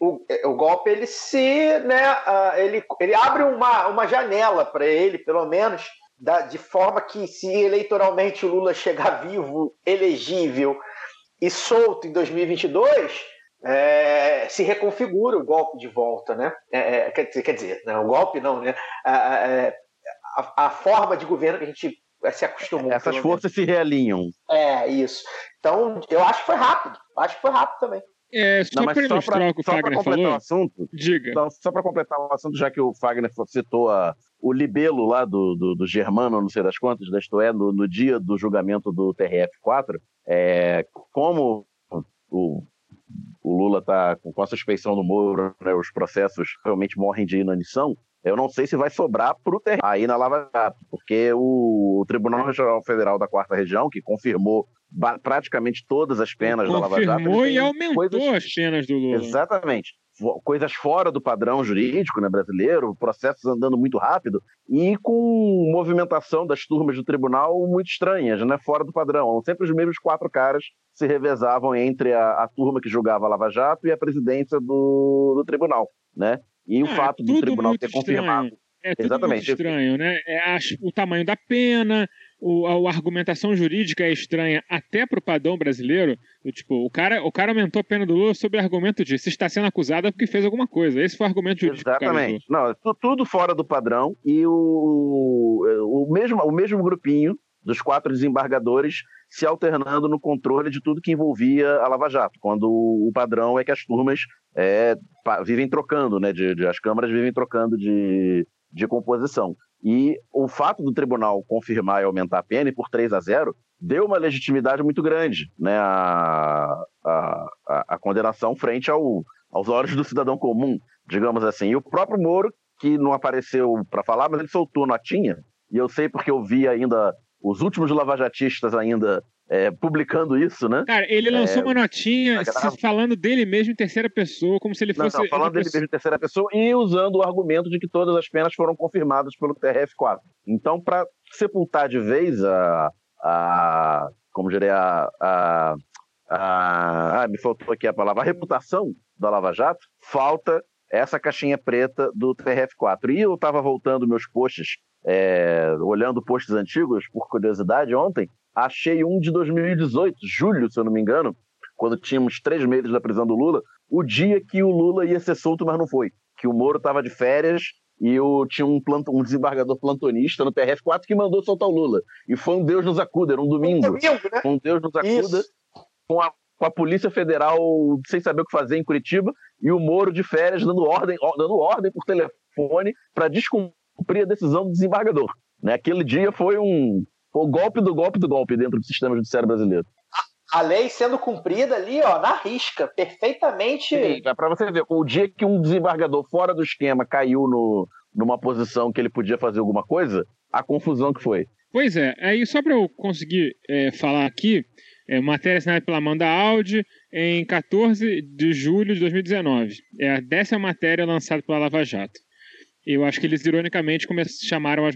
o, o golpe ele se, né, ele, ele abre uma, uma janela para ele, pelo menos, da, de forma que se eleitoralmente o Lula chegar vivo, elegível e solto em 2022, é, se reconfigura o golpe de volta, né? É, é, quer dizer, quer dizer né? o golpe não, né? A, a- a- a forma de governo que a gente se acostumou. Essas forças se realinham. É, isso. Então, eu acho que foi rápido. Acho que foi rápido também. É, só Não, para ilustrar o que o só pra Fagner completar falou, o assunto, diga. Só para completar o assunto, já que o Fagner citou a- o libelo lá do, do, do Germano, não sei das quantas, da isto é, no, no dia do julgamento do TRF-4, é, como o, o Lula está com a suspeição do Moro, né, os processos realmente morrem de inanição, eu não sei se vai sobrar para o TRF aí na Lava Jato, porque o, o Tribunal Regional Federal da Quarta Região, que confirmou praticamente todas as penas da Lava Jato, Confirmou e aumentou coisas- as penas do Lula. Exatamente. Coisas fora do padrão jurídico né, brasileiro, processos andando muito rápido e com movimentação das turmas do tribunal muito estranhas, né, fora do padrão. Sempre os mesmos quatro caras se revezavam entre a, a turma que julgava a Lava Jato e a presidência do, do tribunal. Né? E o É, fato do tribunal ter confirmado. estranho. É tudo Exatamente. estranho, né? É, as- o tamanho da pena, o, a, a argumentação jurídica é estranha até pro padrão brasileiro. Do tipo, o cara, o cara aumentou a pena do Lula sob o argumento de se está sendo acusado é porque fez alguma coisa. Esse foi o argumento jurídico. o. Exatamente. Não, tu- tudo fora do padrão e o, o, mesmo, o mesmo grupinho dos quatro desembargadores se alternando no controle de tudo que envolvia a Lava Jato, quando o padrão é que as turmas é, vivem trocando, né, de, de- as câmaras vivem trocando de, de composição. E o fato do tribunal confirmar e aumentar a pena por 3 a 0 deu uma legitimidade muito grande né, a, a condenação frente ao, aos olhos do cidadão comum, digamos assim. E o próprio Moro, que não apareceu para falar, mas ele soltou notinha, e eu sei porque eu vi ainda os últimos lavajatistas ainda é, publicando isso, né? Cara, ele lançou É, uma notinha falando dele mesmo em terceira pessoa, como se ele Não, fosse. não, falando uma dele pessoa- mesmo em terceira pessoa e usando o argumento de que todas as penas foram confirmadas pelo TRF4. Então, para sepultar de vez a, a como diria, a, a, a- ah, me faltou aqui a palavra, a reputação da Lava Jato, falta essa caixinha preta do TRF4. E eu estava voltando meus posts, é, olhando posts antigos, por curiosidade, ontem, achei um de 2018, julho, se eu não me engano, quando tínhamos três meses da prisão do Lula, o dia que o Lula ia ser solto, mas não foi. Que o Moro estava de férias e eu tinha um, planta- um desembargador plantonista no TRF4 que mandou soltar o Lula. E foi um Deus nos acuda, era um domingo. Domingo, né? Um Deus nos acuda com a, com a Polícia Federal sem saber o que fazer em Curitiba e o Moro de férias dando ordem, dando ordem por telefone para descumprir a decisão do desembargador. Né? Aquele dia foi um o golpe do golpe do golpe dentro do sistema judiciário brasileiro. A lei sendo cumprida ali, ó, na risca, perfeitamente. Para você ver, o dia que um desembargador fora do esquema caiu no, numa posição que ele podia fazer alguma coisa, a confusão que foi. Pois é, aí só para eu conseguir é, falar aqui, é, matéria assinada pela Amanda Audi em 14 de julho de 2019. É a décima matéria lançada pela Lava Jato. Eu acho que eles, ironicamente, chamaram as,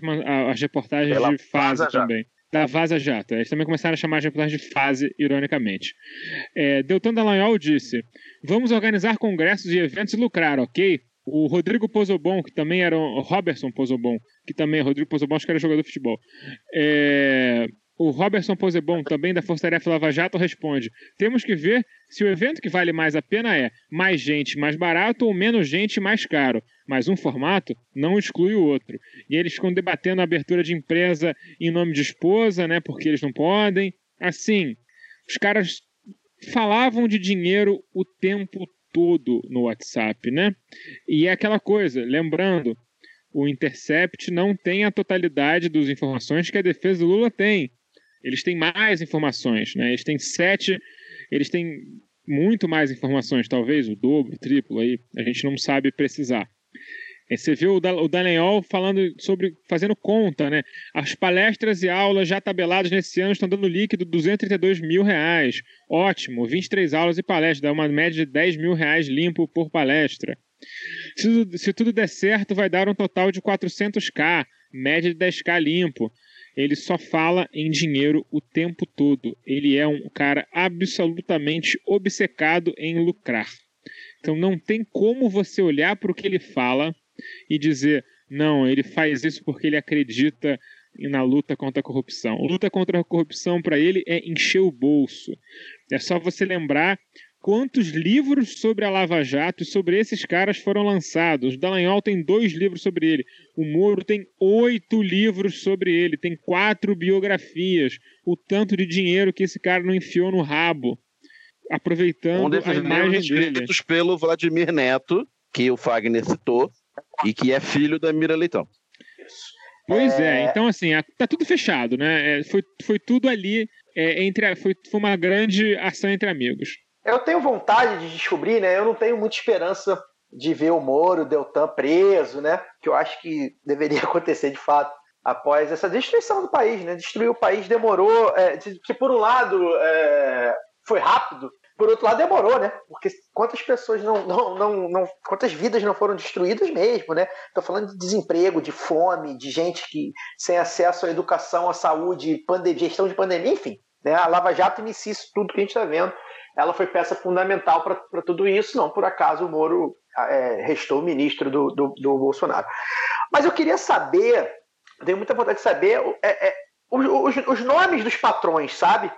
as reportagens Pela de fase Vaza Jato. também. Da Vaza Jato. Eles também começaram a chamar as reportagens de fase, ironicamente. É, Deltan Dallagnol disse: Vamos organizar congressos e eventos e lucrar, ok? O Rodrigo Pozobon, que também era o Robertson Pozobon, que também é Rodrigo Pozobon, acho que era jogador de futebol. É, o Robertson Pozobon, também da Força Tarefa Lava Jato, responde: Temos que ver se o evento que vale mais a pena é mais gente mais barato ou menos gente mais caro. Mas um formato não exclui o outro. E eles ficam debatendo a abertura de empresa em nome de esposa, né? Porque eles não podem. assim, os caras falavam de dinheiro o tempo todo no WhatsApp, né? E é aquela coisa, lembrando, o Intercept não tem a totalidade das informações que a defesa do Lula tem. Eles têm mais informações, né? Eles têm sete, eles têm muito mais informações, talvez o dobro, o triplo aí, a gente não sabe precisar. É, você viu o, da, o Dallagnol falando sobre, fazendo conta, né? As palestras e aulas já tabeladas nesse ano estão dando líquido 232 mil reais. Ótimo, 23 aulas e palestras, dá uma média de 10 mil reais limpo por palestra. Se, se tudo der certo, vai dar um total de 400k, média de 10k limpo. Ele só fala em dinheiro o tempo todo. Ele é um cara absolutamente obcecado em lucrar. Então não tem como você olhar para o que ele fala e dizer, não, ele faz isso porque ele acredita na luta contra a corrupção. Luta contra a corrupção para ele é encher o bolso. É só você lembrar quantos livros sobre a Lava Jato e sobre esses caras foram lançados. O Dallagnol tem dois livros sobre ele. O Moro tem oito livros sobre ele. Tem quatro biografias. O tanto de dinheiro que esse cara não enfiou no rabo. Aproveitando um desses a imagem dele. escritos pelo Vladimir Neto, que o Fagner citou, e que é filho da Mira Leitão. Pois é, então assim, tá tudo fechado, né? É, foi, foi tudo ali é, entre a- foi, foi uma grande ação entre amigos. Eu tenho vontade de descobrir, né? Eu não tenho muita esperança de ver o Moro, o Deltan preso, né? Que eu acho que deveria (laughs) acontecer de fato após essa destruição do país, né? Destruir o país demorou, é, que por um lado é, foi rápido, por outro lado demorou, né? Porque quantas pessoas não, não, não, não quantas vidas não foram destruídas mesmo, né? Estou falando de desemprego, de fome, de gente que sem acesso à educação, à saúde, pande- gestão de pandemia, enfim. Né? A Lava Jato inicia isso tudo que a gente está vendo ela foi peça fundamental para tudo isso. Não por acaso o Moro é, restou ministro do, do, do Bolsonaro. Mas eu queria saber, tenho muita vontade de saber é, é, os, os- os nomes dos patrões, sabe?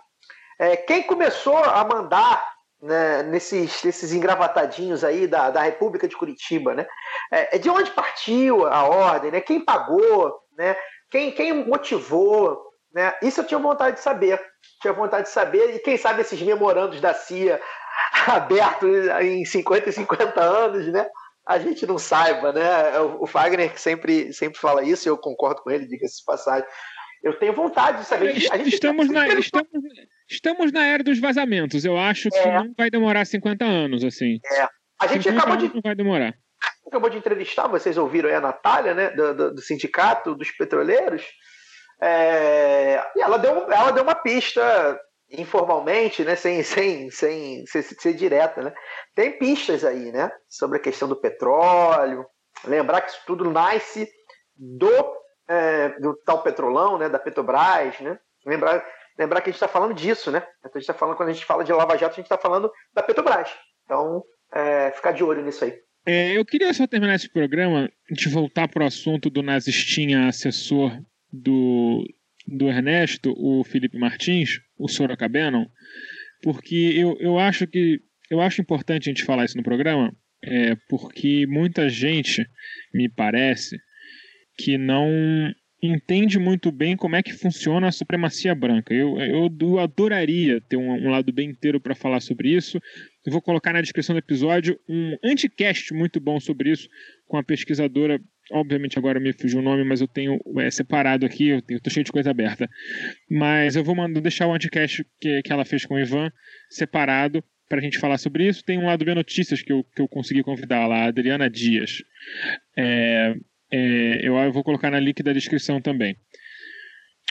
É, quem começou a mandar né, nesses, nesses engravatadinhos aí da, da República de Curitiba, né? É, de onde partiu a ordem, né? Quem pagou, né? Quem, quem motivou, né? Isso eu tinha vontade de saber. Tinha vontade de saber, e quem sabe esses memorandos da CIA (laughs) abertos em 50 e 50 anos, né? A gente não saiba, né? O Fagner sempre, sempre fala isso, e eu concordo com ele, diga-se de passagem. Eu tenho vontade de saber. A gente- Estamos na, estamos, estamos na era dos vazamentos. Eu acho que É. não vai demorar 50 anos, assim. A gente 50 acabou de não vai demorar. acabou de entrevistar, vocês ouviram aí a Natália, né, do, do- do sindicato dos petroleiros, é, e ela deu, ela deu uma pista informalmente, né, sem, sem, sem, sem ser direta, né, tem pistas aí, né, sobre a questão do petróleo, lembrar que isso tudo nasce do, é, do tal petrolão, né, da Petrobras, né, lembrar, lembrar que a gente está falando disso, né, a gente está falando, quando a gente fala de Lava Jato, a gente está falando da Petrobras, então, é, ficar de olho nisso aí. É, eu queria só terminar esse programa de voltar para o assunto do nazistinha assessor do, do Ernesto, o Felipe Martins, o Sorocabano, porque eu, eu acho que eu acho importante a gente falar isso no programa, é, porque muita gente, me parece, que não entende muito bem como é que funciona a supremacia branca. Eu, eu, eu adoraria ter um, um lado bem inteiro para falar sobre isso. Eu vou colocar na descrição do episódio um anticast muito bom sobre isso, com a pesquisadora. Obviamente agora me fugiu o nome, mas eu tenho é, separado aqui, eu, tô cheio de coisa aberta. Mas eu vou mandar, deixar o anticast que, que ela fez com o Ivan separado para a gente falar sobre isso. Tem um lado B Notícias que eu, que eu consegui convidar lá, a Adriana Dias. É, é, eu, vou colocar na link da descrição também.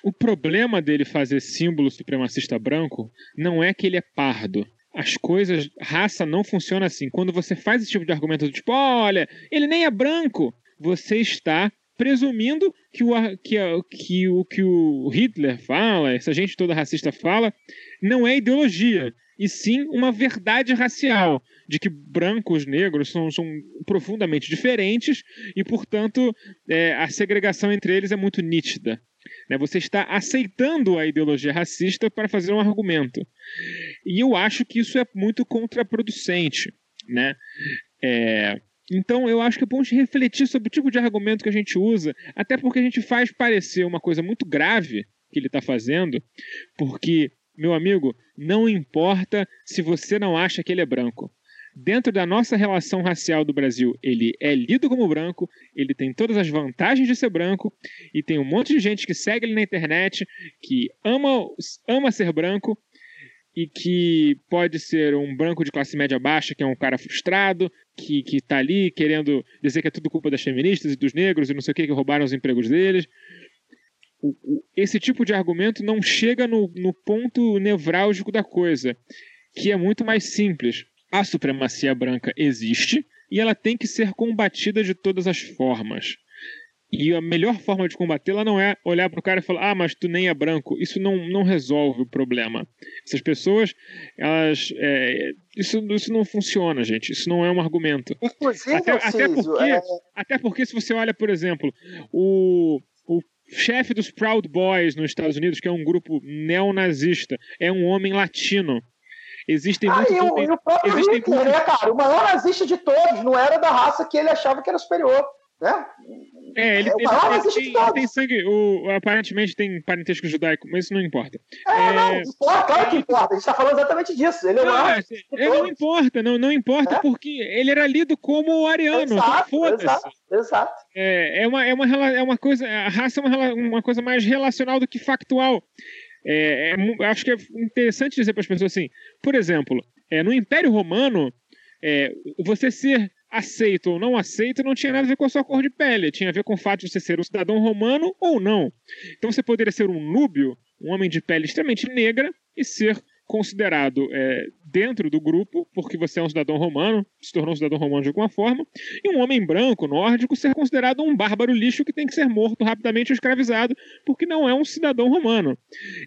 O problema dele fazer símbolo supremacista branco não é que ele é pardo. As coisas, raça não funciona assim. Quando você faz esse tipo de argumento tipo, olha, ele nem é branco, você está presumindo que o que, que o que o Hitler fala, essa gente toda racista fala, não é ideologia, e sim uma verdade racial, de que brancos, negros são, são profundamente diferentes e, portanto, é, a segregação entre eles é muito nítida. né? Você está aceitando a ideologia racista para fazer um argumento. E eu acho que isso é muito contraproducente. Né? É, então eu acho que é bom gente refletir sobre o tipo de argumento que a gente usa, até porque a gente faz parecer uma coisa muito grave que ele está fazendo, porque meu amigo, não importa se você não acha que ele é branco. Dentro da nossa relação racial do Brasil, ele é lido como branco, ele tem todas as vantagens de ser branco, e tem um monte de gente que segue ele na internet, que ama, ama ser branco, e que pode ser um branco de classe média baixa, que é um cara frustrado, que, que tá ali querendo dizer que é tudo culpa das feministas e dos negros e não sei o que, que roubaram os empregos deles. O, o, esse tipo de argumento não chega no, no ponto nevrálgico da coisa, que é muito mais simples. A supremacia branca existe e ela tem que ser combatida de todas as formas. E a melhor forma de combatê-la não é olhar para o cara e falar, ah, mas tu nem é branco. Isso não, não resolve o problema. Essas pessoas, elas. É, isso, isso não funciona, gente. Isso não é um argumento. Inclusive, até, até, porque, é... até porque, se você olha, por exemplo, o, o chefe dos Proud Boys nos Estados Unidos, que é um grupo neonazista, é um homem latino. Existem ah, muitos. E o, e o próprio Hitler, muitos... né, cara? O maior nazista de todos, não era da raça que ele achava que era superior. Né? É, ele, é, ele, ele, tem, ele, tem, sangue, o, aparentemente tem parentesco judaico, mas isso não importa. É, é... não, importa, claro que importa. A gente está falando exatamente disso. Ele, é não, é, ele não importa, não, não importa, é? porque ele era lido como ariano. Exato, foda-se. Exato, exato. É, é, uma, é, uma, é uma coisa. A raça é uma, uma coisa mais relacional do que factual. É, é, acho que é interessante dizer para as pessoas assim, por exemplo, é, no Império Romano, é, você ser aceito ou não aceito não tinha nada a ver com a sua cor de pele, tinha a ver com o fato de você ser um cidadão romano ou não. Então você poderia ser um núbio, um homem de pele extremamente negra, e ser considerado é, dentro do grupo, porque você é um cidadão romano, se tornou um cidadão romano de alguma forma, e um homem branco, nórdico, ser considerado um bárbaro lixo que tem que ser morto rapidamente ou escravizado, porque não é um cidadão romano.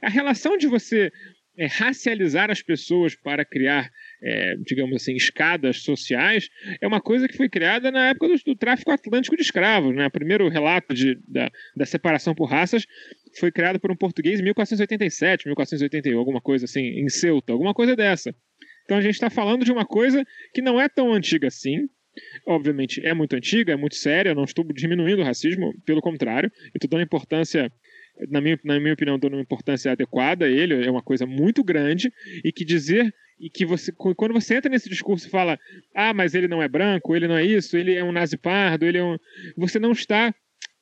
A relação de você é, racializar as pessoas para criar é, digamos assim, escadas sociais, é uma coisa que foi criada na época do, do tráfico atlântico de escravos. Né? O primeiro relato de, da, da separação por raças foi criado por um português em 1487, 1481, alguma coisa assim, em Ceuta, alguma coisa dessa. Então a gente está falando de uma coisa que não é tão antiga assim, obviamente é muito antiga, é muito séria, eu não estou diminuindo o racismo, pelo contrário, eu estou dando importância, na minha, na minha opinião, dando uma importância adequada a ele, é uma coisa muito grande, e que dizer e que você, quando você entra nesse discurso e fala, ah, mas ele não é branco, ele não é isso, ele é um nazi pardo, ele é um. Você não está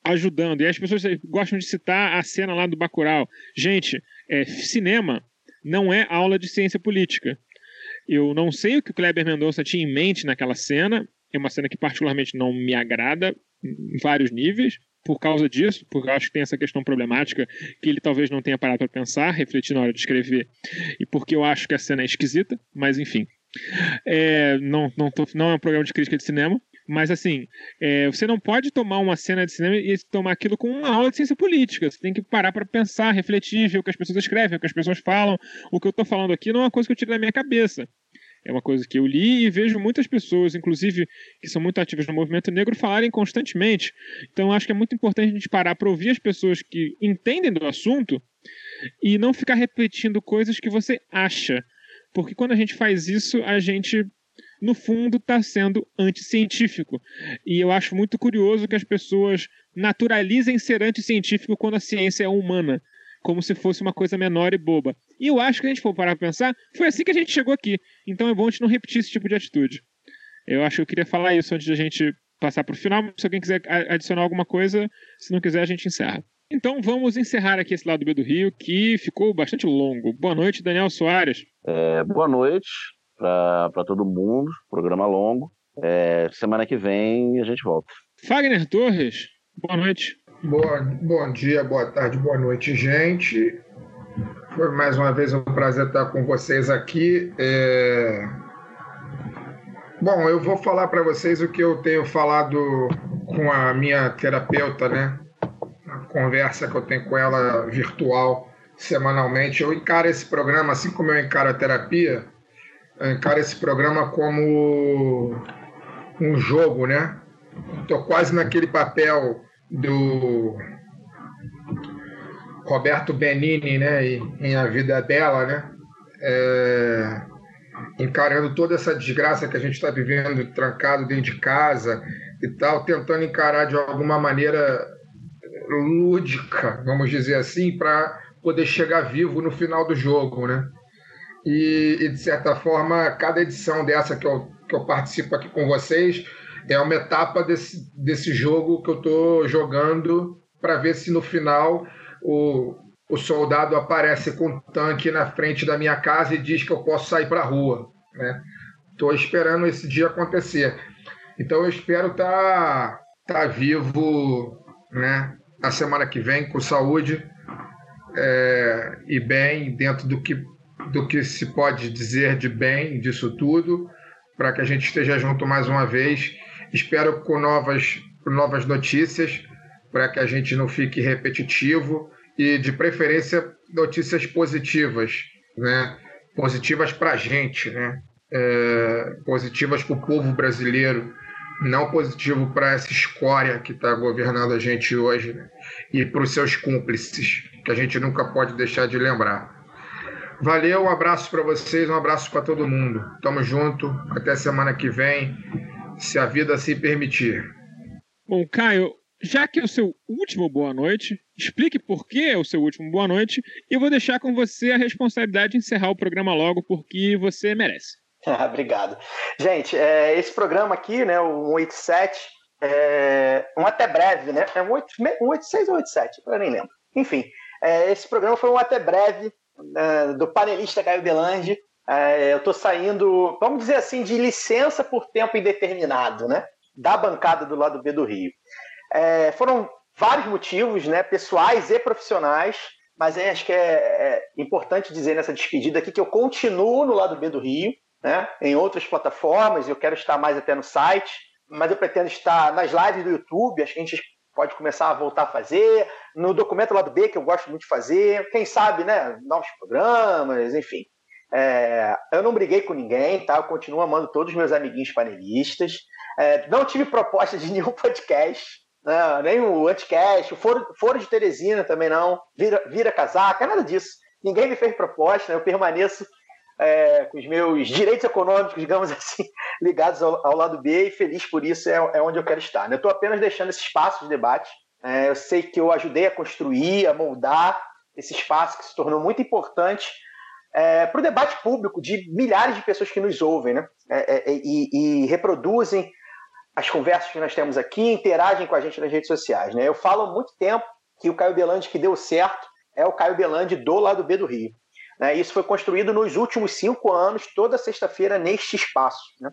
ajudando. E as pessoas gostam de citar a cena lá do Bacurau. Gente, é, cinema não é aula de ciência política. Eu não sei o que o Kleber Mendonça tinha em mente naquela cena. É uma cena que particularmente não me agrada em vários níveis por causa disso, porque eu acho que tem essa questão problemática que ele talvez não tenha parado para pensar, refletir na hora de escrever, e porque eu acho que a cena é esquisita, mas enfim. É, não, não, tô, não é um programa de crítica de cinema, mas assim, é, você não pode tomar uma cena de cinema e tomar aquilo como uma aula de ciência política. Você tem que parar para pensar, refletir, ver o que as pessoas escrevem, o que as pessoas falam. O que eu estou falando aqui não é uma coisa que eu tiro da minha cabeça. É uma coisa que eu li e vejo muitas pessoas, inclusive que são muito ativas no movimento negro, falarem constantemente. Então acho que é muito importante a gente parar para ouvir as pessoas que entendem do assunto e não ficar repetindo coisas que você acha. Porque quando a gente faz isso, a gente, no fundo, está sendo anticientífico. E eu acho muito curioso que as pessoas naturalizem ser anticientífico quando a ciência é humana como se fosse uma coisa menor e boba. E eu acho que a gente for parar pra pensar, foi assim que a gente chegou aqui. Então é bom a gente não repetir esse tipo de atitude. Eu acho que eu queria falar isso antes da gente passar pro final. Se alguém quiser adicionar alguma coisa, se não quiser, a gente encerra. Então vamos encerrar aqui esse lado B do Rio, que ficou bastante longo. Boa noite, Daniel Soares. É, boa noite para todo mundo. Programa longo. É, semana que vem a gente volta. Fagner Torres, boa noite. Boa, bom dia, boa tarde, boa noite, gente. Foi mais uma vez um prazer estar com vocês aqui. É... Bom, eu vou falar para vocês o que eu tenho falado com a minha terapeuta, né? A conversa que eu tenho com ela virtual semanalmente. Eu encaro esse programa, assim como eu encaro a terapia, eu encaro esse programa como um jogo, né? Estou quase naquele papel do Roberto Benini, né, em A Vida Dela, né, é, encarando toda essa desgraça que a gente está vivendo, trancado dentro de casa e tal, tentando encarar de alguma maneira lúdica, vamos dizer assim, para poder chegar vivo no final do jogo, né? E, e, de certa forma, cada edição dessa que eu, que eu participo aqui com vocês é uma etapa desse, desse jogo que eu estou jogando para ver se no final o, o soldado aparece com um tanque na frente da minha casa e diz que eu posso sair para a rua. Estou né? esperando esse dia acontecer. Então eu espero estar tá, tá vivo né, na semana que vem, com saúde é, e bem, dentro do que, do que se pode dizer de bem disso tudo, para que a gente esteja junto mais uma vez. Espero com novas, novas notícias, para que a gente não fique repetitivo e, de preferência, notícias positivas, né? positivas para a gente, né? É, positivas para o povo brasileiro, não positivo para essa escória que está governando a gente hoje né? e para os seus cúmplices, que a gente nunca pode deixar de lembrar. Valeu, um abraço para vocês, um abraço para todo mundo. Tamo junto, até semana que vem, se a vida se permitir. Bom, Caio, já que é o seu último boa noite, explique por que é o seu último boa noite e eu vou deixar com você a responsabilidade de encerrar o programa logo, porque você merece. (laughs) Obrigado. Gente, é, esse programa aqui, né, o 187, é um até breve, né? É um 186 ou 187, eu nem lembro. Enfim, é, esse programa foi um até breve é, do panelista Caio Belange. É, eu estou saindo, vamos dizer assim, de licença por tempo indeterminado, né? Da bancada do lado B do Rio. É, foram vários motivos, né, pessoais e profissionais, mas é, acho que é, é, importante dizer nessa despedida aqui que eu continuo no lado B do Rio, né, em outras plataformas, eu quero estar mais até no site, mas eu pretendo estar nas lives do YouTube, acho que a gente pode começar a voltar a fazer, no documento lado B, que eu gosto muito de fazer, quem sabe, né, novos programas, enfim. É, eu não briguei com ninguém, tá? Eu continuo amando todos os meus amiguinhos panelistas. É, não tive proposta de (laughs) nenhum podcast. Não, nem o Anticast, o Foro, Foro de Teresina também não, vira, vira casaca, nada disso. Ninguém me fez proposta, né? eu permaneço é, com os meus direitos econômicos, digamos (laughs) assim, ligados ao, ao lado B e feliz por isso é, é onde eu quero estar. Né? Eu estou apenas deixando esse espaço de debate. É, eu sei que eu ajudei a construir, a moldar esse espaço que se tornou muito importante é, para o debate público de milhares de pessoas que nos ouvem né? É, é, e, e reproduzem as conversas que nós temos aqui, interagem com a gente nas redes sociais. Né? Eu falo há muito tempo que o Caio Belandi que deu certo é o Caio Belandi do lado B do Rio. Né? Isso foi construído nos últimos cinco anos, toda sexta-feira, neste espaço. Né?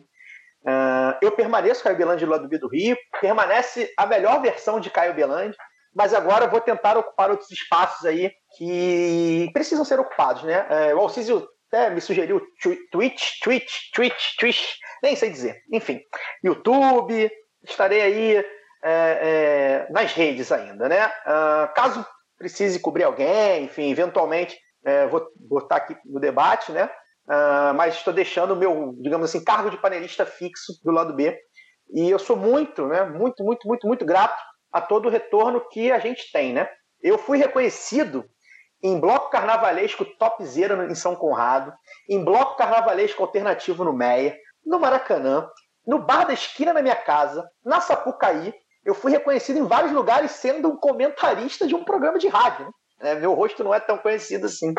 Uh, eu permaneço Caio Belandi do lado B do Rio, permanece a melhor versão de Caio Belandi, mas agora vou tentar ocupar outros espaços aí que precisam ser ocupados. Né? Uh, o Alcísio até me sugeriu Twitch, Twitch, Twitch, Twitch, nem sei dizer. Enfim, YouTube, estarei aí é, é, nas redes ainda, né? Uh, caso precise cobrir alguém, enfim, eventualmente é, vou botar aqui no debate, né? Uh, mas estou deixando o meu, digamos assim, cargo de panelista fixo do lado B. E eu sou muito, né? Muito, muito, muito, muito grato a todo o retorno que a gente tem, né? Eu fui reconhecido em bloco carnavalesco topzera em São Conrado, em bloco carnavalesco alternativo no Meia, no Maracanã, no bar da esquina na minha casa, na Sapucaí. Eu fui reconhecido em vários lugares sendo um comentarista de um programa de rádio. Né? Meu rosto não é tão conhecido assim.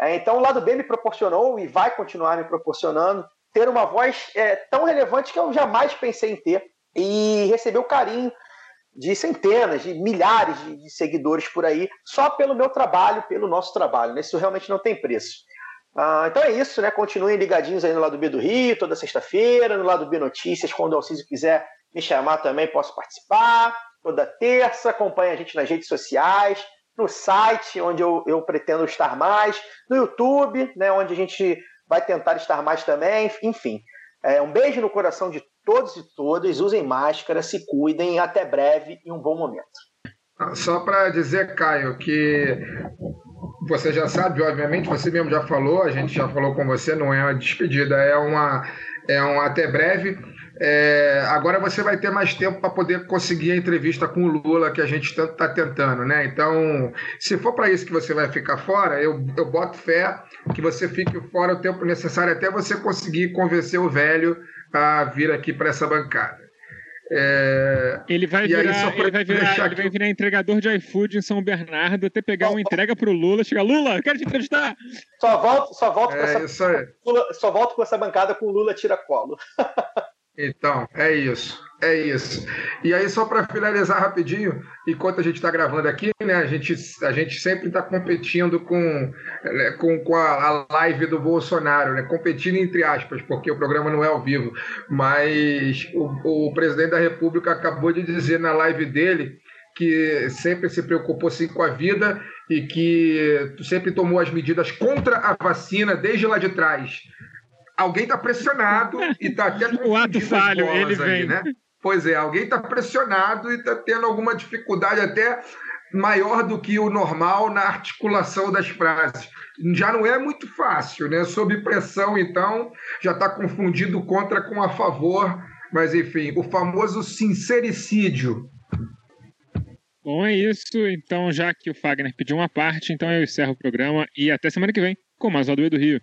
É, então o lado B me proporcionou e vai continuar me proporcionando ter uma voz é, tão relevante que eu jamais pensei em ter e receber o carinho de centenas, de milhares de, de, seguidores por aí, só pelo meu trabalho, pelo nosso trabalho. Né? Isso realmente não tem preço. Ah, então é isso, né? Continuem ligadinhos aí no lado B do Rio, toda sexta-feira, no lado B Notícias, quando o Alcísio quiser me chamar também, posso participar. Toda terça, acompanhe a gente nas redes sociais, no site, onde eu, eu pretendo estar mais, no YouTube, né, onde a gente vai tentar estar mais também, enfim. É, um beijo no coração de todos e todas, usem máscara, se cuidem, até breve e um bom momento. Só para dizer, Caio, que você já sabe, obviamente, você mesmo já falou, a gente já falou com você, não é uma despedida, é uma, é um até breve. É, agora você vai ter mais tempo para poder conseguir a entrevista com o Lula que a gente tanto está tentando, né? Então, se for para isso que você vai ficar fora, eu, eu boto fé que você fique fora o tempo necessário até você conseguir convencer o velho a vir aqui para essa bancada. É, Ele vai aí, virar, só ele vai virar, ele vai virar entregador de iFood em São Bernardo até pegar uma entrega pro Lula. Chega, Lula, quero te entrevistar. Só volto, só volto com é essa isso aí. Lula- só volto com essa bancada com o Lula tira colo. (laughs) Então, é isso. É isso. E aí, só para finalizar rapidinho, enquanto a gente está gravando aqui, né, a gente, a gente sempre está competindo com, né, com, com a, a live do Bolsonaro, né, competindo entre aspas, porque o programa não é ao vivo. Mas o, o presidente da República acabou de dizer na live dele que sempre se preocupou sim com a vida e que sempre tomou as medidas contra a vacina desde lá de trás. Alguém está pressionado e está até (laughs) O ato falho, ele aí, vem. né? Pois é, alguém está pressionado e está tendo alguma dificuldade até maior do que o normal na articulação das frases. Já não é muito fácil, né? Sob pressão, então, já está confundindo contra com a favor. Mas, enfim, o famoso sincericídio. Bom, é isso. Então, já que o Fagner pediu uma parte, então eu encerro o programa e até semana que vem com mais uma do E do Rio.